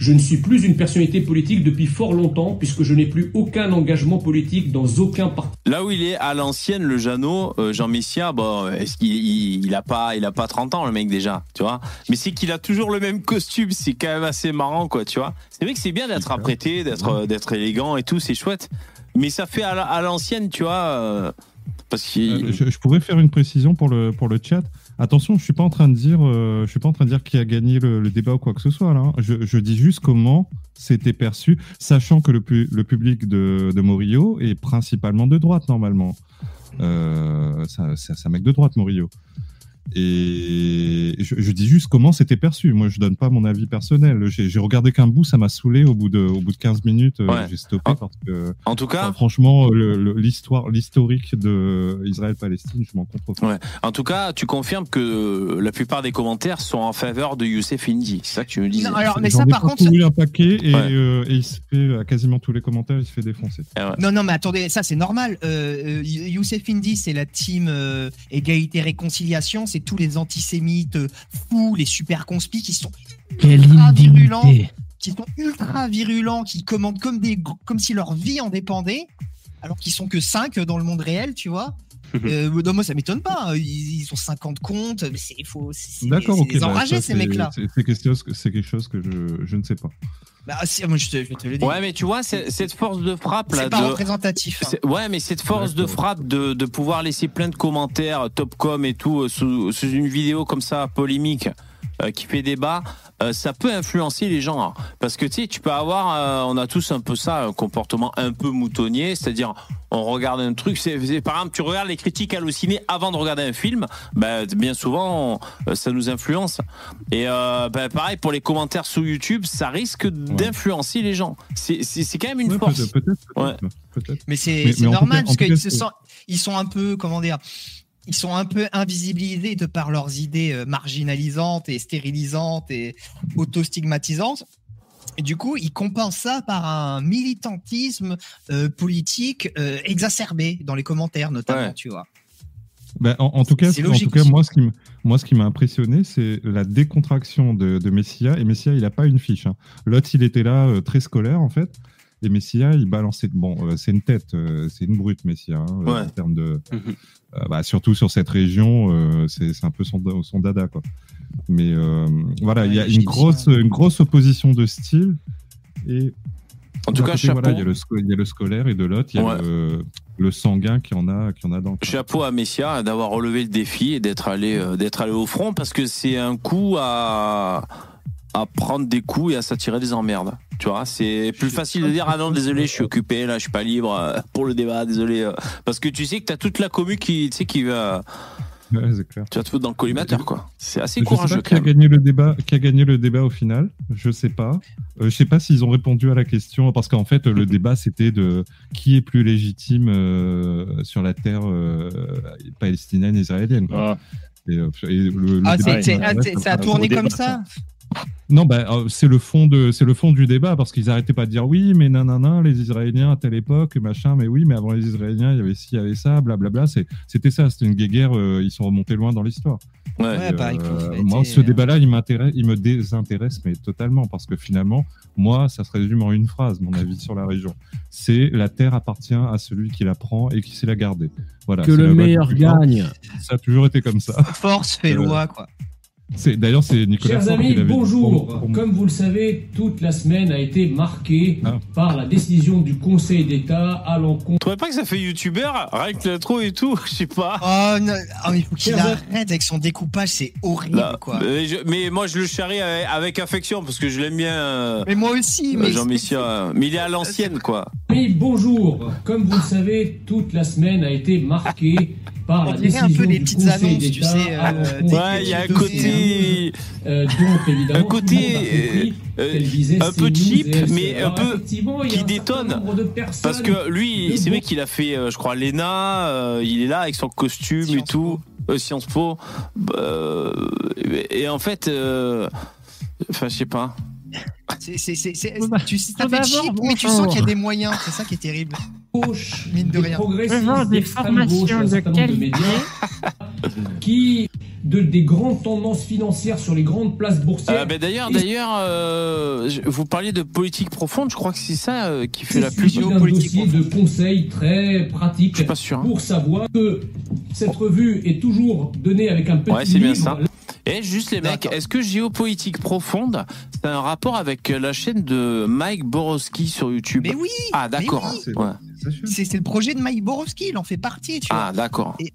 Je ne suis plus une personnalité politique depuis fort longtemps puisque je n'ai plus aucun engagement politique dans aucun parti. Là où il est à l'ancienne, le Jeannot, euh, Jean Messia, bon, est-ce qu'il il, il a pas, il a pas 30 ans le mec déjà, tu vois Mais c'est qu'il a toujours le même costume, c'est quand même assez marrant, quoi, tu vois C'est vrai que c'est bien d'être apprêté, d'être, euh, d'être élégant et tout, c'est chouette. Mais ça fait à la- à l'ancienne, tu vois, euh, parce. Euh, je, je pourrais faire une précision pour le pour le chat. Attention, je suis pas en train de dire, euh, je suis pas en train de dire qui a gagné le, débat ou quoi que ce soit là. hein. Je, dis juste comment c'était perçu, sachant que le, le public de, de Morillo est principalement de droite normalement. C'est un mec de droite, Morillo. Et je, je dis juste comment c'était perçu. Moi, je donne pas mon avis personnel. J'ai regardé qu'un bout, ça m'a saoulé au bout de au bout de 15 minutes. euh, Ouais. J'ai stoppé Ah. parce que En tout cas, Enfin, franchement, l'histoire, l'historique de Israël-Palestine, je m'en contrefous. Ouais. En tout cas, tu confirmes que la plupart des commentaires sont en faveur de Youssef Indy. C'est ça que tu me disais. Non, alors, mais ça, par contre, parcouru un paquet et, Ouais. euh, et il se fait à quasiment tous les commentaires, il se fait défoncer. Non, non, mais attendez, ça c'est normal. Euh, euh, Youssef Indy, c'est la team euh, égalité-réconciliation, c'est tous les antisémites euh, fous, les super conspis qui sont Quelle ultra virulents, qui sont ultra virulents, qui commandent comme, des, comme si leur vie en dépendait, alors qu'ils sont que 5 dans le monde réel, tu vois. (laughs) Euh, non, moi, ça m'étonne pas. hein. Ils, ils ont 50 comptes, mais c'est faux. C'est c'est des, D'accord, c'est ok. des bah, ça, ces c'est- mecs-là. C'est c'est quelque chose, que- c'est quelque chose que je, je ne sais pas. Bah, si, moi, je, te, je te le dire. Ouais, mais tu vois, c'est- cette force de frappe là, c'est pas de, représentatif. hein. Ouais, mais cette force de frappe de, de pouvoir laisser plein de commentaires, Topcom et tout, euh, sous, sous une vidéo comme ça, polémique, euh, qui fait débat, euh, ça peut influencer les gens. hein. Parce que tu sais, tu peux avoir, euh, on a tous un peu ça, un comportement un peu moutonnier, c'est-à-dire on regarde un truc, c'est par exemple, tu regardes les critiques hallucinées avant de regarder un film, bah, bien souvent, on- euh, ça nous influence. Et euh, bah, pareil pour les commentaires sous YouTube, ça risque d'influencer les gens. C'est c'est- c'est quand même une Ouais, force. peut-être, peut-être, Ouais. peut-être, peut-être. Mais c'est Mais- normal cas- parce qu'ils se sentent, ils sont un peu, comment dire, ils sont un peu invisibilisés de par leurs idées euh, marginalisantes et stérilisantes et auto-stigmatisantes. Et du coup, ils compensent ça par un militantisme euh, politique euh, exacerbé dans les commentaires, notamment, Ouais. tu vois. Ben, en, en tout cas, en tout cas, moi, ce qui moi, ce qui m'a impressionné, c'est la décontraction de, de Messia. Et Messia, il a pas une fiche. hein. L'autre, il était là, euh, très scolaire, en fait. Et Messia, il balançait. Bon, euh, c'est une tête, euh, c'est une brute, Messia, hein, euh, Ouais. en termes de. (laughs) Mhm. euh, bah, surtout sur cette région, euh, c'est un peu son, son dada, quoi. Mais euh, voilà, il y a une grosse, une opposition de style. Et En tout cas, côté, chapeau. voilà, il y, a le sco- il y a le scolaire et de l'autre, il y a Ouais. le, le sanguin qui en a, qui en a dans. Chapeau à Messia d'avoir relevé le défi et d'être allé, euh, d'être allé au front parce que c'est un coup à, à prendre des coups et à s'attirer des emmerdes. Tu vois, c'est plus facile de dire ah non désolé je suis occupé là je suis pas libre euh, pour le débat désolé euh. parce que tu sais que t'as toute la commu qui tu sais qui va Ouais, c'est clair. tu vas te foutre dans le collimateur quoi. C'est assez Je sais courageux pas qui a gagné le débat, qui a gagné le débat au final. Je sais pas. Euh, je sais pas s'ils ont répondu à la question parce qu'en fait le débat c'était de qui est plus légitime euh, sur la terre euh, palestinienne israélienne. quoi. Ah, Et, et le- le Ah, débat- ah, ça c'est- ça a tourné comme débat, ça Non, bah, euh, c'est le fond de, c'est le fond du débat parce qu'ils arrêtaient pas de dire oui, mais nanana, les Israéliens à telle époque, machin, mais oui, mais avant les Israéliens, il y avait ci, il y avait ça, blablabla. C'était ça, c'était une guéguerre. euh, ils sont remontés loin dans l'histoire. Ouais. Bah, Euh, écoute, moi, été, ce débat-là, il m'intéresse, il me désintéresse, mais totalement, parce que finalement, moi, ça se résume en une phrase, mon avis sur la région. C'est la terre appartient à celui qui la prend et qui sait la garder. Voilà. Que le meilleur gagne. Ça a toujours été comme ça. Force fait Euh, loi, quoi. C'est, d'ailleurs, c'est Nicolas Chers amis, bonjour. Pour- pour- Comme vous le savez, toute la semaine a été marquée Ah. par la décision du Conseil d'État à l'encontre Tu trouvez pas que ça fait youtubeur Rien que l'intro et tout, je sais pas. Oh, non. Oh, il faut qu'il arrête avec son découpage, c'est horrible, Là, quoi. mais, je- mais moi je le charrie avec, avec affection parce que je l'aime bien euh, Mais moi aussi, mais. Jean Messia, euh, mais il est à l'ancienne quoi. Amis, bonjour. Comme vous le savez, toute la semaine a été marquée par On la dirait un décision peu les du petites Conseil annonces, tu sais, euh, Ouais, il y a un côté euh, donc évidemment un côté, compris euh, visait un peu cheap, mais un peu qui détonne. Parce que lui, c'est vrai qu'il a fait, euh, je crois, l'ENA, euh, il est là avec son costume et tout, euh, Sciences Po. Euh, et, en fait, euh, enfin, je sais pas. C'est, c'est, c'est, c'est- Tout tu sais, ça fait cheap, mais tu sens qu'il y a des moyens. C'est ça qui est terrible. gauche, Mine de des rien. des gauche, formations de qualité. qui de, des grandes tendances financières sur les grandes places boursières. Euh, ben d'ailleurs, Et- d'ailleurs, euh, vous parliez de politique profonde. Je crois que c'est ça euh, qui fait la plus. suite d'un géopolitique dossier de conseils très Je suis pas sûr. hein. pour savoir que cette revue est toujours donnée avec un petit Ouais, c'est bien ça. Et juste les mecs, est-ce que géopolitique profonde, c'est un rapport avec la chaîne de Mike Borowski sur YouTube? Mais oui, Ah d'accord. oui. C'est- Ouais. le projet de Mike Borowski, il en fait partie, tu vois. Ah d'accord. T'as-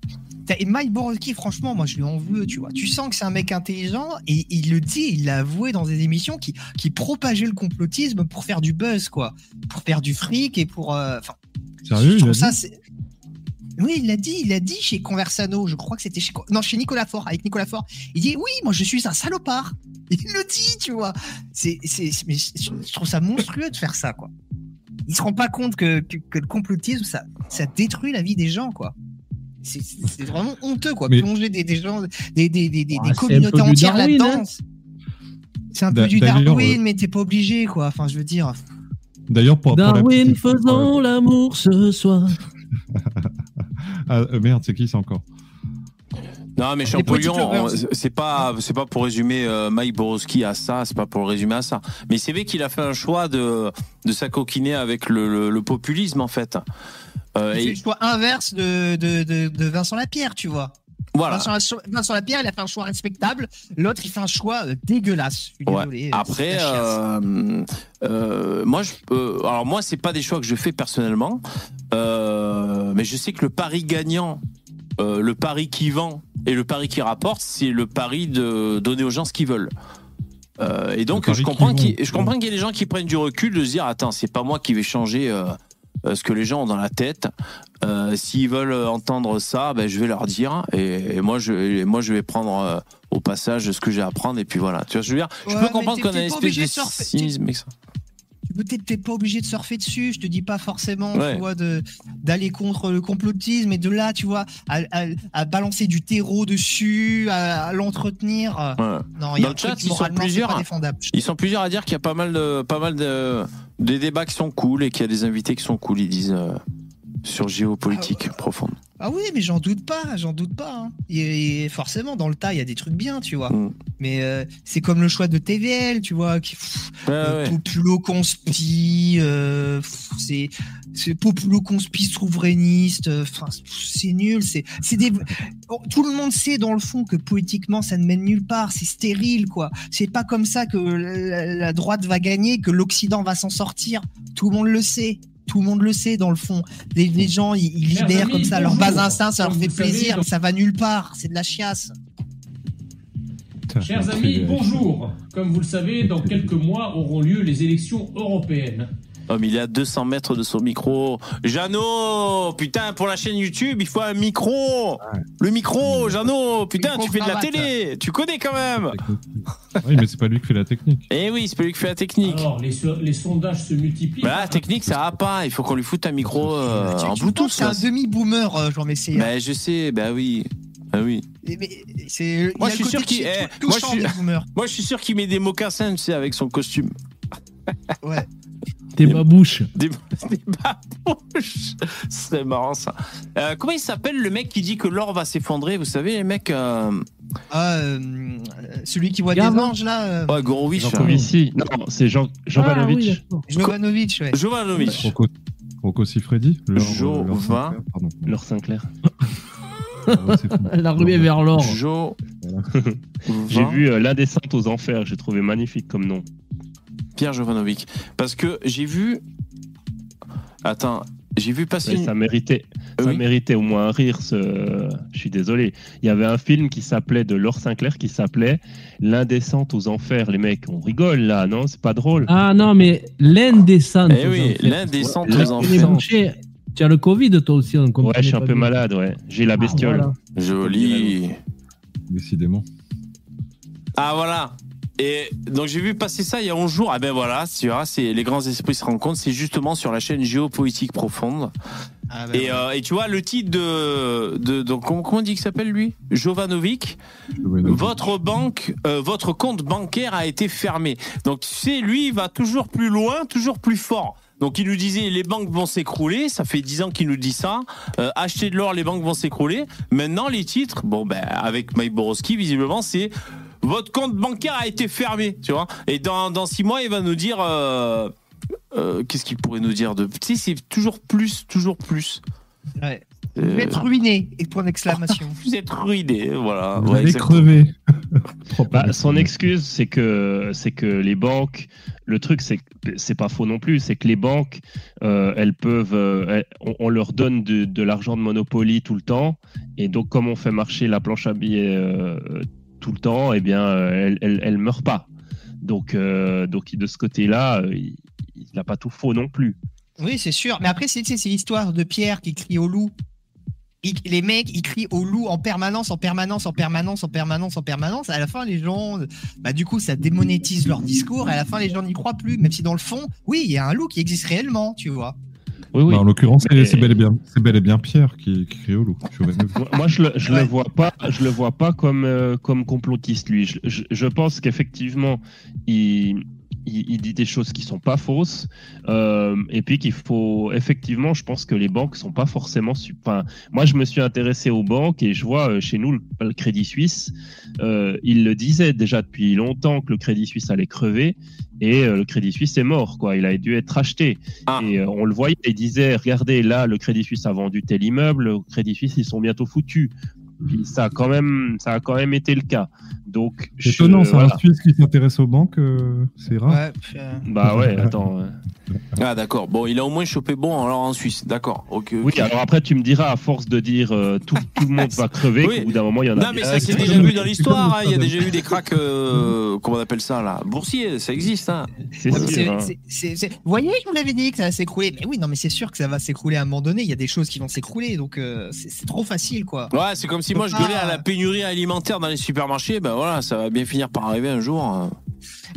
Et Mike Borowski, franchement, moi je lui en veux, tu vois. Tu sens que c'est un mec intelligent et il le dit, il l'a avoué dans des émissions qui, qui propageait le complotisme pour faire du buzz, quoi. Pour faire du fric et pour. euh, Sérieux, je ça, c'est. Oui, il l'a dit, il l'a dit chez Conversano, je crois que c'était chez. Non, chez Nicolas Faure, avec Nicolas Faure. Il dit Oui, moi je suis un salopard. (laughs) Il le dit, tu vois. C'est, c'est, mais je trouve ça monstrueux de faire ça, quoi. Il se rend pas compte que, que, que le complotisme, ça, ça détruit la vie des gens, quoi. C'est, c'est c'est vraiment honteux, quoi. Mais- Plonger des, des gens, des, des, des, des, Ah, c'est un communautés peu du entières Darwin, là-dedans. hein. C'est un peu du Darwin, euh, mais t'es pas obligé, quoi. Enfin, je veux dire. D'ailleurs, pour, pour la Darwin, petite- faisons l'amour ce soir. (laughs) Ah, euh, merde, c'est qui ça encore? Non mais Champollion, c'est pas c'est pas pour résumer euh, Mike Borowski à ça, c'est pas pour le résumer à ça. Mais c'est vrai qu'il a fait un choix de de s'acoquiner avec le, le, le populisme en fait. Euh, C'est et le choix inverse de, de, de, de Vincent Lapierre, tu vois. voilà. Vincent, Vincent Lapierre, il a fait un choix respectable. L'autre, il fait un choix euh, dégueulasse. Je suis Ouais. désolé. euh, Après, euh, euh, moi, je, euh, alors moi, c'est pas des choix que je fais personnellement, euh, mais je sais que le pari gagnant, euh, le pari qui vend et le pari qui rapporte, c'est le pari de donner aux gens ce qu'ils veulent. Euh, et donc, je comprends qui qu'il vend. je comprends qu'il y ait des gens qui prennent du recul de se dire, attends, c'est pas moi qui vais changer. euh, ce que les gens ont dans la tête. Euh, S'ils veulent entendre ça, ben, je vais leur dire. Et, et moi, je, et moi, je vais prendre euh, au passage ce que j'ai à prendre. Et puis voilà. Tu vois, je veux dire? je peux comprendre qu'on a une espèce de cynisme peut-être t'es pas obligé de surfer dessus. Je te dis pas forcément, Ouais. tu vois, de d'aller contre le complotisme et de là, tu vois, à, à- à balancer du terreau dessus, à, à l'entretenir. Ouais. Non, il y Dans a le un chat, ils sont plusieurs. défendable. Ils sont plusieurs à dire qu'il y a pas mal de, pas mal de, des débats qui sont cool et qu'il y a des invités qui sont cool. Ils disent euh, sur géopolitique profonde. Ah oui, mais j'en doute pas, j'en doute pas. hein. Et, et forcément, dans le tas, il y a des trucs bien, tu vois. Mm. Mais euh, c'est comme le choix de TVL, tu vois, qui pff, euh, ouais. populo conspi, euh, c'est c'est populo conspi souverainiste. euh, Enfin, c'est nul. C'est c'est des. Bon, tout le monde sait dans le fond que politiquement, ça ne mène nulle part. C'est stérile, quoi. C'est pas comme ça que la, la droite va gagner, que l'Occident va s'en sortir. Tout le monde le sait. Tout le monde le sait dans le fond. Les, les gens, ils, libèrent amis, comme ça leur bas instinct, ça leur fait savez, plaisir, dans- mais ça va nulle part. C'est de la chiasse. Chers amis, bonjour. Comme vous le savez, dans quelques mois auront lieu les élections européennes. Oh, mais il est à 200 mètres de son micro. Jeannot Putain, pour la chaîne YouTube, il faut un micro Le micro, Jeannot Putain, Micro tu fais de la télé Tu connais quand même Oui, mais c'est pas lui qui fait la technique. Eh oui, c'est pas lui qui fait la technique. Alors, les, so- les sondages se multiplient. Bah, la technique, ça va pas. Il faut qu'on lui foute un micro euh, Tu- en tu Bluetooth. C'est un demi-boomer, euh, Jean Messia. Bah, je sais, bah oui. Bah oui. Mais- mais c'est. Moi, je suis sûr qu'il- eh. Moi, je suis sûr qu'il met des mocassins, tu sais, avec son costume. Ouais. Babouche. Des, (laughs) des babouches. Ce serait marrant, ça. Euh, comment il s'appelle le mec qui dit que l'or va s'effondrer Vous savez, les mecs. euh, Ah, euh, celui qui voit Gavin. des anges, là. Euh, Ouais, Gorovic. Hein. Non, c'est Jean Ah, Jovanovic. oui, d'accord. Jovanovic, ouais. Jovanovic. Rocco, Rocco Siffredi leur- Jo- leur va. Sinclair. (laughs) Ah. La ruée vers l'or. Jo. (laughs) J'ai vu euh, l'indécente aux enfers. J'ai trouvé magnifique comme nom. Pierre Jovanovic. Parce que j'ai vu. Attends, j'ai vu passer. Ouais, une- ça méritait, ça Oui. méritait au moins un rire. Ce... Je suis désolé. Il y avait un film qui s'appelait de Laure Sinclair qui s'appelait L'indécente aux enfers. Les mecs, on rigole là, non? C'est pas drôle. Ah non, mais l'indécente. Eh oui, l'indécente Ouais, aux branché. Tu as le Covid, toi aussi. on ouais, comprend je suis un peu bien. malade. Ouais, j'ai la Ah, bestiole. voilà. Joli. Décidément. Ah voilà. Et donc j'ai vu passer ça il y a 11 jours. Ah ben voilà, tu vois, c'est les grands esprits se rencontrent. C'est justement sur la chaîne Géopolitique Profonde. Ah, Et, ouais. euh, et tu vois le titre de, de donc comment, comment on dit qu'il s'appelle lui? Jovanovic? Jovanovic. Votre banque, euh, votre compte bancaire a été fermé. Donc tu sais, lui, il va toujours plus loin, toujours plus fort. Donc il nous disait les banques vont s'écrouler, ça fait 10 ans qu'il nous dit ça. Euh, acheter de l'or, les banques vont s'écrouler. Maintenant les titres, bon ben avec Mike Borowski visiblement c'est votre compte bancaire a été fermé, tu vois. Et dans dans six mois il va nous dire euh, euh, qu'est-ce qu'il pourrait nous dire de tu sais c'est toujours plus, toujours plus. Ouais. Euh, Vous êtes ruiné, et point d'exclamation. (laughs) vous êtes ruiné, voilà. Vous Ouais, crever. (laughs) Bah, son excuse, c'est que c'est que les banques. Le truc, c'est que c'est pas faux non plus. C'est que les banques, euh, elles peuvent, euh, elles- on, on leur donne de, de l'argent de Monopoly tout le temps, et donc comme on fait marcher la planche à billets euh, tout le temps, eh bien, euh, elles, elles, elles meurent pas. Donc, euh, donc de ce côté-là, euh, il n'a pas tout faux non plus. Oui, c'est sûr. Mais après, c'est l'histoire de Pierre qui crie au loup. Les mecs, ils crient au loup en permanence, en permanence, en permanence, en permanence, en permanence. À la fin, les gens, bah, du coup, ça démonétise leur discours. À la fin, les gens n'y croient plus. Même si dans le fond, oui, il y a un loup qui existe réellement, tu vois. Oui, oui. Bah, en l'occurrence, c'est- Mais- c'est bel et bien, c'est bel et bien Pierre qui, qui crie au loup. Moi, moi, je le, je Ouais. le vois pas, je le vois pas comme euh, comme complotiste lui. Je, je- je pense qu'effectivement, il, il, il dit des choses qui sont pas fausses, euh, et puis qu'il faut effectivement, je pense que les banques sont pas forcément. Enfin, moi, je me suis intéressé aux banques et je vois euh, chez nous le, le Crédit Suisse. euh, il le disait déjà depuis longtemps que le Crédit Suisse allait crever. Et le Crédit Suisse est mort, quoi. Il a dû être racheté. Ah. Et on le voyait, il disait, regardez, là, le Crédit Suisse a vendu tel immeuble, le Crédit Suisse, ils sont bientôt foutus. Puis ça a quand même, ça a quand même été le cas. Donc, C'est je- étonnant, c'est voilà. un Suisse qui s'intéresse aux banques, euh, c'est rare. Ouais, puis, euh, Bah ouais, attends. euh. (laughs) Ah d'accord. Bon, il a au moins chopé bon alors en Suisse. D'accord. Ok. ok. Oui, alors après, tu me diras, à force de dire euh, tout, tout le monde va crever, Oui. qu'au bout d'un moment, il y en a. Non mais ça qui- déjà vu dans l'histoire. hein. Il y a déjà eu des cracks. Euh, comment on appelle ça là? Boursier. Ça existe. Hein. C'est sûr. c'est- hein. c'est- c'est- c'est- Vous voyez, je vous l'avais dit que ça va s'écrouler. Mais oui, non, mais c'est sûr que ça va s'écrouler à un moment donné. Il y a des choses qui vont s'écrouler, donc euh, c'est c'est trop facile, quoi. Ouais, c'est comme si moi je gueulais à la pénurie alimentaire dans les supermarchés. Ben voilà, ça va bien finir par arriver un jour. hein.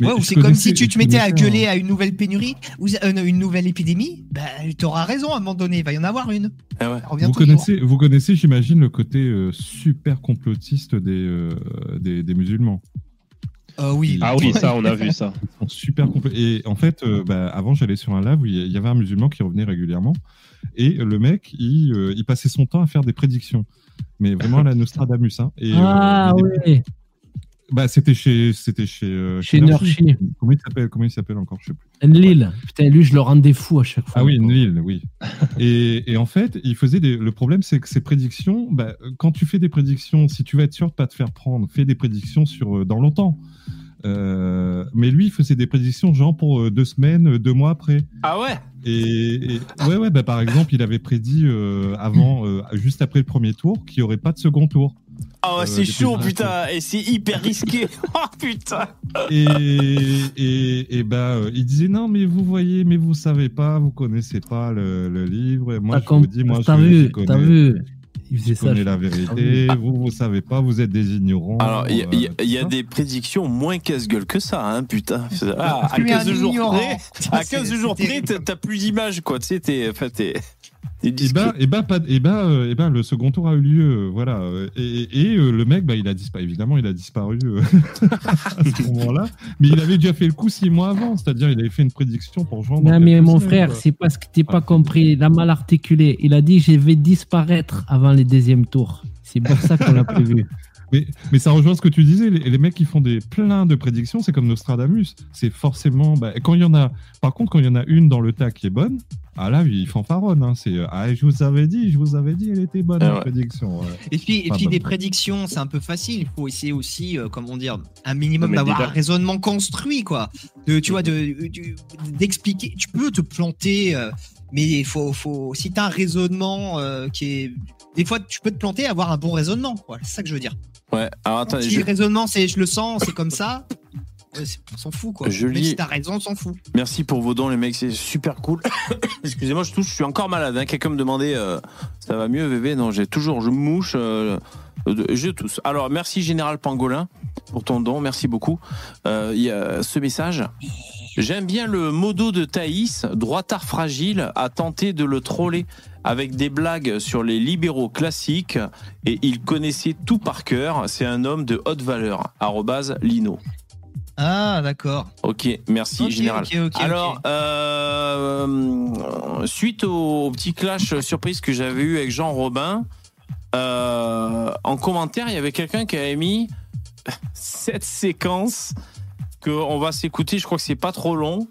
Ouais, ou c'est comme si tu te mettais à gueuler à une nouvelle pénurie ou euh, une nouvelle épidémie. Bah, tu auras raison à un moment donné. Il va y en avoir une. Ah ouais. Vous toujours. connaissez, vous connaissez, j'imagine, le côté euh, super complotiste des, euh, des, des musulmans. Ah oui. Ah oui, ça, on a vu ça. (laughs) Ils sont super. Et en fait, euh, bah, avant, j'allais sur un live où il y avait un musulman qui revenait régulièrement. Et le mec, il, euh, il passait son temps à faire des prédictions. Mais vraiment à la Nostradamus. Hein. Et, euh, Ah des- ouais, Bah, c'était chez, c'était chez, euh, Chez. Nerchi. Comment il s'appelle Comment il s'appelle encore Je sais plus. Enlil. Putain, lui, je le rendais fou à chaque fois. Ah oui, Enlil, oui. (laughs) et, et en fait, il faisait des... le problème, c'est que ces prédictions, bah, quand tu fais des prédictions, si tu veux être sûr de pas te faire prendre, fais des prédictions sur euh, dans longtemps. Euh, mais lui, il faisait des prédictions genre pour euh, deux semaines, euh, deux mois après. Ah ouais? Et, et- ouais, ouais, bah, par exemple, il avait prédit euh, avant, euh, juste après le premier tour, qu'il n'y aurait pas de second tour. Ah ouais, Euh, c'est chaud, putain, et c'est hyper risqué. (laughs) Oh putain. Et, et, et bah, euh, il disait non, mais vous voyez, mais vous savez pas, vous connaissez pas le, le livre. Et Moi, je vous dis, moi, T'as je, vu, je connais, t'as vu. Il faisait je ça. connais je- la vérité. vous, vous savez pas, vous êtes des ignorants. Alors, il y a, euh, y a des prédictions moins casse-gueule que ça, hein, putain. (laughs) Ah, à Plus un 15 jours près, à 15 c'est- jours près, t'as plus d'image, quoi. Tu sais, t'es, Et bah, et bah, pas, et bah, euh, et bah, le second tour a eu lieu, euh, voilà. Et, et, euh, le mec, bah, il a disparu. Évidemment, il a disparu euh, (laughs) à ce moment-là. Mais il avait déjà fait le coup six mois avant, c'est-à-dire, il avait fait une prédiction pour juin. dans Non, mais mon semaines, frère, quoi. c'est parce que t'es pas compris. Il a mal articulé. Il a dit je vais disparaître avant les deuxièmes tours. C'est pour ça qu'on l'a prévu. (laughs) Mais, mais ça rejoint ce que tu disais, les, les mecs qui font des plein de prédictions, c'est comme Nostradamus. C'est forcément. Bah, quand il y en a, par contre, quand il y en a une dans le tas qui est bonne, ah là, ils fanfaronnent. Hein, c'est ah, je vous avais dit, je vous avais dit, elle était bonne Ah la ouais. prédiction. ouais. Et puis, et des prédictions, c'est un peu facile. Il faut essayer aussi, euh, comment dire, un minimum d'avoir un raisonnement construit, quoi. De, tu vois, de, d'expliquer. Tu peux te planter, euh, mais il faut, faut, si t'as un raisonnement euh, qui est, des fois, tu peux te planter, avoir un bon raisonnement. C'est ça que je veux dire. Ouais, alors attendez, si je- le raisonnement, c'est, je le sens, c'est comme ça. On s'en fout, quoi. Je Même lis- si t'as raison, on s'en fout. merci pour vos dons, les mecs, c'est super cool. (coughs) Excusez-moi, je touche, je suis encore malade. Hein. Quelqu'un me demandait, euh, ça va mieux, bébé Non, j'ai toujours, je mouche, euh, euh, je tousse. Alors, merci Général Pangolin pour ton don, merci beaucoup. Euh, Il y a ce message. J'aime bien le modo de Thaïs, droitard fragile, a tenté de le troller avec des blagues sur les libéraux classiques et il connaissait tout par cœur. C'est un homme de haute valeur. Arrobase Lino. Ah, d'accord. Ok, merci Général. Alors, euh, suite au, au petit clash surprise que j'avais eu avec Jean Robin, euh, en commentaire, il y avait quelqu'un qui avait mis cette séquence que on va s'écouter. Je crois que c'est pas trop long.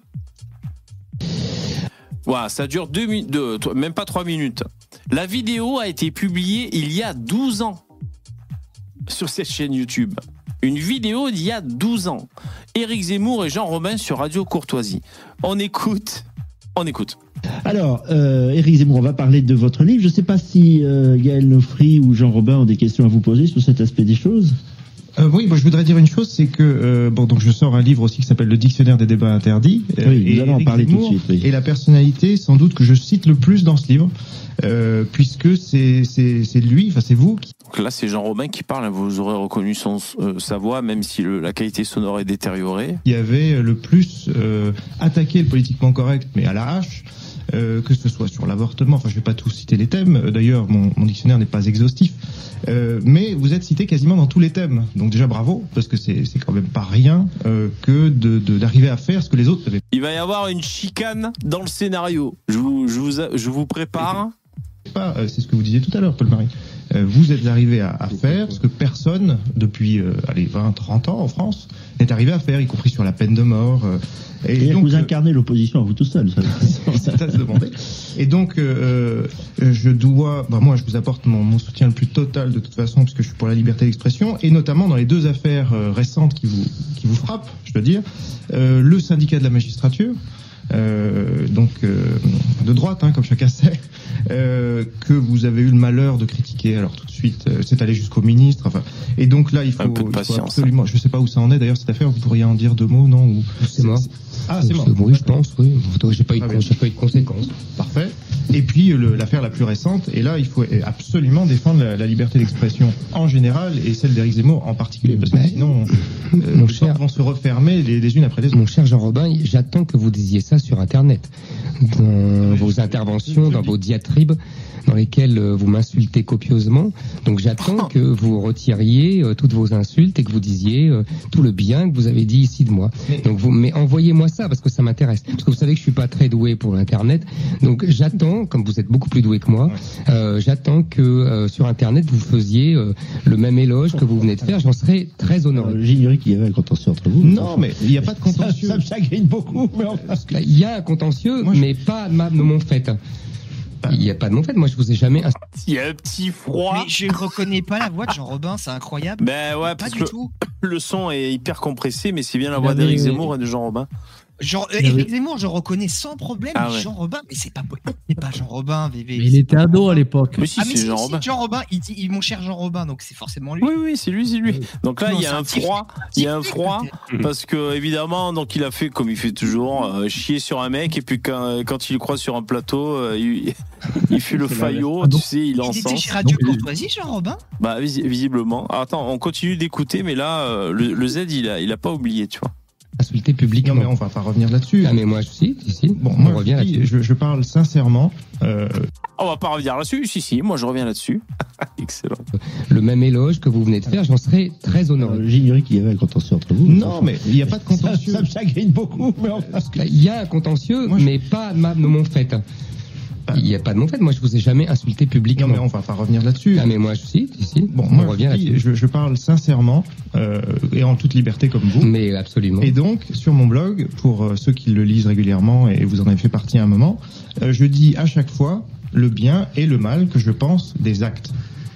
Ça dure deux minutes, même pas trois minutes. La vidéo a été publiée il y a 12 ans sur cette chaîne YouTube. Une vidéo d'il y a 12 ans. Éric Zemmour et Jean Robin sur Radio Courtoisie. On écoute. On écoute. Alors, euh, Éric Zemmour, on va parler de votre livre. Je ne sais pas si euh, Gaël Nofri ou Jean Robin ont des questions à vous poser sur cet aspect des choses. Euh, oui, moi je voudrais dire une chose, c'est que euh, bon, donc je sors un livre aussi qui s'appelle Le Dictionnaire des débats interdits. Euh, Oui, nous et allons en parler tout de suite, oui. est la personnalité sans doute que je cite le plus dans ce livre, euh, puisque c'est c'est c'est lui, enfin c'est vous qui Donc là, c'est Jean Robin qui parle. Vous aurez reconnu son, euh, sa voix, même si le- la qualité sonore est détériorée. avait le plus euh, attaqué le politiquement correct, mais à la hache. Euh, que ce soit sur l'avortement, enfin je vais pas tous citer les thèmes, Euh, d'ailleurs mon, mon dictionnaire n'est pas exhaustif, Euh, mais vous êtes cité quasiment dans tous les thèmes, donc déjà bravo, parce que c'est quand même pas rien euh, que de de- d'arriver à faire ce que les autres n'avaient Il va y avoir une chicane dans le scénario. Je vous, je vous, je vous prépare. c'est ce que vous disiez tout à l'heure, Paul Marie. Euh, vous êtes arrivé à, à faire ce que personne, depuis euh, allez, 20, 30 ans en France, n'est arrivé à faire, y compris sur la peine de mort. euh, et donc, vous euh, incarnez l'opposition à vous tout seul. ça. se demander. Et donc, euh, euh, je dois, bah, moi, je vous apporte mon, mon soutien le plus total de toute façon, parce que je suis pour la liberté d'expression, et notamment dans les deux affaires euh, récentes qui vous qui vous frappent, je dois dire, euh, le syndicat de la magistrature. Euh, donc euh, de droite, hein, comme chacun sait, euh, que vous avez eu le malheur de critiquer. Alors tout de suite, euh, c'est allé jusqu'au ministre. Enfin, et donc là, il faut, Un peu de il faut patience. absolument. Je sais pas où ça en est d'ailleurs cette affaire. Vous pourriez en dire deux mots, non ou... C'est mort. Ah, c'est mort. Oui, je pense, oui. J'ai pas eu Ah de, oui. j'ai pas eu de conséquences. Parfait. Et puis l'affaire la plus récente, et là il faut absolument défendre la, la liberté d'expression en général et celle d'Éric Zemmour en particulier, parce que sinon euh, Mon les cher- portes vont se refermer les, les unes après les autres. Mon cher Jean Robin, j'attends que vous disiez ça sur Internet, dans vos interventions, dans vos diatribes, dans lesquelles euh, vous m'insultez copieusement. Donc j'attends (laughs) que vous retiriez euh, toutes vos insultes et que vous disiez euh, tout le bien que vous avez dit ici de moi. Mais- Donc vous, mais envoyez-moi ça parce que ça m'intéresse. Parce que vous savez que je suis pas très doué pour l'internet. Donc j'attends, comme vous êtes beaucoup plus doué que moi, euh, j'attends que euh, sur Internet vous faisiez euh, le même éloge que vous venez de faire. J'en serais très honoré. Euh, J'ignorais qu'il y avait un contentieux entre vous. Non, mais il n'y a pas de (laughs) contentieux. ça me chagrine beaucoup. Mais enfin, là, Il y a un contentieux, Moi, je- mais pas de, ma, de mon fait. Il n'y a pas de mon fait. Moi, je vous ai jamais. Il y a un petit froid. Mais je reconnais pas la voix de Jean Robin, c'est incroyable. Ben ouais, Pas parce du que tout. le son est hyper compressé, mais c'est bien la voix d'Éric Zemmour et de Jean Robin. Genre, euh, Éric Zemmour, je reconnais sans problème. Ah ouais. Jean Robin, mais c'est pas, c'est pas Jean Robin, VV. Mais il était ado à l'époque. Mais si, Ah, mais c'est si, Jean si, Robin. Jean Robin, il dit, il- mon cher Jean Robin, donc c'est forcément lui. Oui, oui, c'est lui, c'est lui. Donc là, Non, il y a un froid, il y a un froid, parce que évidemment, donc il a fait comme il fait toujours, euh, chier sur un mec, et puis quand, quand il croise sur un plateau, euh, il, il fait (laughs) le faillot, Ah, tu sais, il Il était chez Radio Courtoisie, Jean Robin? Bah visi- visiblement. Attends, on continue d'écouter, mais là, euh, le, le Z, il a, il a pas oublié, tu vois. Insulté Non, publiquement. mais on va pas revenir là-dessus. Ah mais moi, je si, si, si. Bon, on moi, revient je, dis, là-dessus. je, je parle sincèrement. Euh, On va pas revenir là-dessus, si, si, moi je reviens là-dessus. (laughs) Excellent. Le même éloge que vous venez de faire, j'en serais très honoré. euh, J'ignorais qu'il y avait un contentieux entre vous. non, mais il n'y a pas de ça, contentieux. ça me chagrine beaucoup. Mais enfin, Il y a un contentieux, Moi, je- mais pas de, ma, de mon fait. Il n'y a pas de mon fait. Moi, je vous ai jamais insulté Non, publiquement. mais on va pas revenir là-dessus. Ah mais moi, je si, si, si. Bon, on moi, revient je, dis, là-dessus. je, je parle sincèrement euh, et en toute liberté comme vous. Mais absolument. Et donc, sur mon blog, pour euh, ceux qui le lisent régulièrement, et vous en avez fait partie à un moment, euh, je dis à chaque fois le bien et le mal que je pense des actes,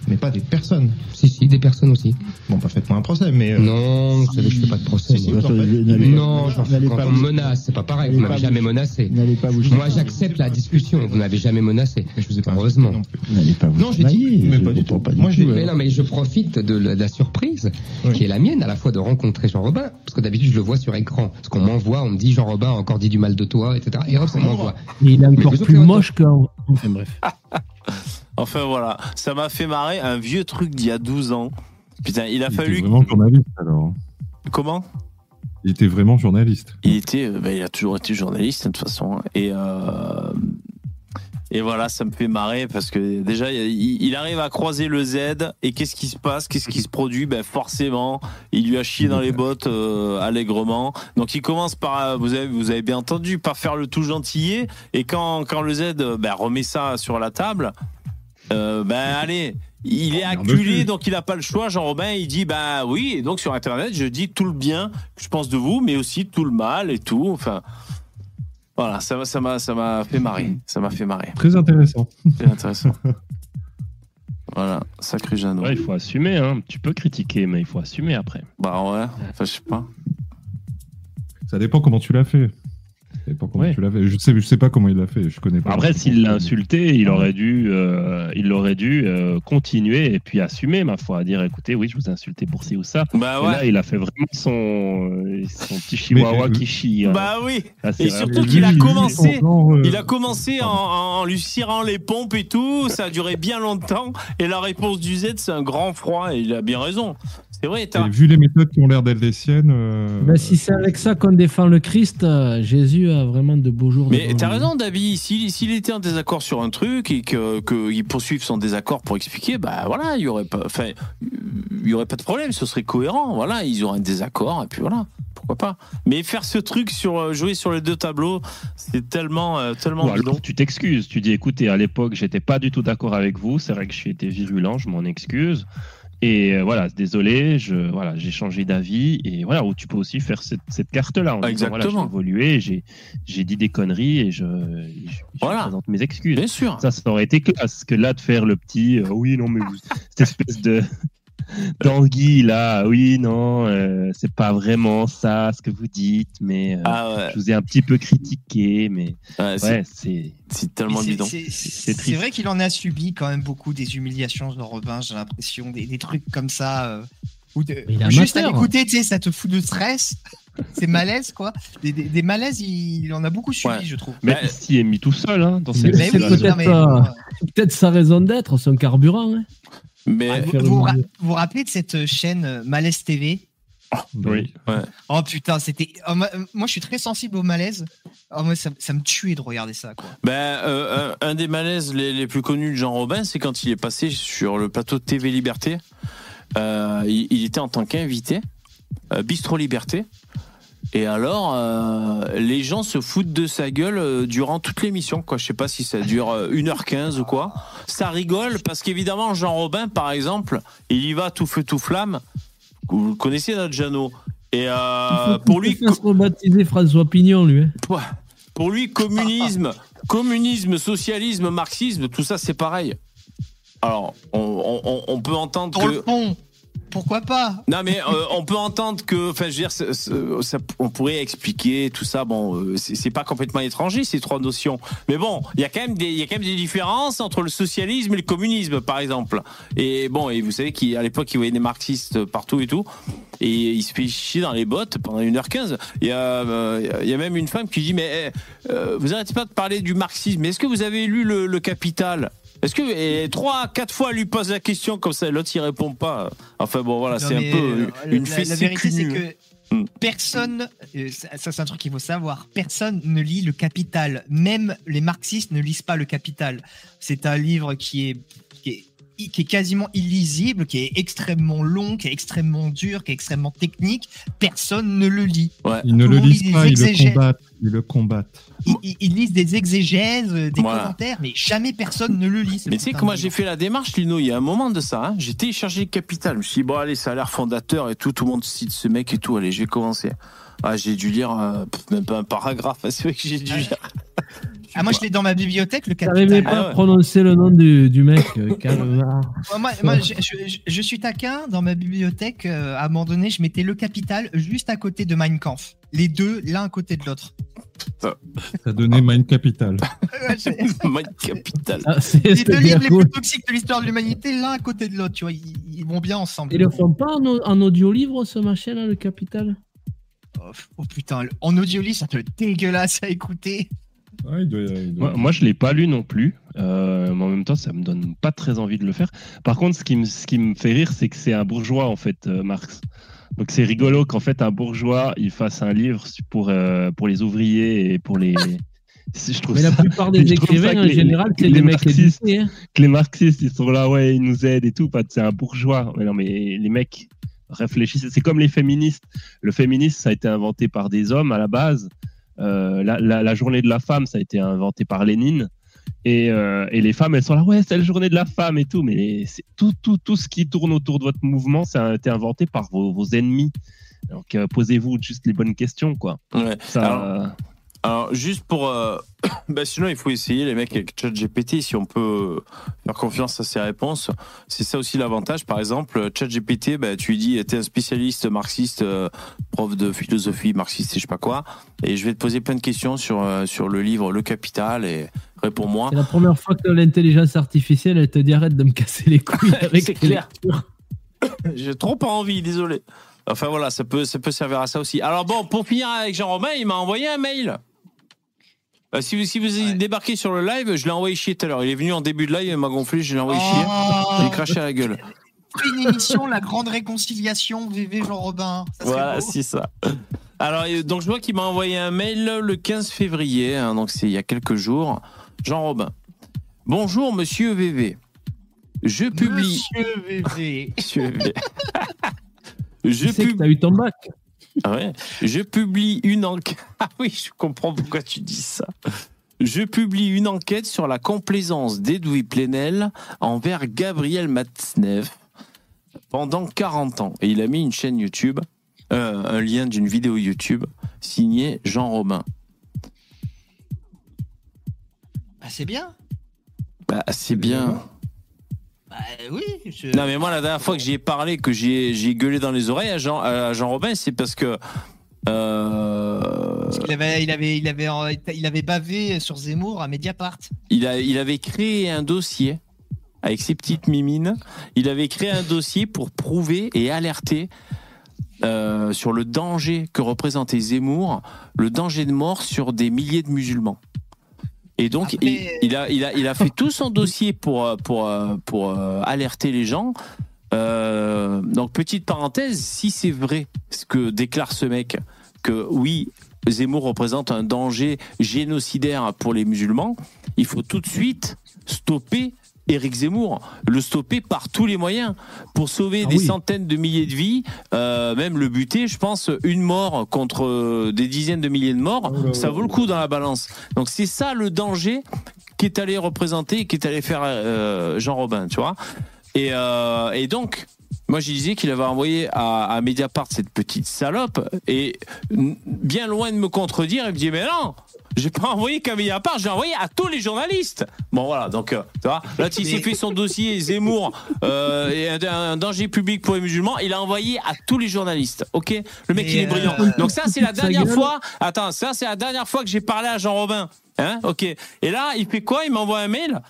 mais pas des personnes. Si, si, des personnes aussi. Bon, pas faites-moi un procès, mais... euh, non, vous savez, je fais pas de procès. Si, si, moi. vous n'allez- Non, j'en fais n'allez quand pas on vous- me menace, c'est pas pareil. Vous m'avez vous- jamais menacé. N'allez pas vous Moi, j'accepte la discussion. Vous m'avez jamais menacé. je vous ai pas Heureusement. non pas vous Non, j'ai dit- mais je pas du tout. Moi, j'ai- tout, Mais euh, non, mais je profite de la, surprise qui est la mienne à la fois de rencontrer Jean Robin, parce que d'habitude je le vois sur écran, parce qu'on m'envoie, on me dit Jean Robin a encore dit du mal de toi, etc. Et hop, on m'envoie. Il est encore vous plus moche que. Enfin bref. (laughs) Enfin voilà, ça m'a fait marrer un vieux truc d'il y a 12 ans. Putain, il a Il était fallu. vraiment journaliste alors. Comment? Il était vraiment journaliste. Il était, euh, bah, il a toujours été journaliste de toute façon. Et euh, et voilà, ça me fait marrer parce que déjà, il, arrive à croiser le Z et qu'est-ce qui se passe, qu'est-ce qui se produit? Ben forcément, il lui a chié dans les (laughs) bottes euh, allègrement. Donc il commence par, vous avez, vous avez bien entendu, par faire le tout gentillet. Et quand quand le Z ben, remet ça sur la table, euh, ben allez. Il est acculé, donc il n'a pas le choix. Jean Robin, il dit bah oui, et donc sur Internet, je dis tout le bien que je pense de vous, mais aussi tout le mal et tout. Enfin, voilà, ça m'a, ça m'a, ça m'a fait marrer. Ça m'a fait marrer. Très intéressant. C'est intéressant. (laughs) voilà, sacré Jeannot. Ouais, il faut assumer, hein. Tu peux critiquer, mais il faut assumer après. Bah ouais, enfin je sais pas. Ça dépend comment tu l'as fait. Comment Ouais. tu l'as fait. Je sais, je sais pas comment il l'a fait. Je connais pas. Après, s'il l'a insulté, il aurait dû, euh, il aurait dû euh, continuer et puis assumer, ma foi, à dire écoutez, oui, je vous ai insulté pour ci ou ça. Bah Et là, il a fait vraiment son, euh, son petit chihuahua Mais- qui chie. hein. Bah oui. Et surtout qu'il a commencé. Il a commencé en, en- lui cirant les pompes et tout, ça a duré bien longtemps. Et la réponse du Z, c'est un grand froid, et il a bien raison. C'est vrai, vu les méthodes qui ont l'air d'être les siennes. euh, Ben, si c'est avec ça qu'on défend le Christ, euh, Jésus a vraiment de beaux jours. Mais t'as raison, David. S'il s'il était en désaccord sur un truc et que qu'il poursuive son désaccord pour expliquer, bah voilà, il y aurait pas, enfin, il y aurait pas de problème. Ce serait cohérent. Voilà, ils auraient un désaccord et puis voilà, pourquoi pas? Mais faire ce truc sur euh, jouer sur les deux tableaux, c'est tellement, euh, tellement Ou alors, tu t'excuses. Tu dis écoutez, à l'époque, j'étais pas du tout d'accord avec vous. C'est vrai que j'ai été virulent, je m'en excuse. Et euh, voilà, désolé, je voilà, j'ai changé d'avis et voilà où tu peux aussi faire cette, cette carte-là. en disant, Voilà, j'ai Exactement. évolué, j'ai j'ai dit des conneries et je, je, je Voilà. présente mes excuses. Bien sûr. Ça, ça aurait été classe que là de faire le petit. euh, oui, non, mais cette espèce de (laughs) d'anguille là. Oui, non, euh, c'est pas vraiment ça ce que vous dites, mais euh, Ah ouais, je vous ai un petit peu critiqué, mais ouais, c'est- ouais, c'est c'est tellement bidon. c'est- C'est C'est triste. vrai qu'il en a subi quand même beaucoup des humiliations, Jean Robin, j'ai l'impression, des, des trucs comme ça. euh, de- juste à amateur. l'écouter, tu sais, ça te fout de stress. C'est malaise, quoi. Des, des- des malaises, il, il en a beaucoup suivi, Ouais. je trouve. Mais Bah, il s'y est mis tout seul hein, dans cette oui, peut-être bon, Peut-être sa raison d'être, son carburant. hein. Mais Ah, vous, vous ra- rappelez de cette chaîne euh, Malaise TV Oui. Oh putain, c'était. oh, moi, euh, moi, je suis très sensible au malaise. Oh, moi, ça, ça me tuait de regarder ça, quoi. Ben, euh, un, un des malaises les, les plus connus de Jean Robin, c'est quand il est passé sur le plateau de TV Liberté. Euh, il, il était en tant qu'invité, euh, Bistro Liberté. Et alors, euh, les gens se foutent de sa gueule euh, durant toute l'émission. Quoi. Je sais pas si ça dure euh, 1h15 ou quoi. Ça rigole parce qu'évidemment, Jean Robin, par exemple, il y va tout feu, tout flamme. Vous connaissez, notre Jeannot. Et euh, pour lui, Il faut François Pignon, lui. hein. Pour lui, communisme, communisme, socialisme, marxisme, tout ça, c'est pareil. Alors, on, on- on peut entendre Dans le que. Pourquoi pas Non, mais euh, on peut entendre que. Enfin, je veux dire, on pourrait expliquer tout ça. Bon, euh, c'est pas complètement étranger, ces trois notions. Mais bon, il y, a quand même des- il y a quand même des différences entre le socialisme et le communisme, par exemple. Et bon, et vous savez qu'à l'époque, il voyait des marxistes partout et tout. Et il se fait chier dans les bottes pendant 1h15. Il y a, euh, il y a même une femme qui dit Mais eh, vous arrêtez pas de parler du marxisme. Est-ce que vous avez lu le Capital? Est-ce que et trois, quatre fois, elle lui pose la question comme ça, l'autre il répond pas. Enfin bon, voilà, c'est un peu euh, une la, fessée la vérité, c'est que Hmm. personne, euh, ça, c'est un truc qu'il faut savoir, personne ne lit le Capital. Même les marxistes ne lisent pas le Capital. C'est un livre qui est, qui est quasiment illisible, qui est extrêmement long, qui est extrêmement dur, qui est extrêmement technique. Personne ne le lit. Ouais. Ils ne le lisent pas, des ils le exégèses. combattent. Ils le combattent. Ils, ils- ils lisent des exégèses, euh, des Voilà. commentaires, mais jamais personne ne le lit. Mais tu sais que moi j'ai fait la démarche, Lino, il y a un moment de ça. hein. J'ai téléchargé capital. Je me suis dit, bon, allez, ça a l'air fondateur et tout. Tout le monde cite ce mec et tout. Allez, je vais commencer. Ah, j'ai dû lire euh, même pas un paragraphe. C'est vrai que j'ai dû lire. (laughs) Ah, moi, je l'ai dans ma bibliothèque, le T'arrivais Capital. pas Ah à ouais. prononcer le nom du, du mec, euh, (laughs) calme-toi. Moi, moi, moi, je, je- je suis taquin. Dans ma bibliothèque, euh, à un moment donné, je mettais le Capital juste à côté de Mein Kampf. Les deux, l'un à côté de l'autre. Ça donnait Mind Capital. (laughs) Ouais, j'ai- (laughs) Mind Capital. Ah, c'est les c'est deux livres les plus toxiques de l'histoire de l'humanité, l'un à côté de l'autre. Tu vois, ils, ils vont bien ensemble. Ils le font pas en, en audio-livre, ce machin-là, le Capital? Oh, oh, putain, le- en audio livre, ça te dégueulasse à écouter. Ouais, il doit- il doit- Moi, moi, je l'ai pas lu non plus, euh, mais en même temps, ça me donne pas très envie de le faire. Par contre, ce qui me, ce qui me fait rire, c'est que c'est un bourgeois, en fait, euh, Marx. Donc c'est rigolo qu'en fait un bourgeois il fasse un livre pour euh, pour les ouvriers et pour les. C'est- (laughs) Je trouve Mais la ça- plupart des écrivains, en les- général, c'est les mecs marxistes- éduqués. hein. que les marxistes ils sont là ouais ils nous aident et tout. C'est un bourgeois. Mais non mais les mecs réfléchissez. C'est comme les féministes. Le féminisme ça a été inventé par des hommes à la base. Euh, la, la- la journée de la femme ça a été inventé par Lénine. Et, euh, et les femmes, elles sont là, ouais, c'est la journée de la femme et tout, mais c'est tout, tout, tout ce qui tourne autour de votre mouvement, ça a été inventé par vos, vos ennemis. Donc euh, posez-vous juste les bonnes questions, quoi. Ouais. Ça, Alors, Alors, juste pour. euh, (coughs) bah, sinon, il faut essayer, les mecs, avec ChatGPT, si on peut faire confiance à ses réponses. C'est ça aussi l'avantage. Par exemple, ChatGPT, bah, tu lui dis, t'es un spécialiste marxiste, euh, prof de philosophie marxiste et je sais pas quoi, et je vais te poser plein de questions sur, euh, sur le livre Le Capital et réponds-moi. C'est la première fois que l'intelligence artificielle, elle te dit arrête de me casser les couilles (laughs) avec C'est clair. (coughs) J'ai trop pas envie, désolé. Enfin voilà, ça peut, ça peut servir à ça aussi. Alors bon, pour finir avec Jean-Romain, il m'a envoyé un mail. Euh, si vous, si vous débarquez sur le live, je l'ai envoyé chier tout à l'heure. Il est venu en début de live, il m'a gonflé, je l'ai envoyé chier. Oh. J'ai craché à la gueule. Une émission, la grande réconciliation, VV Jean Robin. Ça Voilà, c'est ça. Alors, euh, donc je vois qu'il m'a envoyé un mail le 15 février, hein, donc c'est il y a quelques jours. Jean Robin. Bonjour, monsieur VV. Je publie. Monsieur VV. Monsieur VV. (laughs) Je Tu sais que pub- t'as eu ton bac. Ah ouais. Je publie une enquête. (laughs) Ah oui, je comprends pourquoi tu dis ça. Je publie une enquête sur la complaisance d'Edoui Plenel envers Gabriel Matzneff pendant 40 ans. Et il a mis une chaîne YouTube, euh, un lien d'une vidéo YouTube signée Jean Robin. Bah, c'est bien. Bah, c'est bien. Bah oui. je- Non, mais moi, la dernière fois que j'y ai parlé, que j'ai j'ai gueulé dans les oreilles à Jean, à Jean Robin, c'est parce que. euh, Il avait, il avait, il avait, il avait bavé sur Zemmour à Mediapart. il, a, il avait créé un dossier avec ses petites mimines, il avait créé un dossier pour prouver et alerter euh, sur le danger que représentait Zemmour, le danger de mort sur des milliers de musulmans. Et donc, Après- il, il a, il, a, il a fait (laughs) tout son dossier pour, euh, pour, euh, pour euh, alerter les gens. Euh, donc, petite parenthèse, si c'est vrai ce que déclare ce mec, que oui, Zemmour représente un danger génocidaire pour les musulmans, il faut tout de suite stopper Éric Zemmour, le stopper par tous les moyens pour sauver Ah des oui. centaines de milliers de vies, euh, même le buter. Je pense une mort contre euh, des dizaines de milliers de morts, ça vaut le coup dans la balance. Donc c'est ça le danger qui est allé représenter, qui est allé faire euh, Jean Robin, tu vois. Et, euh, et donc, moi, je disais qu'il avait envoyé à, à Mediapart cette petite salope, et bien loin de me contredire, il me dit Mais non j'ai pas envoyé qu'à Mediapart, j'ai envoyé à tous les journalistes. Bon voilà, donc euh, tu vois, là il s'est fait son dossier Zemmour euh, et un, un danger public pour les musulmans, il a envoyé à tous les journalistes. Ok, le mec il est brillant. euh, Donc ça c'est la dernière fois. Attends, ça c'est la dernière fois que j'ai parlé à Jean Robin. Hein, ok? Et là il fait quoi? Il m'envoie un mail.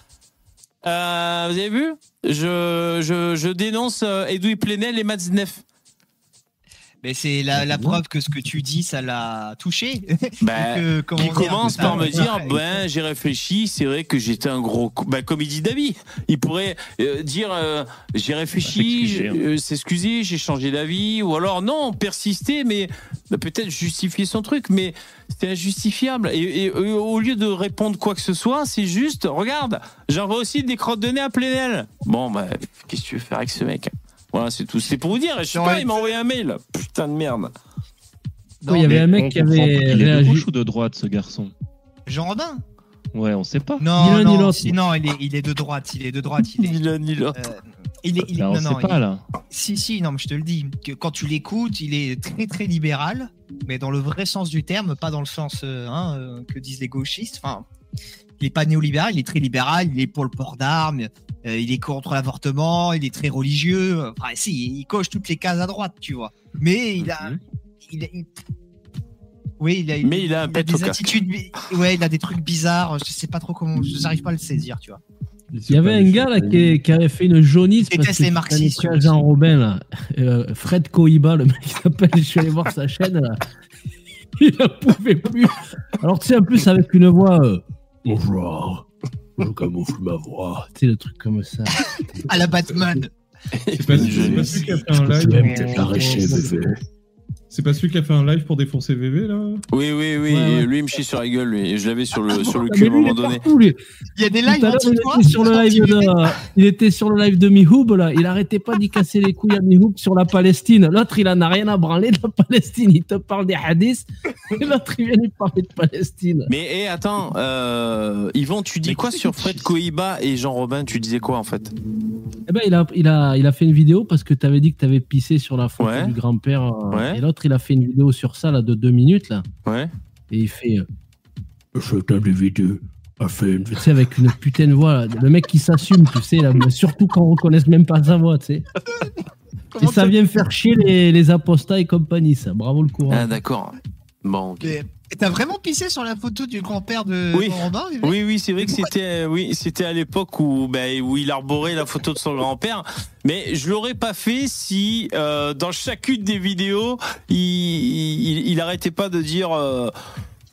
Euh, vous avez vu? Je, je, je dénonce euh, Edoui Plenel et Matzneff. Mais c'est la, la preuve que ce que tu dis, ça l'a touché. (laughs) Euh, qui dire, commence par me dire ben j'ai réfléchi c'est vrai que j'étais un gros ben, comme il dit David il pourrait euh, dire euh, j'ai réfléchi s'excuser, j'ai- hein. euh, s'excuser j'ai changé d'avis ou alors non persister mais ben, peut-être justifier son truc mais c'est injustifiable. Et, et, euh, au lieu de répondre quoi que ce soit c'est juste regarde j'envoie aussi des crottes de nez à Plenel. Bon ben qu'est-ce que tu veux faire avec ce mec voilà c'est tout c'est pour vous dire je sais pas il m'a envoyé un mail putain de merde Non, Oui, il y avait un mec qui avait. Il est de gauche ou de droite, ce garçon Jean Robin Ouais, on sait pas. Non, ni non, non, il est, il est de droite. Il est de droite. Il est, ni l'un ni l'autre euh, il est, il Là, on non, sait non, pas, il- là. Si, si, non, mais je te le dis, que quand tu l'écoutes, il est très, très libéral, mais dans le vrai sens du terme, pas dans le sens euh, hein, euh, que disent les gauchistes. Enfin, il est pas néolibéral, il est très libéral, il est pour le port d'armes, euh, il est contre l'avortement, il est très religieux. Enfin, si, il coche toutes les cases à droite, tu vois. Mais il a. Mhm. il a- il- Oui, il a, Mais il a un des attitudes. Ouais, il a des trucs bizarres. Je sais pas trop comment. Je n'arrive pas à le saisir, tu vois. Il y avait un gars là qui, qui avait fait une jaunisse Il parce déteste que les marxistes, aussi. Jean Robin là. Euh, Fred Koiba, le mec qui s'appelle, je suis allé voir sa chaîne là. (laughs) Il en pouvait plus. Alors tu sais, en plus avec une voix. euh, Bonjour. Je camoufle ma voix? Tu sais, le truc comme ça. À la Batman. (laughs) C'est pas, c'est pas celui qui a fait un live. Je vais peut-être l'arracher, bébé. C'est pas celui qui a fait un live pour défoncer VV là Oui, oui, oui. Ouais, ouais. Lui, il me chie sur la gueule, lui. Et Je l'avais sur le, sur le Ah, cul à un moment donné. partout. Il y a des lives il était sur le live de, il était sur le live de Mihoub, là. Il arrêtait pas d'y casser les couilles à Mihoub sur la Palestine. L'autre, il en a rien à branler de la Palestine. Il te parle des hadiths. Et (laughs) l'autre, il vient lui parler de Palestine. Mais hé, attends, euh, Yvon, tu dis Mais quoi sur Fred Koiba et Jean Robin Tu disais quoi en fait? Eh ben, il a, il a, il a fait une vidéo parce que tu avais dit que tu avais pissé sur la photo Ouais. du grand-père. euh, Ouais. Et l'autre, il a fait une vidéo sur ça, là, de deux minutes, là. Ouais. Et il fait. euh, Cet individu a fait une. Tu sais, avec une putain de voix, là. Le mec qui s'assume, tu sais, là, mais surtout quand on reconnaisse même pas sa voix, tu sais. Et ça vient faire chier les, les apostats et compagnie, ça. Bravo le courant. Ah, d'accord. Bon. T'as vraiment pissé sur la photo du grand-père de Oui. Robin Oui, oui, c'est vrai que c'était, euh, oui, c'était à l'époque où, ben, où il arborait la photo de son grand-père. Mais je l'aurais pas fait si, euh, dans chacune des vidéos, il, il, il arrêtait pas de dire. euh,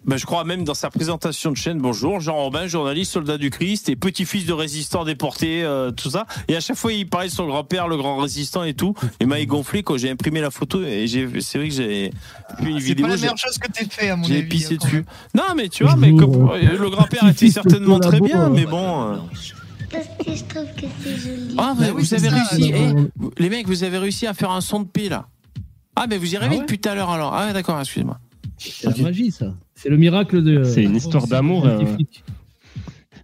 ben, je crois même dans sa présentation de chaîne, bonjour, Jean Robin, journaliste, soldat du Christ et petit-fils de résistant déporté, euh, tout ça. Et à chaque fois, il parlait de son grand-père, le grand résistant et tout. Et m'a gonflé quand j'ai imprimé la photo et j'ai, c'est vrai que j'ai fait une C'est vidéo. pas la j'ai- meilleure chose que t'aies fait, à mon j'ai avis. pissé hein, quand dessus. Non, mais tu vois, mais comme, Bonjour. le grand-père était certainement très bien, euh, mais bon. euh. Parce que je trouve que c'est joli. Ah, mais oui, vous c'est avez ça, réussi, eh, les mecs, vous avez réussi à faire un son de paix là. Ah, mais vous y arrivez ouais depuis tout à l'heure alors. Ah, d'accord, excusez-moi. C'est la magie, ça. C'est le miracle de. C'est une histoire d'amour, euh.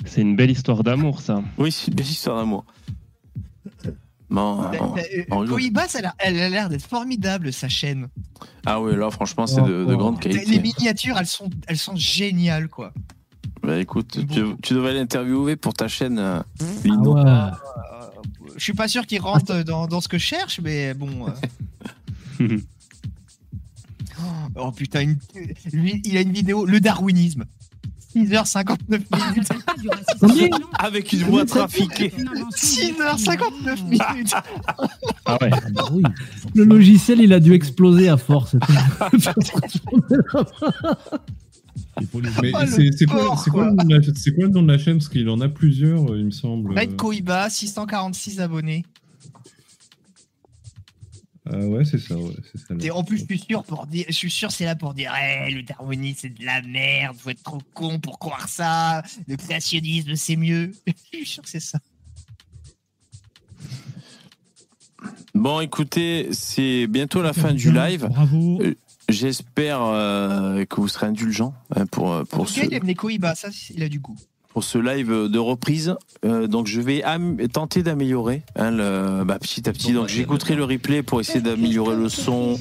C'est une belle histoire d'amour, ça. Oui, c'est une belle histoire d'amour. Bon, t'as- euh, elle a l'air d'être formidable, sa chaîne. Ah, oui, là, franchement, c'est de, de Oh. grande Les qualité. miniatures, elles sont, elles sont géniales, quoi. Bah, écoute, Bon. tu, tu devrais l'interviewer pour ta chaîne, euh, Ah ouais. Euh, je suis pas sûr qu'il rentre dans, dans ce que je cherche, mais bon. euh. (laughs) Oh putain, une- lui, il a une vidéo, le darwinisme. 6h59 minutes. Avec une voix trafiquée. 6h59 minutes. Ah ouais. Le logiciel, il a dû exploser à force. (laughs) Mais c'est quoi, le nom de la- c'est quoi le nom de la chaîne? Parce qu'il en a plusieurs, il me semble. Red Koiba, 646 abonnés. Ah ouais, c'est ça, ouais, c'est ça. Et en plus, je suis sûr, pour dire, je suis sûr, c'est là pour dire, hey, le darwinisme c'est de la merde, faut être trop con pour croire ça, le créationnisme c'est mieux. (laughs) je suis sûr que c'est ça. Bon, écoutez, c'est bientôt la fin du live. Bravo. Euh, J'espère euh, que vous serez indulgents hein, pour, euh, pour, ce, il aime les Koiba, ça, il a du goût. Pour ce live de reprise. Euh, donc, je vais tenter d'améliorer hein, le, bah, petit à petit. Donc, j'écouterai le replay pour essayer d'améliorer le son,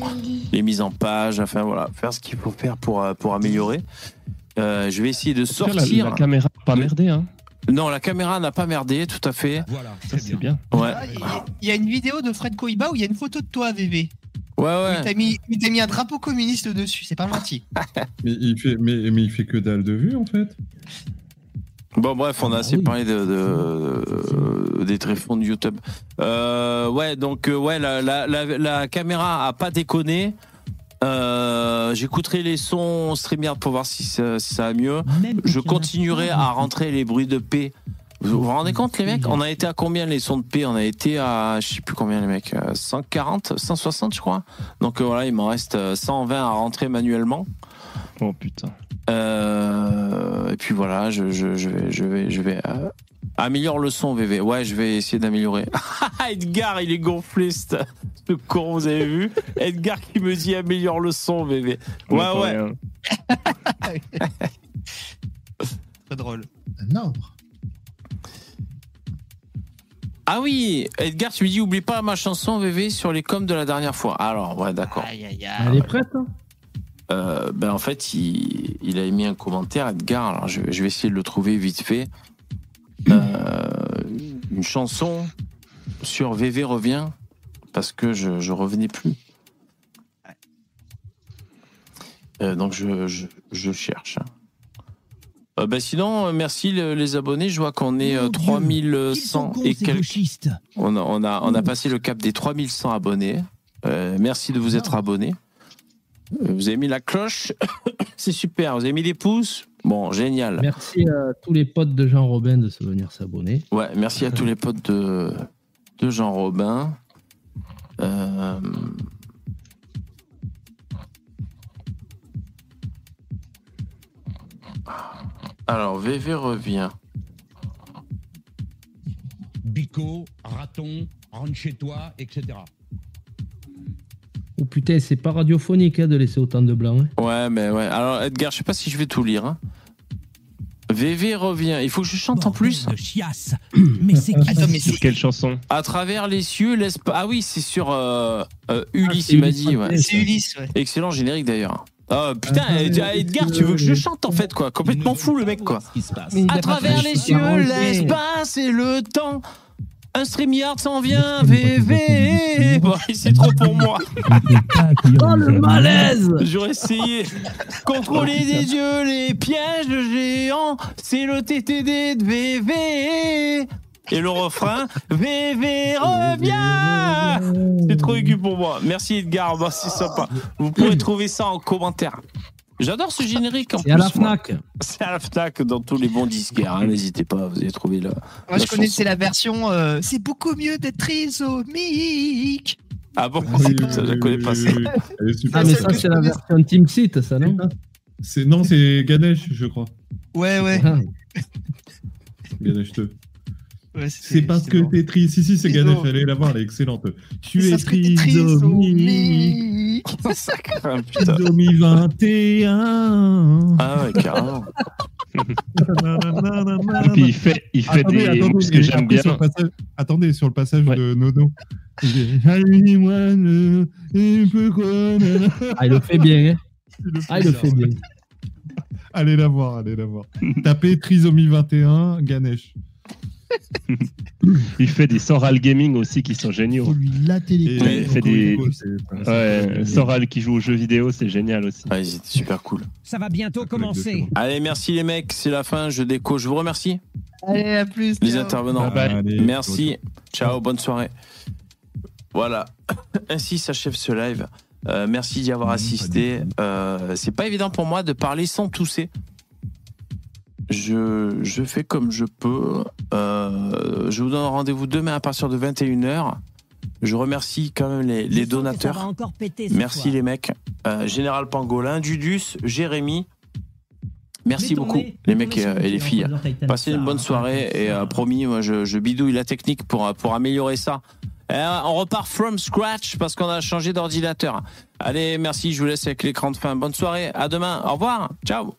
les mises en page, enfin voilà, faire ce qu'il faut faire pour, euh, pour améliorer. Euh, je vais essayer de sortir. la caméra a pas merdé, hein. Non, la caméra n'a pas merdé, tout à fait. Voilà, Ça, c'est bien. Ouais, Il y a une vidéo de Fred Koiba où il y a une photo de toi, VV. ouais, ouais. t'a mis, il t'a mis un drapeau communiste dessus, c'est pas gentil. (laughs) Mais il fait, mais, mais il fait que dalle de vues en fait. Bon, bref, on a assez parlé de, de- des tréfonds de YouTube. Euh, ouais, donc, euh, ouais, la, la, la, la caméra a pas déconné. Euh, J'écouterai les sons StreamYard pour voir si ça, si ça va mieux. Je continuerai à rentrer les bruits de paix. Vous vous rendez compte, les mecs On a été à combien les sons de paix? On a été à, je sais plus combien, les mecs, euh, 140, 160, je crois. Donc voilà, il m'en reste euh, 120 à rentrer manuellement. Oh putain. Euh, et puis voilà, je, je, je vais, je vais, je vais euh, améliore le son, VV. Ouais, je vais essayer d'améliorer. (laughs) Edgar, il est gonflé, ce ce con, vous avez vu Edgar qui me dit améliore le son, VV. Ouais, ouais. (laughs) Très drôle. Un arbre. Ah oui, Edgar, tu me dis oublie pas ma chanson, VV, sur les coms de la dernière fois. Alors, ouais, d'accord. Elle est prête hein? Euh, ben en fait, il, il a émis un commentaire, Edgar. Alors, je, je vais essayer de le trouver vite fait. Euh, une chanson sur VV revient parce que je, je revenais plus. Euh, donc, je, je, je cherche. Euh, ben sinon, merci le- les abonnés. Je vois qu'on est euh, 3100 et quelques. On a, on, a, on a passé le cap des 3100 abonnés. Merci de vous être abonnés. Vous avez mis la cloche. (coughs) C'est super. Vous avez mis des pouces. Bon, génial. Merci à tous les potes de Jean Robin de se venir s'abonner. Ouais, merci à tous les potes de, de Jean Robin. Euh, Alors, VV revient. Bico, raton, rentre chez toi, etc. Oh putain, c'est pas radiophonique hein, de laisser autant de blanc. hein. Ouais, mais ouais. Alors, Edgar, je sais pas si je vais tout lire. hein. VV revient. Il faut que je chante en plus. De chiasse. (clears throat) Mais c'est qui Attends, mais Sur c'est quelle chanson? À travers les cieux, l'espace. Ah oui, c'est sur euh, euh, Ulysse, c'est il m'a Ulysse dit. Ouais. C'est Ulysse, ouais. Excellent générique d'ailleurs. Ah putain, Ah, Ed- Edgar, tu veux que je chante en fait quoi Complètement fou le mec quoi. À travers les cieux, l'espace et le temps. Un StreamYard s'en vient, VV. (laughs) Bon, c'est trop pour moi. Oh le malaise J'aurais essayé. Contrôler des yeux les pièges géants. C'est le TTD de VV. Et le refrain, VV revient. C'est trop aigu pour moi. Merci Edgar, bah, c'est sympa. Vous pourrez trouver ça en commentaire. J'adore ce générique en C'est à la plus. Fnac. C'est à la Fnac dans tous les bons disquaires. hein, N'hésitez pas, vous allez trouver là. Moi, La je connaissais chanson. la version euh, c'est beaucoup mieux d'être trisomique. Ah bon (laughs) Oui, Ça, Je oui, connais oui, pas oui, ça. oui. Ah mais ça c'est la version Team Seat, ça non C'est non, c'est Ganesh, je crois. Ouais, ouais. Ah. Ganesh 2. Ouais, C'est parce que bon. t'es triste. Si, si, c'est Ganesh. Allez la voir, elle est excellente. Tu es trisomique. Trisomie 21. Ah ouais, carrément. (laughs) Et puis il fait, il fait Attendez, des. attendez, que j'aime bien. Sur le passage, attendez, sur le passage Ouais. de Nono. il dit, Allumez-moi le. Ah il le fait bien. Hein. Il le fait Ah il le bien, fait bien. Allez la voir, allez la voir. Tapez Trisomie 21, Ganesh. (laughs) Il fait des Soral Gaming aussi qui sont géniaux. Faut lui latter les Il fait des. c'est- Ouais, Soral qui joue aux jeux vidéo, c'est génial aussi. Ouais, ils étaient super cool. Ça va bientôt commencer. Allez, merci les mecs, c'est la fin, je déco. Je vous remercie, Allez, à plus. les ciao. intervenants. Bye bye. Allez, merci, ciao, bonne soirée. Voilà, (laughs) ainsi s'achève ce live. Euh, merci d'y avoir assisté. Euh, c'est pas évident pour moi de parler sans tousser. Je, je fais comme je peux. Euh, je vous donne rendez-vous demain à partir de 21h. Je remercie quand même les, donateurs. Merci soir. les mecs. Euh, Général Pangolin, Dudus, Jérémy. Merci beaucoup nez, les mecs nez et, les filles. Passez une bonne soirée et euh, promis, moi je, je bidouille la technique pour, pour améliorer ça. Euh, on repart from scratch parce qu'on a changé d'ordinateur. Allez, merci, je vous laisse avec l'écran de fin. Bonne soirée, à demain, au revoir, ciao